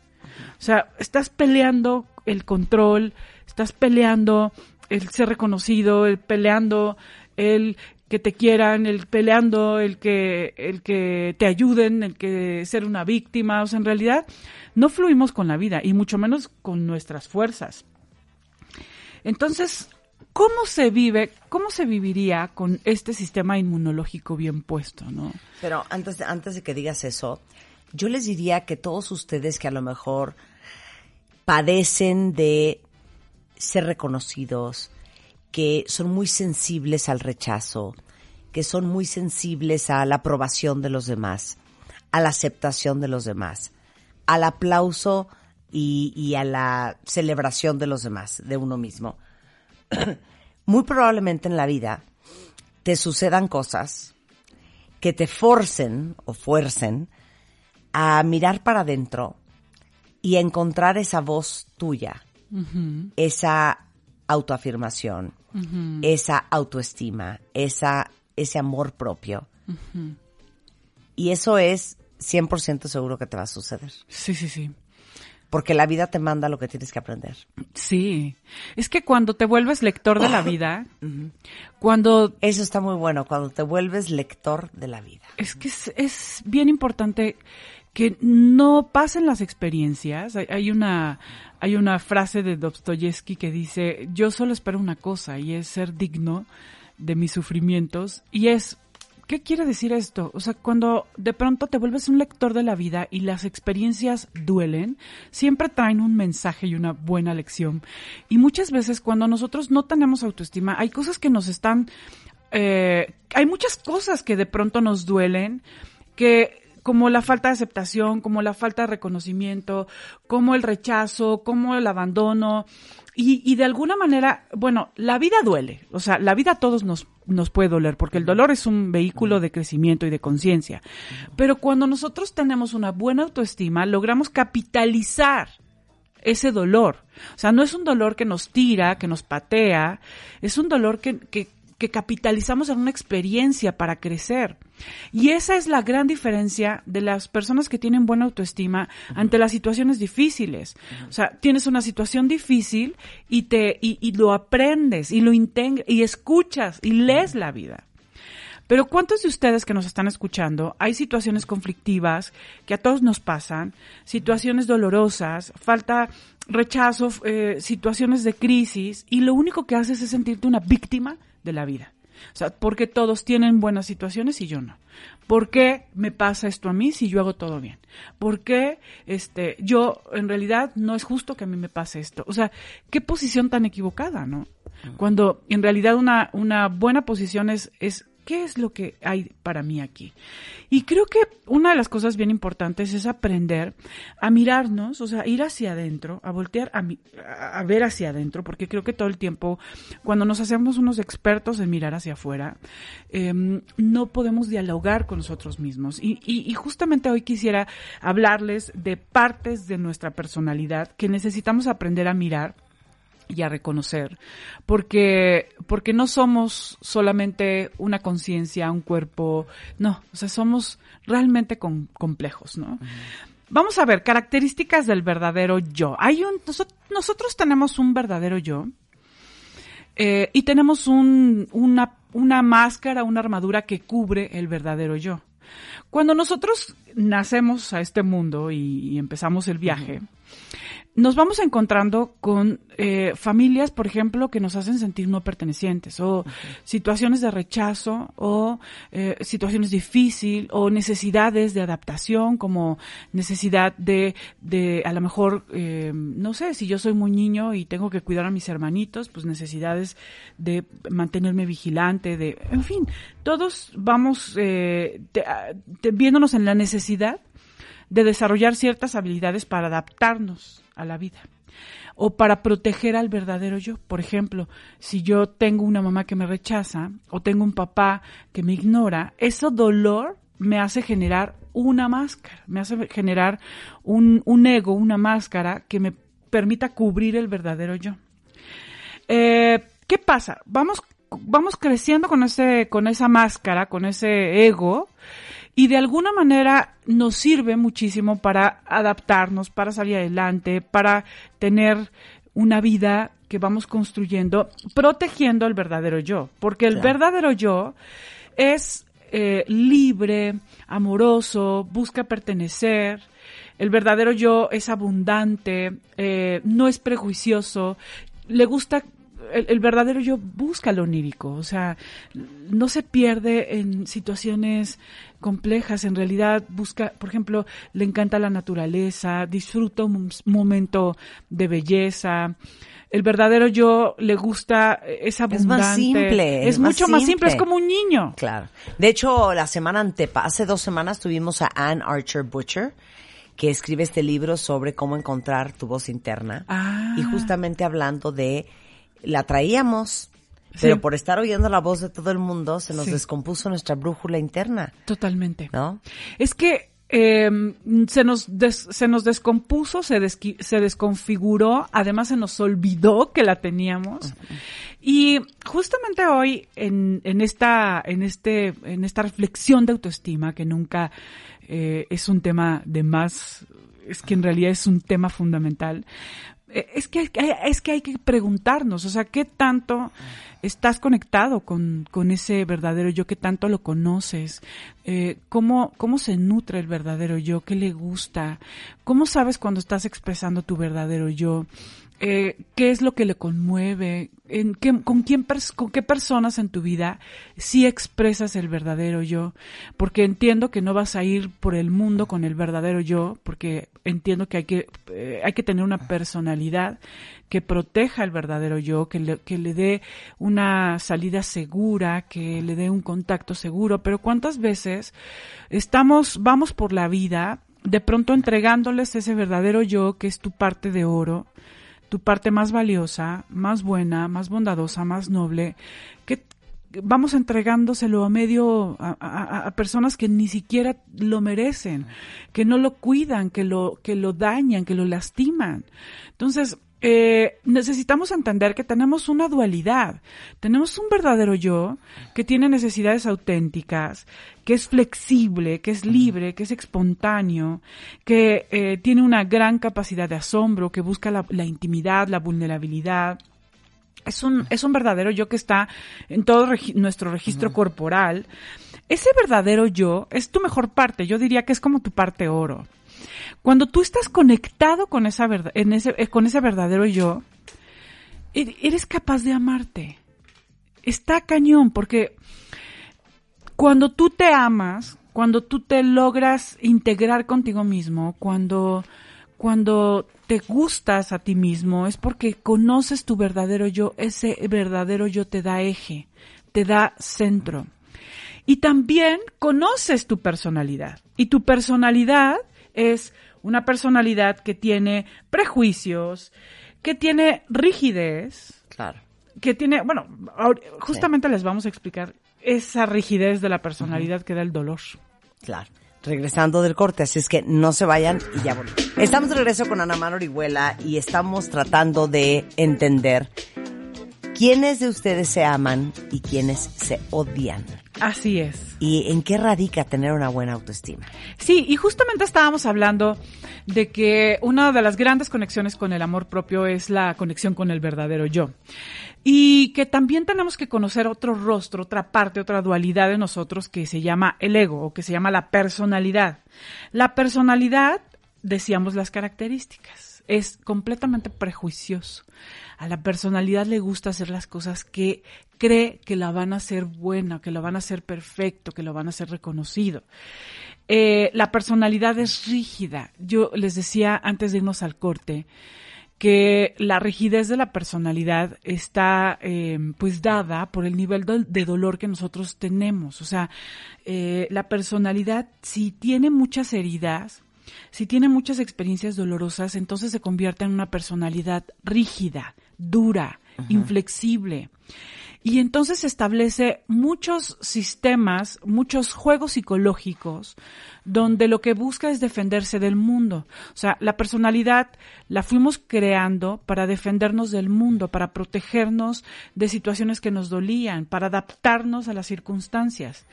O sea, estás peleando el control, estás peleando el ser reconocido, el peleando el que te quieran, el peleando el que el que te ayuden, el que ser una víctima, o sea, en realidad no fluimos con la vida y mucho menos con nuestras fuerzas. Entonces, ¿cómo se vive, cómo se viviría con este sistema inmunológico bien puesto, no? Pero antes antes de que digas eso, yo les diría que todos ustedes que a lo mejor padecen de ser reconocidos, que son muy sensibles al rechazo, que son muy sensibles a la aprobación de los demás, a la aceptación de los demás, al aplauso y, y a la celebración de los demás, de uno mismo. muy probablemente en la vida te sucedan cosas que te forcen o fuercen a mirar para adentro y a encontrar esa voz tuya, esa autoafirmación, esa autoestima, esa, ese amor propio. Y eso es 100% seguro que te va a suceder. Sí, sí, sí. Porque la vida te manda lo que tienes que aprender. Sí. Es que cuando te vuelves lector de la vida, cuando Eso está muy bueno, cuando te vuelves lector de la vida. es que es, es bien importante que no pasen las experiencias. Hay, hay una hay una frase de Dostoyevsky que dice, "Yo solo espero una cosa y es ser digno de mis sufrimientos." Y es ¿Qué quiere decir esto? O sea, cuando de pronto te vuelves un lector de la vida y las experiencias duelen, siempre traen un mensaje y una buena lección. Y muchas veces cuando nosotros no tenemos autoestima, hay cosas que nos están, eh, hay muchas cosas que de pronto nos duelen, que como la falta de aceptación, como la falta de reconocimiento, como el rechazo, como el abandono. Y, de alguna manera, bueno, la vida duele. O sea, la vida a todos nos, nos puede doler, porque el dolor es un vehículo de crecimiento y de conciencia. Pero cuando nosotros tenemos una buena autoestima, logramos capitalizar ese dolor. O sea, no es un dolor que nos tira, que nos patea, es un dolor que, que, que capitalizamos en una experiencia para crecer. Y esa es la gran diferencia de las personas que tienen buena autoestima ante las situaciones difíciles. O sea, tienes una situación difícil y te y, y lo aprendes y lo y escuchas y lees la vida. Pero ¿cuántos de ustedes que nos están escuchando hay situaciones conflictivas que a todos nos pasan, situaciones dolorosas, falta rechazo, eh, situaciones de crisis y lo único que haces es sentirte una víctima de la vida? O sea, porque todos tienen buenas situaciones y yo no. ¿Por qué me pasa esto a mí si yo hago todo bien? ¿Por qué este, yo en realidad no es justo que a mí me pase esto? O sea, qué posición tan equivocada, ¿no? Cuando en realidad una, una buena posición es, es ¿Qué es lo que hay para mí aquí? Y creo que una de las cosas bien importantes es aprender a mirarnos, o sea, ir hacia adentro, a voltear a, a ver hacia adentro, porque creo que todo el tiempo, cuando nos hacemos unos expertos en mirar hacia afuera, em, no podemos dialogar con nosotros mismos. Y justamente hoy quisiera hablarles de partes de nuestra personalidad que necesitamos aprender a mirar y a reconocer, porque, porque no somos solamente una conciencia, un cuerpo, no, o sea, somos realmente con- complejos, ¿no? Vamos a ver, características del verdadero yo. Hay un, noso- nosotros tenemos un verdadero yo, eh, y tenemos un, una, una máscara, una armadura que cubre el verdadero yo. Cuando nosotros nacemos a este mundo y, y empezamos el viaje, nos vamos encontrando con eh, familias, por ejemplo, que nos hacen sentir no pertenecientes, o situaciones de rechazo, o eh, situaciones difíciles, o necesidades de adaptación, como necesidad de, de a lo mejor, eh, no sé, si yo soy muy niño y tengo que cuidar a mis hermanitos, pues necesidades de mantenerme vigilante, de, en fin, todos vamos eh, te- a- te- viéndonos en la necesidad de desarrollar ciertas habilidades para adaptarnos a la vida o para proteger al verdadero yo. Por ejemplo, si yo tengo una mamá que me rechaza o tengo un papá que me ignora, ese dolor me hace generar una máscara, me hace generar un, un ego, una máscara que me permita cubrir el verdadero yo. Eh, ¿Qué pasa? Vamos, vamos creciendo con ese, con esa máscara, con ese ego, y de alguna manera nos sirve muchísimo para adaptarnos, para salir adelante, para tener una vida que vamos construyendo, protegiendo el verdadero yo, porque el verdadero yo es eh, libre, amoroso, busca pertenecer. El verdadero yo es abundante, eh, no es prejuicioso, le gusta el, el verdadero yo busca lo onírico, o sea, no se pierde en situaciones complejas, en realidad busca, por ejemplo, le encanta la naturaleza, disfruta un mom- momento de belleza. El verdadero yo le gusta, eh, es abundante. Es más simple. Es, mucho más simple, es como un niño. Claro. De hecho, la semana antepa, hace dos semanas tuvimos a Anne Archer Butcher, que escribe este libro sobre cómo encontrar tu voz interna. Ah. Y justamente hablando de, la traíamos, pero por estar oyendo la voz de todo el mundo, se nos Sí. descompuso nuestra brújula interna, Totalmente. ¿no? Es que eh, se, nos des- se nos descompuso, se, desqui- se desconfiguró, además se nos olvidó que la teníamos. Y justamente hoy, en, en, esta, en, este, en esta reflexión de autoestima, que nunca eh, es un tema de más, es que en realidad es un tema fundamental, es que, hay- es que hay que preguntarnos, o sea, ¿qué tanto estás conectado con, con ese verdadero yo? ¿Qué tanto lo conoces? Eh, ¿cómo, ¿Cómo se nutre el verdadero yo? ¿Qué le gusta? ¿Cómo sabes cuando estás expresando tu verdadero yo? Eh, ¿Qué es lo que le conmueve? ¿En qué, con, quién ¿Con qué personas en tu vida sí expresas el verdadero yo? Porque entiendo que no vas a ir por el mundo con el verdadero yo, porque entiendo que hay que, eh, hay que tener una personalidad que proteja el verdadero yo, que le, que le dé una salida segura, que le dé un contacto seguro. Pero ¿cuántas veces estamos, vamos por la vida de pronto entregándoles ese verdadero yo que es tu parte de oro, tu parte más valiosa, más buena, más bondadosa, más noble, que vamos entregándoselo a medio a, personas que ni siquiera lo merecen, que no lo cuidan, que lo que lo dañan, que lo lastiman. Entonces, eh, necesitamos entender que tenemos una dualidad. Tenemos un verdadero yo que tiene necesidades auténticas, que es flexible, que es libre, que es espontáneo, que eh, tiene una gran capacidad de asombro, que busca la, la intimidad, la vulnerabilidad, Es un, es un verdadero yo que está en todo regi- nuestro registro corporal. Ese verdadero yo es tu mejor parte. Yo diría que es como tu parte oro. Cuando tú estás conectado con esa verdad, ese, eh, con ese verdadero yo, e- eres capaz de amarte. Está cañón, porque cuando tú te amas, cuando tú te logras integrar contigo mismo, cuando, cuando te gustas a ti mismo, es porque conoces tu verdadero yo, ese verdadero yo te da eje, te da centro. Y también conoces tu personalidad. Y tu personalidad es una personalidad que tiene prejuicios, que tiene rigidez, Claro. que tiene, bueno, justamente les vamos a explicar esa rigidez de la personalidad que da el dolor. Claro. Regresando del corte, así es que no se vayan y ya volvemos. Estamos de regreso con Ana Mar Orihuela y estamos tratando de entender quiénes de ustedes se aman y quiénes se odian. Así es. ¿Y en qué radica tener una buena autoestima? Sí, y justamente estábamos hablando de que una de las grandes conexiones con el amor propio es la conexión con el verdadero yo. Y que también tenemos que conocer otro rostro, otra parte, otra dualidad de nosotros que se llama el ego o que se llama la personalidad. La personalidad, decíamos las características, es completamente prejuicioso. A la personalidad le gusta hacer las cosas que cree que la van a hacer buena, que lo van a hacer perfecto, que lo van a hacer reconocido. Eh, la personalidad es rígida. Yo les decía antes de irnos al corte que la rigidez de la personalidad está eh, pues dada por el nivel de dolor que nosotros tenemos. O sea, eh, la personalidad si tiene muchas heridas, si tiene muchas experiencias dolorosas, entonces se convierte en una personalidad rígida, dura, inflexible. Y entonces se establece muchos sistemas, muchos juegos psicológicos, donde lo que busca es defenderse del mundo. O sea, la personalidad la fuimos creando para defendernos del mundo, para protegernos de situaciones que nos dolían, para adaptarnos a las circunstancias.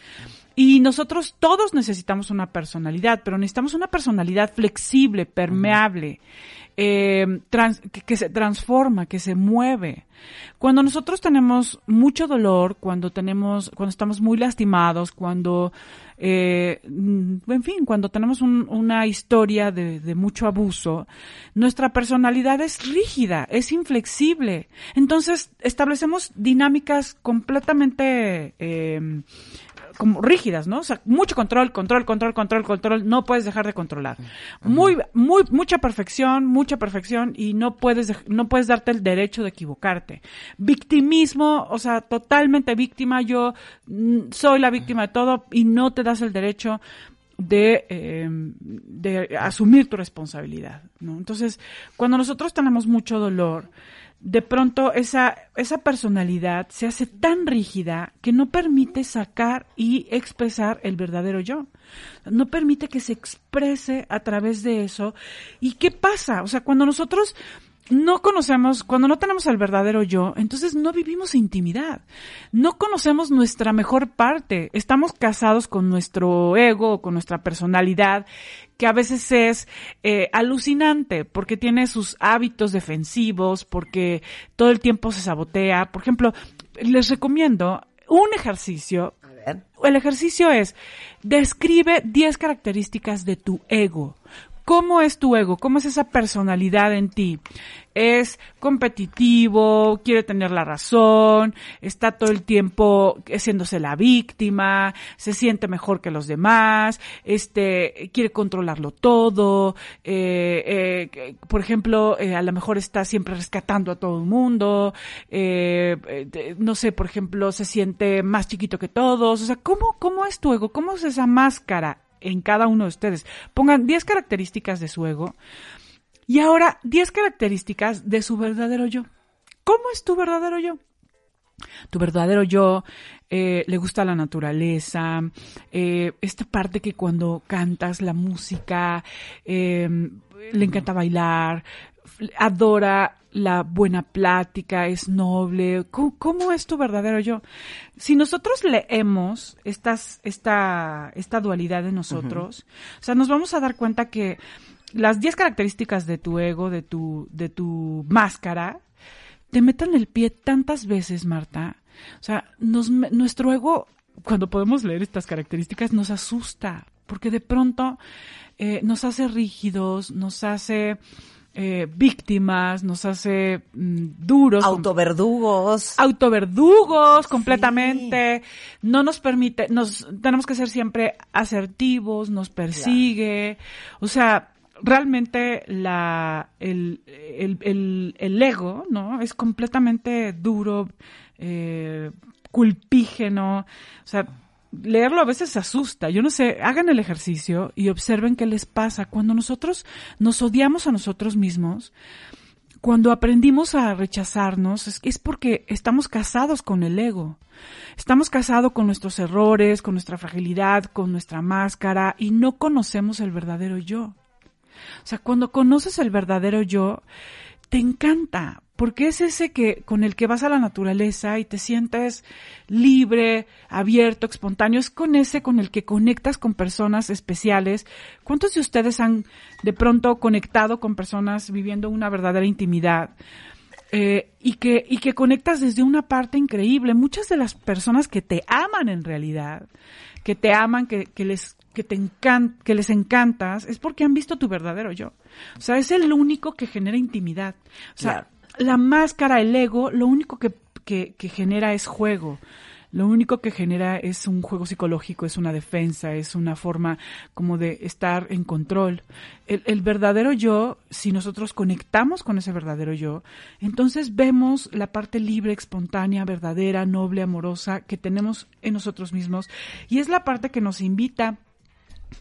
Y nosotros todos necesitamos una personalidad, pero necesitamos una personalidad flexible, permeable, eh, trans- que, que se transforma, que se mueve. Cuando nosotros tenemos mucho dolor, cuando tenemos, cuando estamos muy lastimados, cuando, eh, en fin, cuando tenemos un- una historia de, de mucho abuso, nuestra personalidad es rígida, es inflexible. Entonces establecemos dinámicas completamente eh, como rígidas, ¿no? O sea, mucho control, control, control, control, control, no puedes dejar de controlar. Muy, muy, mucha perfección, mucha perfección y no puedes, no puedes darte el derecho de equivocarte. Victimismo, o sea, totalmente víctima, yo mm, soy la víctima de todo y no te das el derecho de, eh, de asumir tu responsabilidad, ¿no? Entonces, cuando nosotros tenemos mucho dolor, de pronto esa, esa personalidad se hace tan rígida que no permite sacar y expresar el verdadero yo. No permite que se exprese a través de eso. ¿Y qué pasa? O sea, cuando nosotros no conocemos, cuando no tenemos al verdadero yo, entonces no vivimos intimidad. No conocemos nuestra mejor parte. Estamos casados con nuestro ego, con nuestra personalidad, que a veces es eh, alucinante porque tiene sus hábitos defensivos, porque todo el tiempo se sabotea. Por ejemplo, les recomiendo un ejercicio. El ejercicio es, describe 10 características de tu ego. ¿Cómo es tu ego? ¿Cómo es esa personalidad en ti? Es competitivo, quiere tener la razón, está todo el tiempo haciéndose la víctima, se siente mejor que los demás, este, quiere controlarlo todo, eh, eh, por ejemplo, eh, a lo mejor está siempre rescatando a todo el mundo, eh, eh, no sé, por ejemplo, se siente más chiquito que todos, o sea, ¿cómo, cómo es tu ego? ¿Cómo es esa máscara en cada uno de ustedes? Pongan 10 características de su ego y ahora 10 características de su verdadero yo. ¿Cómo es tu verdadero yo? Tu verdadero yo eh, le gusta la naturaleza, eh, esta parte que cuando cantas la música, eh, le encanta bailar, adora la buena plática, es noble. ¿Cómo, cómo es tu verdadero yo? Si nosotros leemos estas, esta, esta dualidad de nosotros, o sea, nos vamos a dar cuenta que las 10 características de tu ego, de tu, de tu máscara, te metan el pie tantas veces, Marta. O sea, nos, nuestro ego, cuando podemos leer estas características, nos asusta, porque de pronto eh, nos hace rígidos, nos hace eh, víctimas, nos hace mm, duros. Autoverdugos. Autoverdugos, completamente. No nos permite, nos, tenemos que ser siempre asertivos, nos persigue. O sea, realmente la, el, el, el, el, ego, ¿no? Es completamente duro, eh, culpígeno. O sea, leerlo a veces asusta. Yo no sé, hagan el ejercicio y observen qué les pasa cuando nosotros nos odiamos a nosotros mismos. Cuando aprendimos a rechazarnos es, porque estamos casados con el ego. Estamos casados con nuestros errores, con nuestra fragilidad, con nuestra máscara y no conocemos el verdadero yo. O sea, cuando conoces el verdadero yo, te encanta, porque es ese que con el que vas a la naturaleza y te sientes libre, abierto, espontáneo, es con ese con el que conectas con personas especiales. ¿Cuántos de ustedes han de pronto conectado con personas viviendo una verdadera intimidad? Eh, y que y que conectas desde una parte increíble. Muchas de las personas que te aman en realidad, que te aman, que, que les que te encan que les encantas, es porque han visto tu verdadero yo. O sea, es el único que genera intimidad. O sea, la máscara, el ego, lo único que, que, genera es juego. Lo único que genera es un juego psicológico, es una defensa, es una forma como de estar en control. El, el, verdadero yo, si nosotros conectamos con ese verdadero yo, entonces vemos la parte libre, espontánea, verdadera, noble, amorosa que tenemos en nosotros mismos y es la parte que nos invita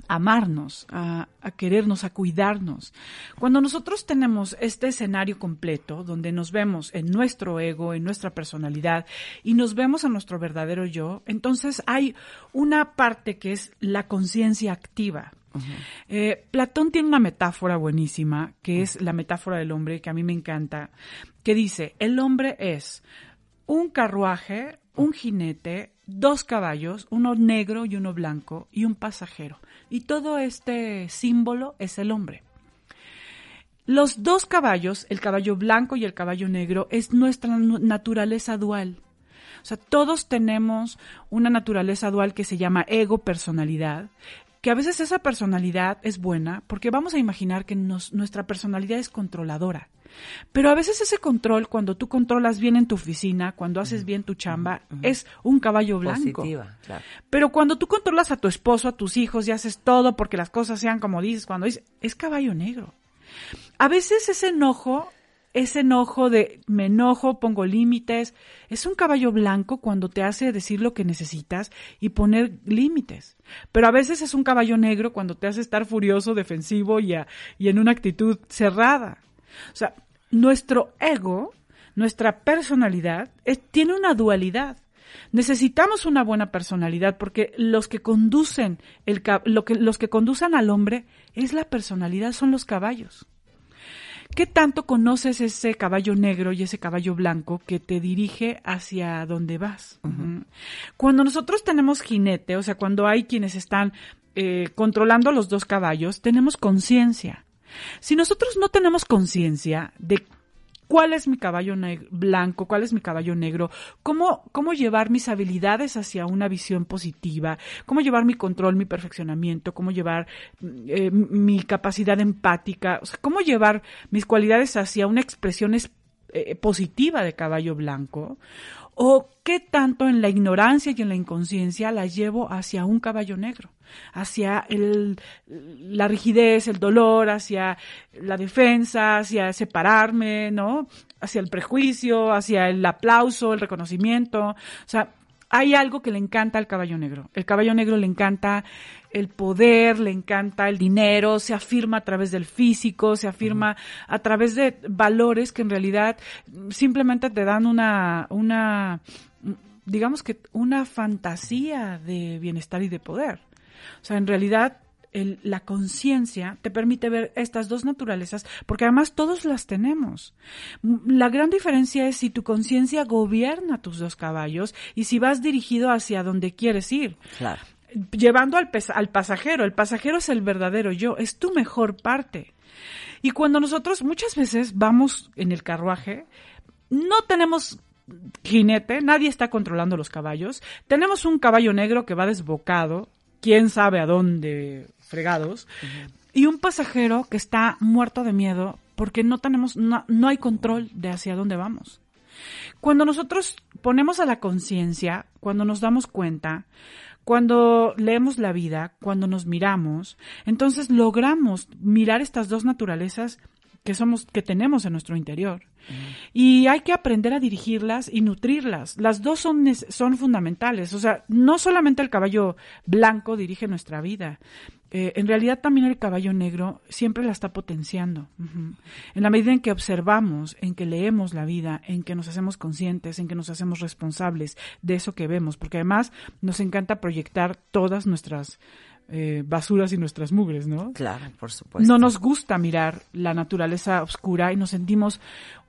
amarnos, a, a, querernos, a cuidarnos. Cuando nosotros tenemos este escenario completo, donde nos vemos en nuestro ego, en nuestra personalidad, y nos vemos a nuestro verdadero yo, entonces hay una parte que es la conciencia activa. eh, Platón tiene una metáfora buenísima, que es la metáfora del hombre, que a mí me encanta, que dice, el hombre es un carruaje, un jinete, dos caballos, uno negro y uno blanco, y un pasajero. Y todo este símbolo es el hombre. Los dos caballos, el caballo blanco y el caballo negro, es nuestra naturaleza dual. O sea, todos tenemos una naturaleza dual que se llama ego personalidad, que a veces esa personalidad es buena porque vamos a imaginar que nos, nuestra personalidad es controladora. Pero a veces ese control, cuando tú controlas bien en tu oficina, cuando haces bien tu chamba, es un caballo blanco. Positiva, claro. Pero cuando tú controlas a tu esposo, a tus hijos y haces todo porque las cosas sean como dices, cuando dices, es caballo negro. A veces ese enojo, ese enojo de me enojo, pongo límites, es un caballo blanco cuando te hace decir lo que necesitas y poner límites. Pero a veces es un caballo negro cuando te hace estar furioso, defensivo y, a, y en una actitud cerrada. O sea, nuestro ego, nuestra personalidad, tiene una dualidad. Necesitamos una buena personalidad porque los que conducen el, lo que, los que conducen al hombre es la personalidad, son los caballos. ¿Qué tanto conoces ese caballo negro y ese caballo blanco que te dirige hacia donde vas? Uh -huh. Cuando nosotros tenemos jinete, o sea, cuando hay quienes están eh, controlando los dos caballos, tenemos conciencia. Si nosotros no tenemos conciencia de cuál es mi caballo blanco, cuál es mi caballo negro, cómo, cómo llevar mis habilidades hacia una visión positiva, cómo llevar mi control, mi perfeccionamiento, cómo llevar eh, mi capacidad empática, o sea, cómo llevar mis cualidades hacia una expresión eh, positiva de caballo blanco, o qué tanto en la ignorancia y en la inconsciencia la llevo hacia un caballo negro, hacia el, la rigidez, el dolor, hacia la defensa, hacia separarme, ¿no? Hacia el prejuicio, hacia el aplauso, el reconocimiento. O sea, hay algo que le encanta al caballo negro. El caballo negro le encanta el poder, le encanta el dinero, se afirma a través del físico, se afirma a través de valores que en realidad simplemente te dan una, una, digamos que una fantasía de bienestar y de poder. O sea, en realidad el, la conciencia te permite ver estas dos naturalezas, porque además todos las tenemos. La gran diferencia es si tu conciencia gobierna tus dos caballos y si vas dirigido hacia donde quieres ir. Claro. Llevando al, al pasajero. El pasajero es el verdadero yo, es tu mejor parte. Y cuando nosotros muchas veces vamos en el carruaje, no tenemos jinete, nadie está controlando los caballos. Tenemos un caballo negro que va desbocado, quién sabe a dónde y un pasajero que está muerto de miedo porque no tenemos, no, no hay control de hacia dónde vamos. Cuando nosotros ponemos a la conciencia, cuando nos damos cuenta, cuando leemos la vida, cuando nos miramos, entonces logramos mirar estas dos naturalezas que somos, que tenemos en nuestro interior. Y hay que aprender a dirigirlas y nutrirlas. Las dos son, son fundamentales. O sea, no solamente el caballo blanco dirige nuestra vida. Eh, en realidad también el caballo negro siempre la está potenciando. En la medida en que observamos, en que leemos la vida, en que nos hacemos conscientes, en que nos hacemos responsables de eso que vemos, porque además nos encanta proyectar todas nuestras eh, basuras y nuestras mugres, ¿no? Claro, por supuesto. No nos gusta mirar la naturaleza oscura y nos sentimos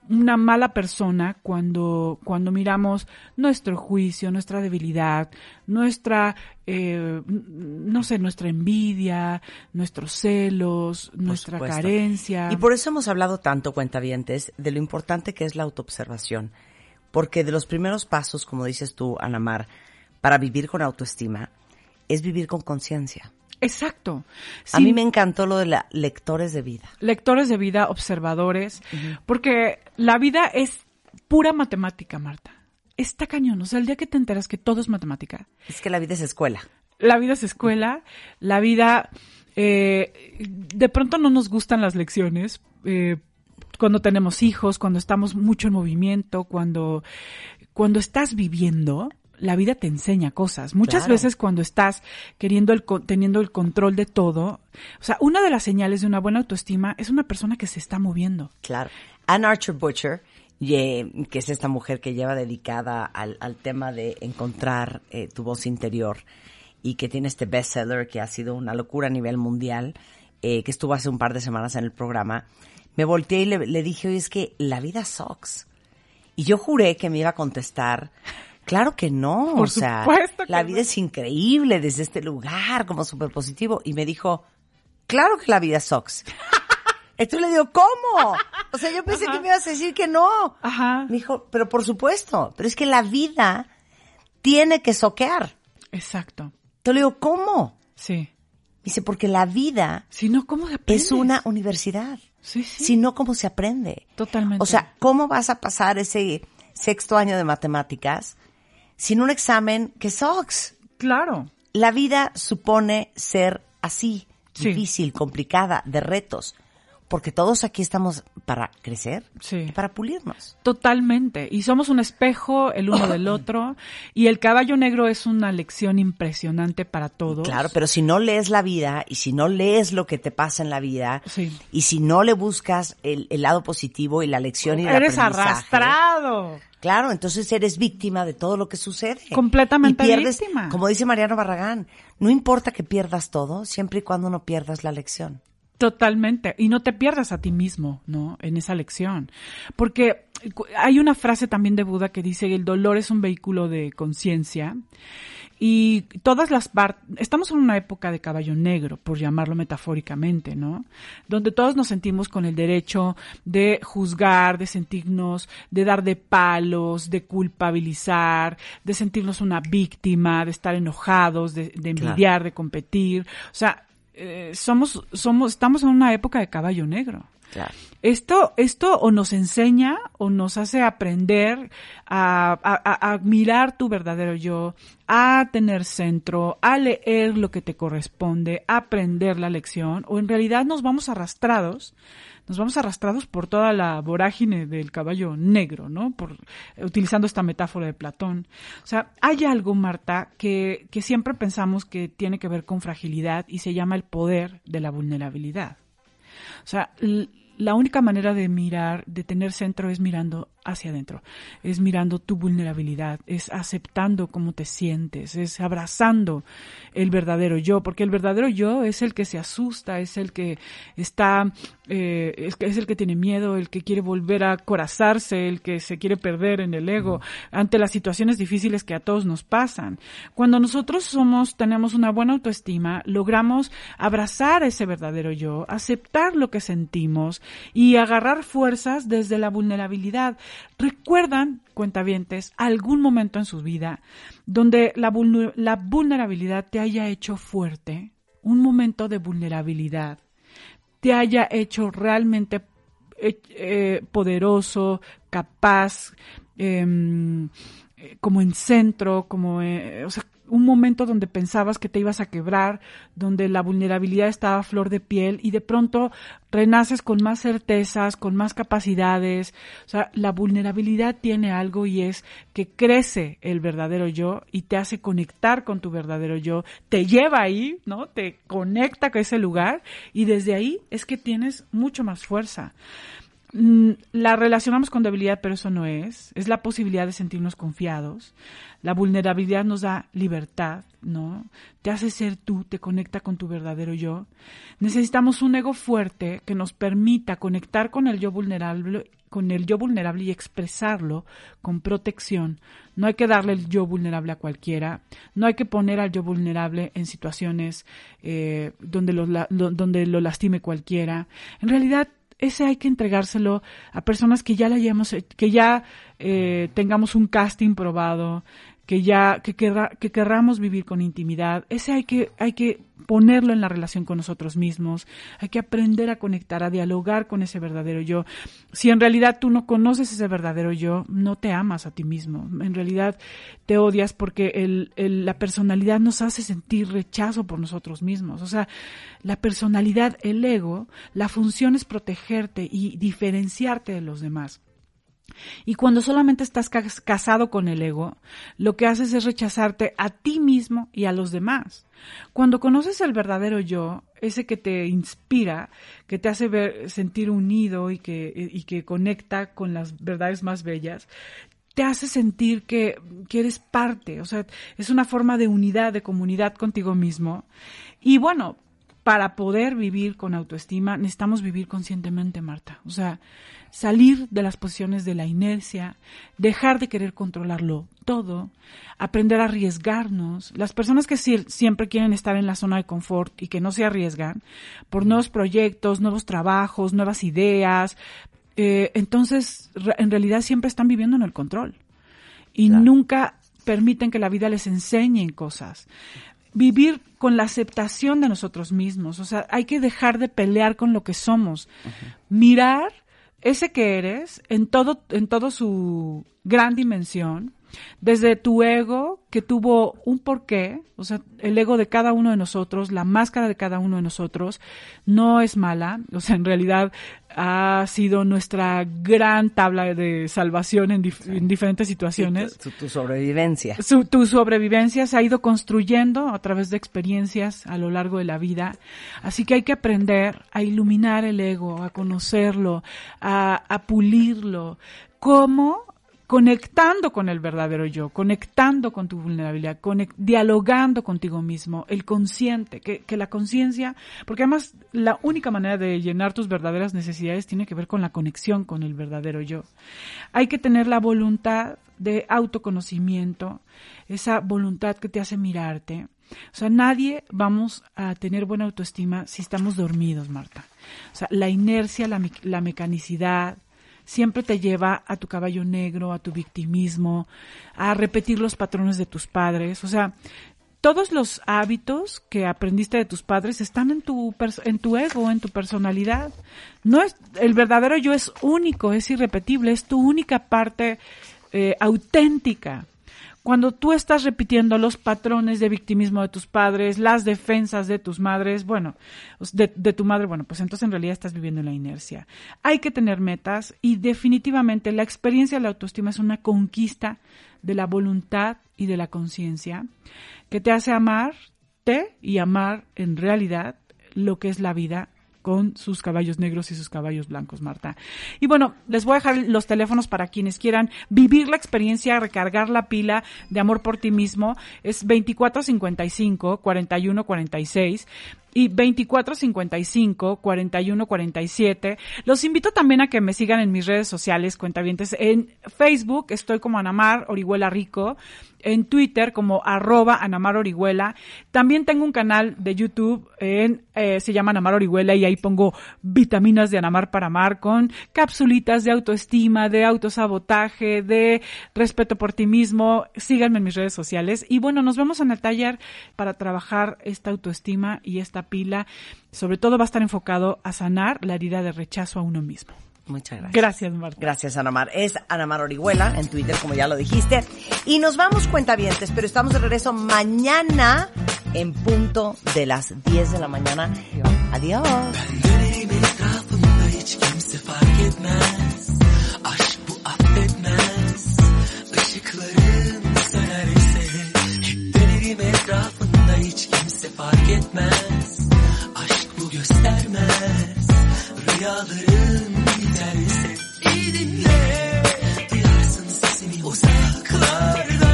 una mala persona cuando, cuando miramos nuestro juicio, nuestra debilidad, nuestra, eh, no sé, nuestra envidia, nuestros celos, nuestra supuesto. carencia. Y por eso hemos hablado tanto, cuentavientes, de lo importante que es la autoobservación. Porque de los primeros pasos, como dices tú, Anamar, para vivir con autoestima, es vivir con conciencia. Exacto. A mí me encantó lo de la lectores de vida. lectores de vida, observadores, porque la vida es pura matemática, Marta. Está cañón. O sea, el día que te enteras que todo es matemática, Es que la vida es escuela. la vida es escuela, la vida, eh, de pronto no nos gustan las lecciones, eh, cuando tenemos hijos, cuando estamos mucho en movimiento, cuando, cuando estás viviendo, la vida te enseña cosas. Muchas Claro. veces cuando estás queriendo el, teniendo el control de todo, o sea, una de las señales de una buena autoestima es una persona que se está moviendo. Claro. Ann Archer Butcher, que es esta mujer que lleva dedicada al, al tema de encontrar eh, tu voz interior y que tiene este bestseller que ha sido una locura a nivel mundial, eh, que estuvo hace un par de semanas en el programa, me volteé y le, le dije, oye, es que la vida sucks. Y yo juré que me iba a contestar, claro que no, Por o sea, la no. vida es increíble desde este lugar, como súper positivo. Y me dijo, claro que la vida sucks. Entonces le digo, ¿cómo? O sea, yo pensé que me ibas a decir que no. Ajá. Me dijo, pero por supuesto, pero es que la vida tiene que soquear. Exacto. Entonces le digo, ¿cómo? Sí. Dice, porque la vida Si no, ¿cómo es una universidad. Sí, sí. Si no, ¿cómo se aprende? Totalmente. O sea, ¿cómo vas a pasar ese sexto año de matemáticas sin un examen que sucks? claro. La vida supone ser así, Sí. difícil, complicada, de retos. Porque todos aquí estamos para crecer Sí. para pulirnos. Totalmente. Y somos un espejo el uno del otro. Y el caballo negro es una lección impresionante para todos. Claro, pero si no lees la vida y si no lees lo que te pasa en la vida Sí. y si no le buscas el, el lado positivo y la lección y el Eres aprendizaje, arrastrado. Claro, entonces eres víctima de todo lo que sucede. Completamente y pierdes, víctima. Como dice Mariano Barragán, no importa que pierdas todo, siempre y cuando no pierdas la lección. Totalmente. Y no te pierdas a ti mismo, ¿no? En esa lección. Porque hay una frase también de Buda que dice el dolor es un vehículo de conciencia. Y todas las partes, estamos en una época de caballo negro, por llamarlo metafóricamente, ¿no? Donde todos nos sentimos con el derecho de juzgar, de sentirnos, de dar de palos, de culpabilizar, de sentirnos una víctima, de estar enojados, de, de Claro. envidiar, de competir. O sea, eh, somos, somos, estamos en una época de caballo negro. Claro. Esto, esto o nos enseña o nos hace aprender a, a- a- mirar tu verdadero yo, a tener centro, a leer lo que te corresponde, a aprender la lección, o en realidad nos vamos arrastrados, nos vamos arrastrados por toda la vorágine del caballo negro, ¿no? Por, utilizando esta metáfora de Platón. O sea, hay algo, Marta, que, que siempre pensamos que tiene que ver con fragilidad y se llama el poder de la vulnerabilidad. O sea, la única manera de mirar, de tener centro es mirando hacia adentro, es mirando tu vulnerabilidad, es aceptando cómo te sientes, es abrazando el verdadero yo, porque el verdadero yo es el que se asusta, es el que está, eh, es, es el que tiene miedo, el que quiere volver a corazarse, el que se quiere perder en el ego ante las situaciones difíciles que a todos nos pasan. Cuando nosotros somos, tenemos una buena autoestima, logramos abrazar ese verdadero yo, aceptar lo que sentimos, y agarrar fuerzas desde la vulnerabilidad. ¿Recuerdan, cuentavientes, algún momento en su vida donde la, vulner- la vulnerabilidad te haya hecho fuerte? Un momento de vulnerabilidad te haya hecho realmente eh, eh, poderoso, capaz, em, eh, como en centro, como, un momento donde pensabas que te ibas a quebrar, donde la vulnerabilidad estaba a flor de piel y de pronto renaces con más certezas, con más capacidades. O sea, la vulnerabilidad tiene algo y es que crece el verdadero yo y te hace conectar con tu verdadero yo, te lleva ahí, ¿no? Te conecta con ese lugar y desde ahí es que tienes mucho más fuerza. Mm, La relacionamos con debilidad, pero eso no es. Es la posibilidad de sentirnos confiados. La vulnerabilidad nos da libertad, ¿no? Te hace ser tú, te conecta con tu verdadero yo. Necesitamos un ego fuerte que nos permita conectar con el yo vulnerable, con el yo vulnerable y expresarlo con protección. No hay que darle el yo vulnerable a cualquiera. No hay que poner al yo vulnerable en situaciones eh, donde, lo, lo- donde lo lastime cualquiera. En realidad, ese hay que entregárselo a personas que ya la hayamos, que ya eh, tengamos un casting probado, que ya que, que querramos vivir con intimidad. Ese hay que hay que ponerlo en la relación con nosotros mismos. Hay que aprender a conectar, a dialogar con ese verdadero yo. Si en realidad tú no conoces ese verdadero yo, no te amas a ti mismo. En realidad te odias porque el- el- la personalidad nos hace sentir rechazo por nosotros mismos. O sea, la personalidad, el ego, la función es protegerte y diferenciarte de los demás. Y cuando solamente estás cas- casado con el ego, lo que haces es rechazarte a ti mismo y a los demás. Cuando conoces el verdadero yo, ese que te inspira, que te hace sentir unido y que, que conecta con las verdades más bellas, te hace sentir que, que eres parte, o sea, es una forma de unidad, de comunidad contigo mismo. Y bueno, para poder vivir con autoestima necesitamos vivir conscientemente, Marta. O sea, salir de las posiciones de la inercia, dejar de querer controlarlo todo, aprender a arriesgarnos. Las personas que sie- siempre quieren estar en la zona de confort y que no se arriesgan por nuevos proyectos, nuevos trabajos, nuevas ideas, eh, entonces re- en realidad siempre están viviendo en el control y nunca permiten que la vida les enseñe cosas. Vivir con la aceptación de nosotros mismos, o sea, hay que dejar de pelear con lo que somos, mirar ese que eres en todo en todo su gran dimensión, desde tu ego que tuvo un porqué, o sea, el ego de cada uno de nosotros, la máscara de cada uno de nosotros, no es mala, o sea, en realidad ha sido nuestra gran tabla de salvación en, dif- en diferentes situaciones. Tu, tu sobrevivencia. Su- tu sobrevivencia se ha ido construyendo a través de experiencias a lo largo de la vida. Así que hay que aprender a iluminar el ego, a conocerlo, a, a pulirlo. ¿Cómo? Conectando con el verdadero yo, conectando con tu vulnerabilidad, dialogando contigo mismo, el consciente, que, que la conciencia, porque además la única manera de llenar tus verdaderas necesidades tiene que ver con la conexión con el verdadero yo. Hay que tener la voluntad de autoconocimiento, esa voluntad que te hace mirarte. O sea, nadie vamos a tener buena autoestima si estamos dormidos, Marta. O sea, la inercia, la, me- la mecanicidad, siempre te lleva a tu caballo negro, a tu victimismo, a repetir los patrones de tus padres. O sea, todos los hábitos que aprendiste de tus padres están en tu en tu ego, en tu personalidad. No es el verdadero yo es único, es irrepetible, es tu única parte eh, auténtica. Cuando tú estás repitiendo los patrones de victimismo de tus padres, las defensas de tus madres, bueno, de, de tu madre, bueno, pues entonces en realidad estás viviendo en la inercia. Hay que tener metas y definitivamente la experiencia de la autoestima es una conquista de la voluntad y de la conciencia que te hace amarte y amar en realidad lo que es la vida con sus caballos negros y sus caballos blancos, Marta. Y bueno, les voy a dejar los teléfonos para quienes quieran vivir la experiencia, recargar la pila de amor por ti mismo. Es 2455 4146 y 2455 4147. Los invito también a que me sigan en mis redes sociales, cuentavientes. En Facebook estoy como Anamar Orihuela Rico en Twitter como arroba Anamar Orihuela. También tengo un canal de YouTube, en, eh, se llama Anamar Orihuela y ahí pongo vitaminas de Anamar para amar con capsulitas de autoestima, de autosabotaje, de respeto por ti mismo. Síganme en mis redes sociales. Y bueno, nos vemos en el taller para trabajar esta autoestima y esta pila. Sobre todo va a estar enfocado a sanar la herida de rechazo a uno mismo. Muchas gracias. Gracias, Marta. Gracias, Anamar. Es Anamar Orihuela en Twitter, como ya lo dijiste. Y nos vamos cuentavientes, pero estamos de regreso mañana en punto de las 10 de la mañana. Adiós. Fark etmez Aşk bu affetmez Işıkların sönerse Hep dönerim etrafında hiç kimse fark etmez Aşk bu göstermez. Rüyaların biterse İyi dinle. Duyarsın sesimi uzaklarda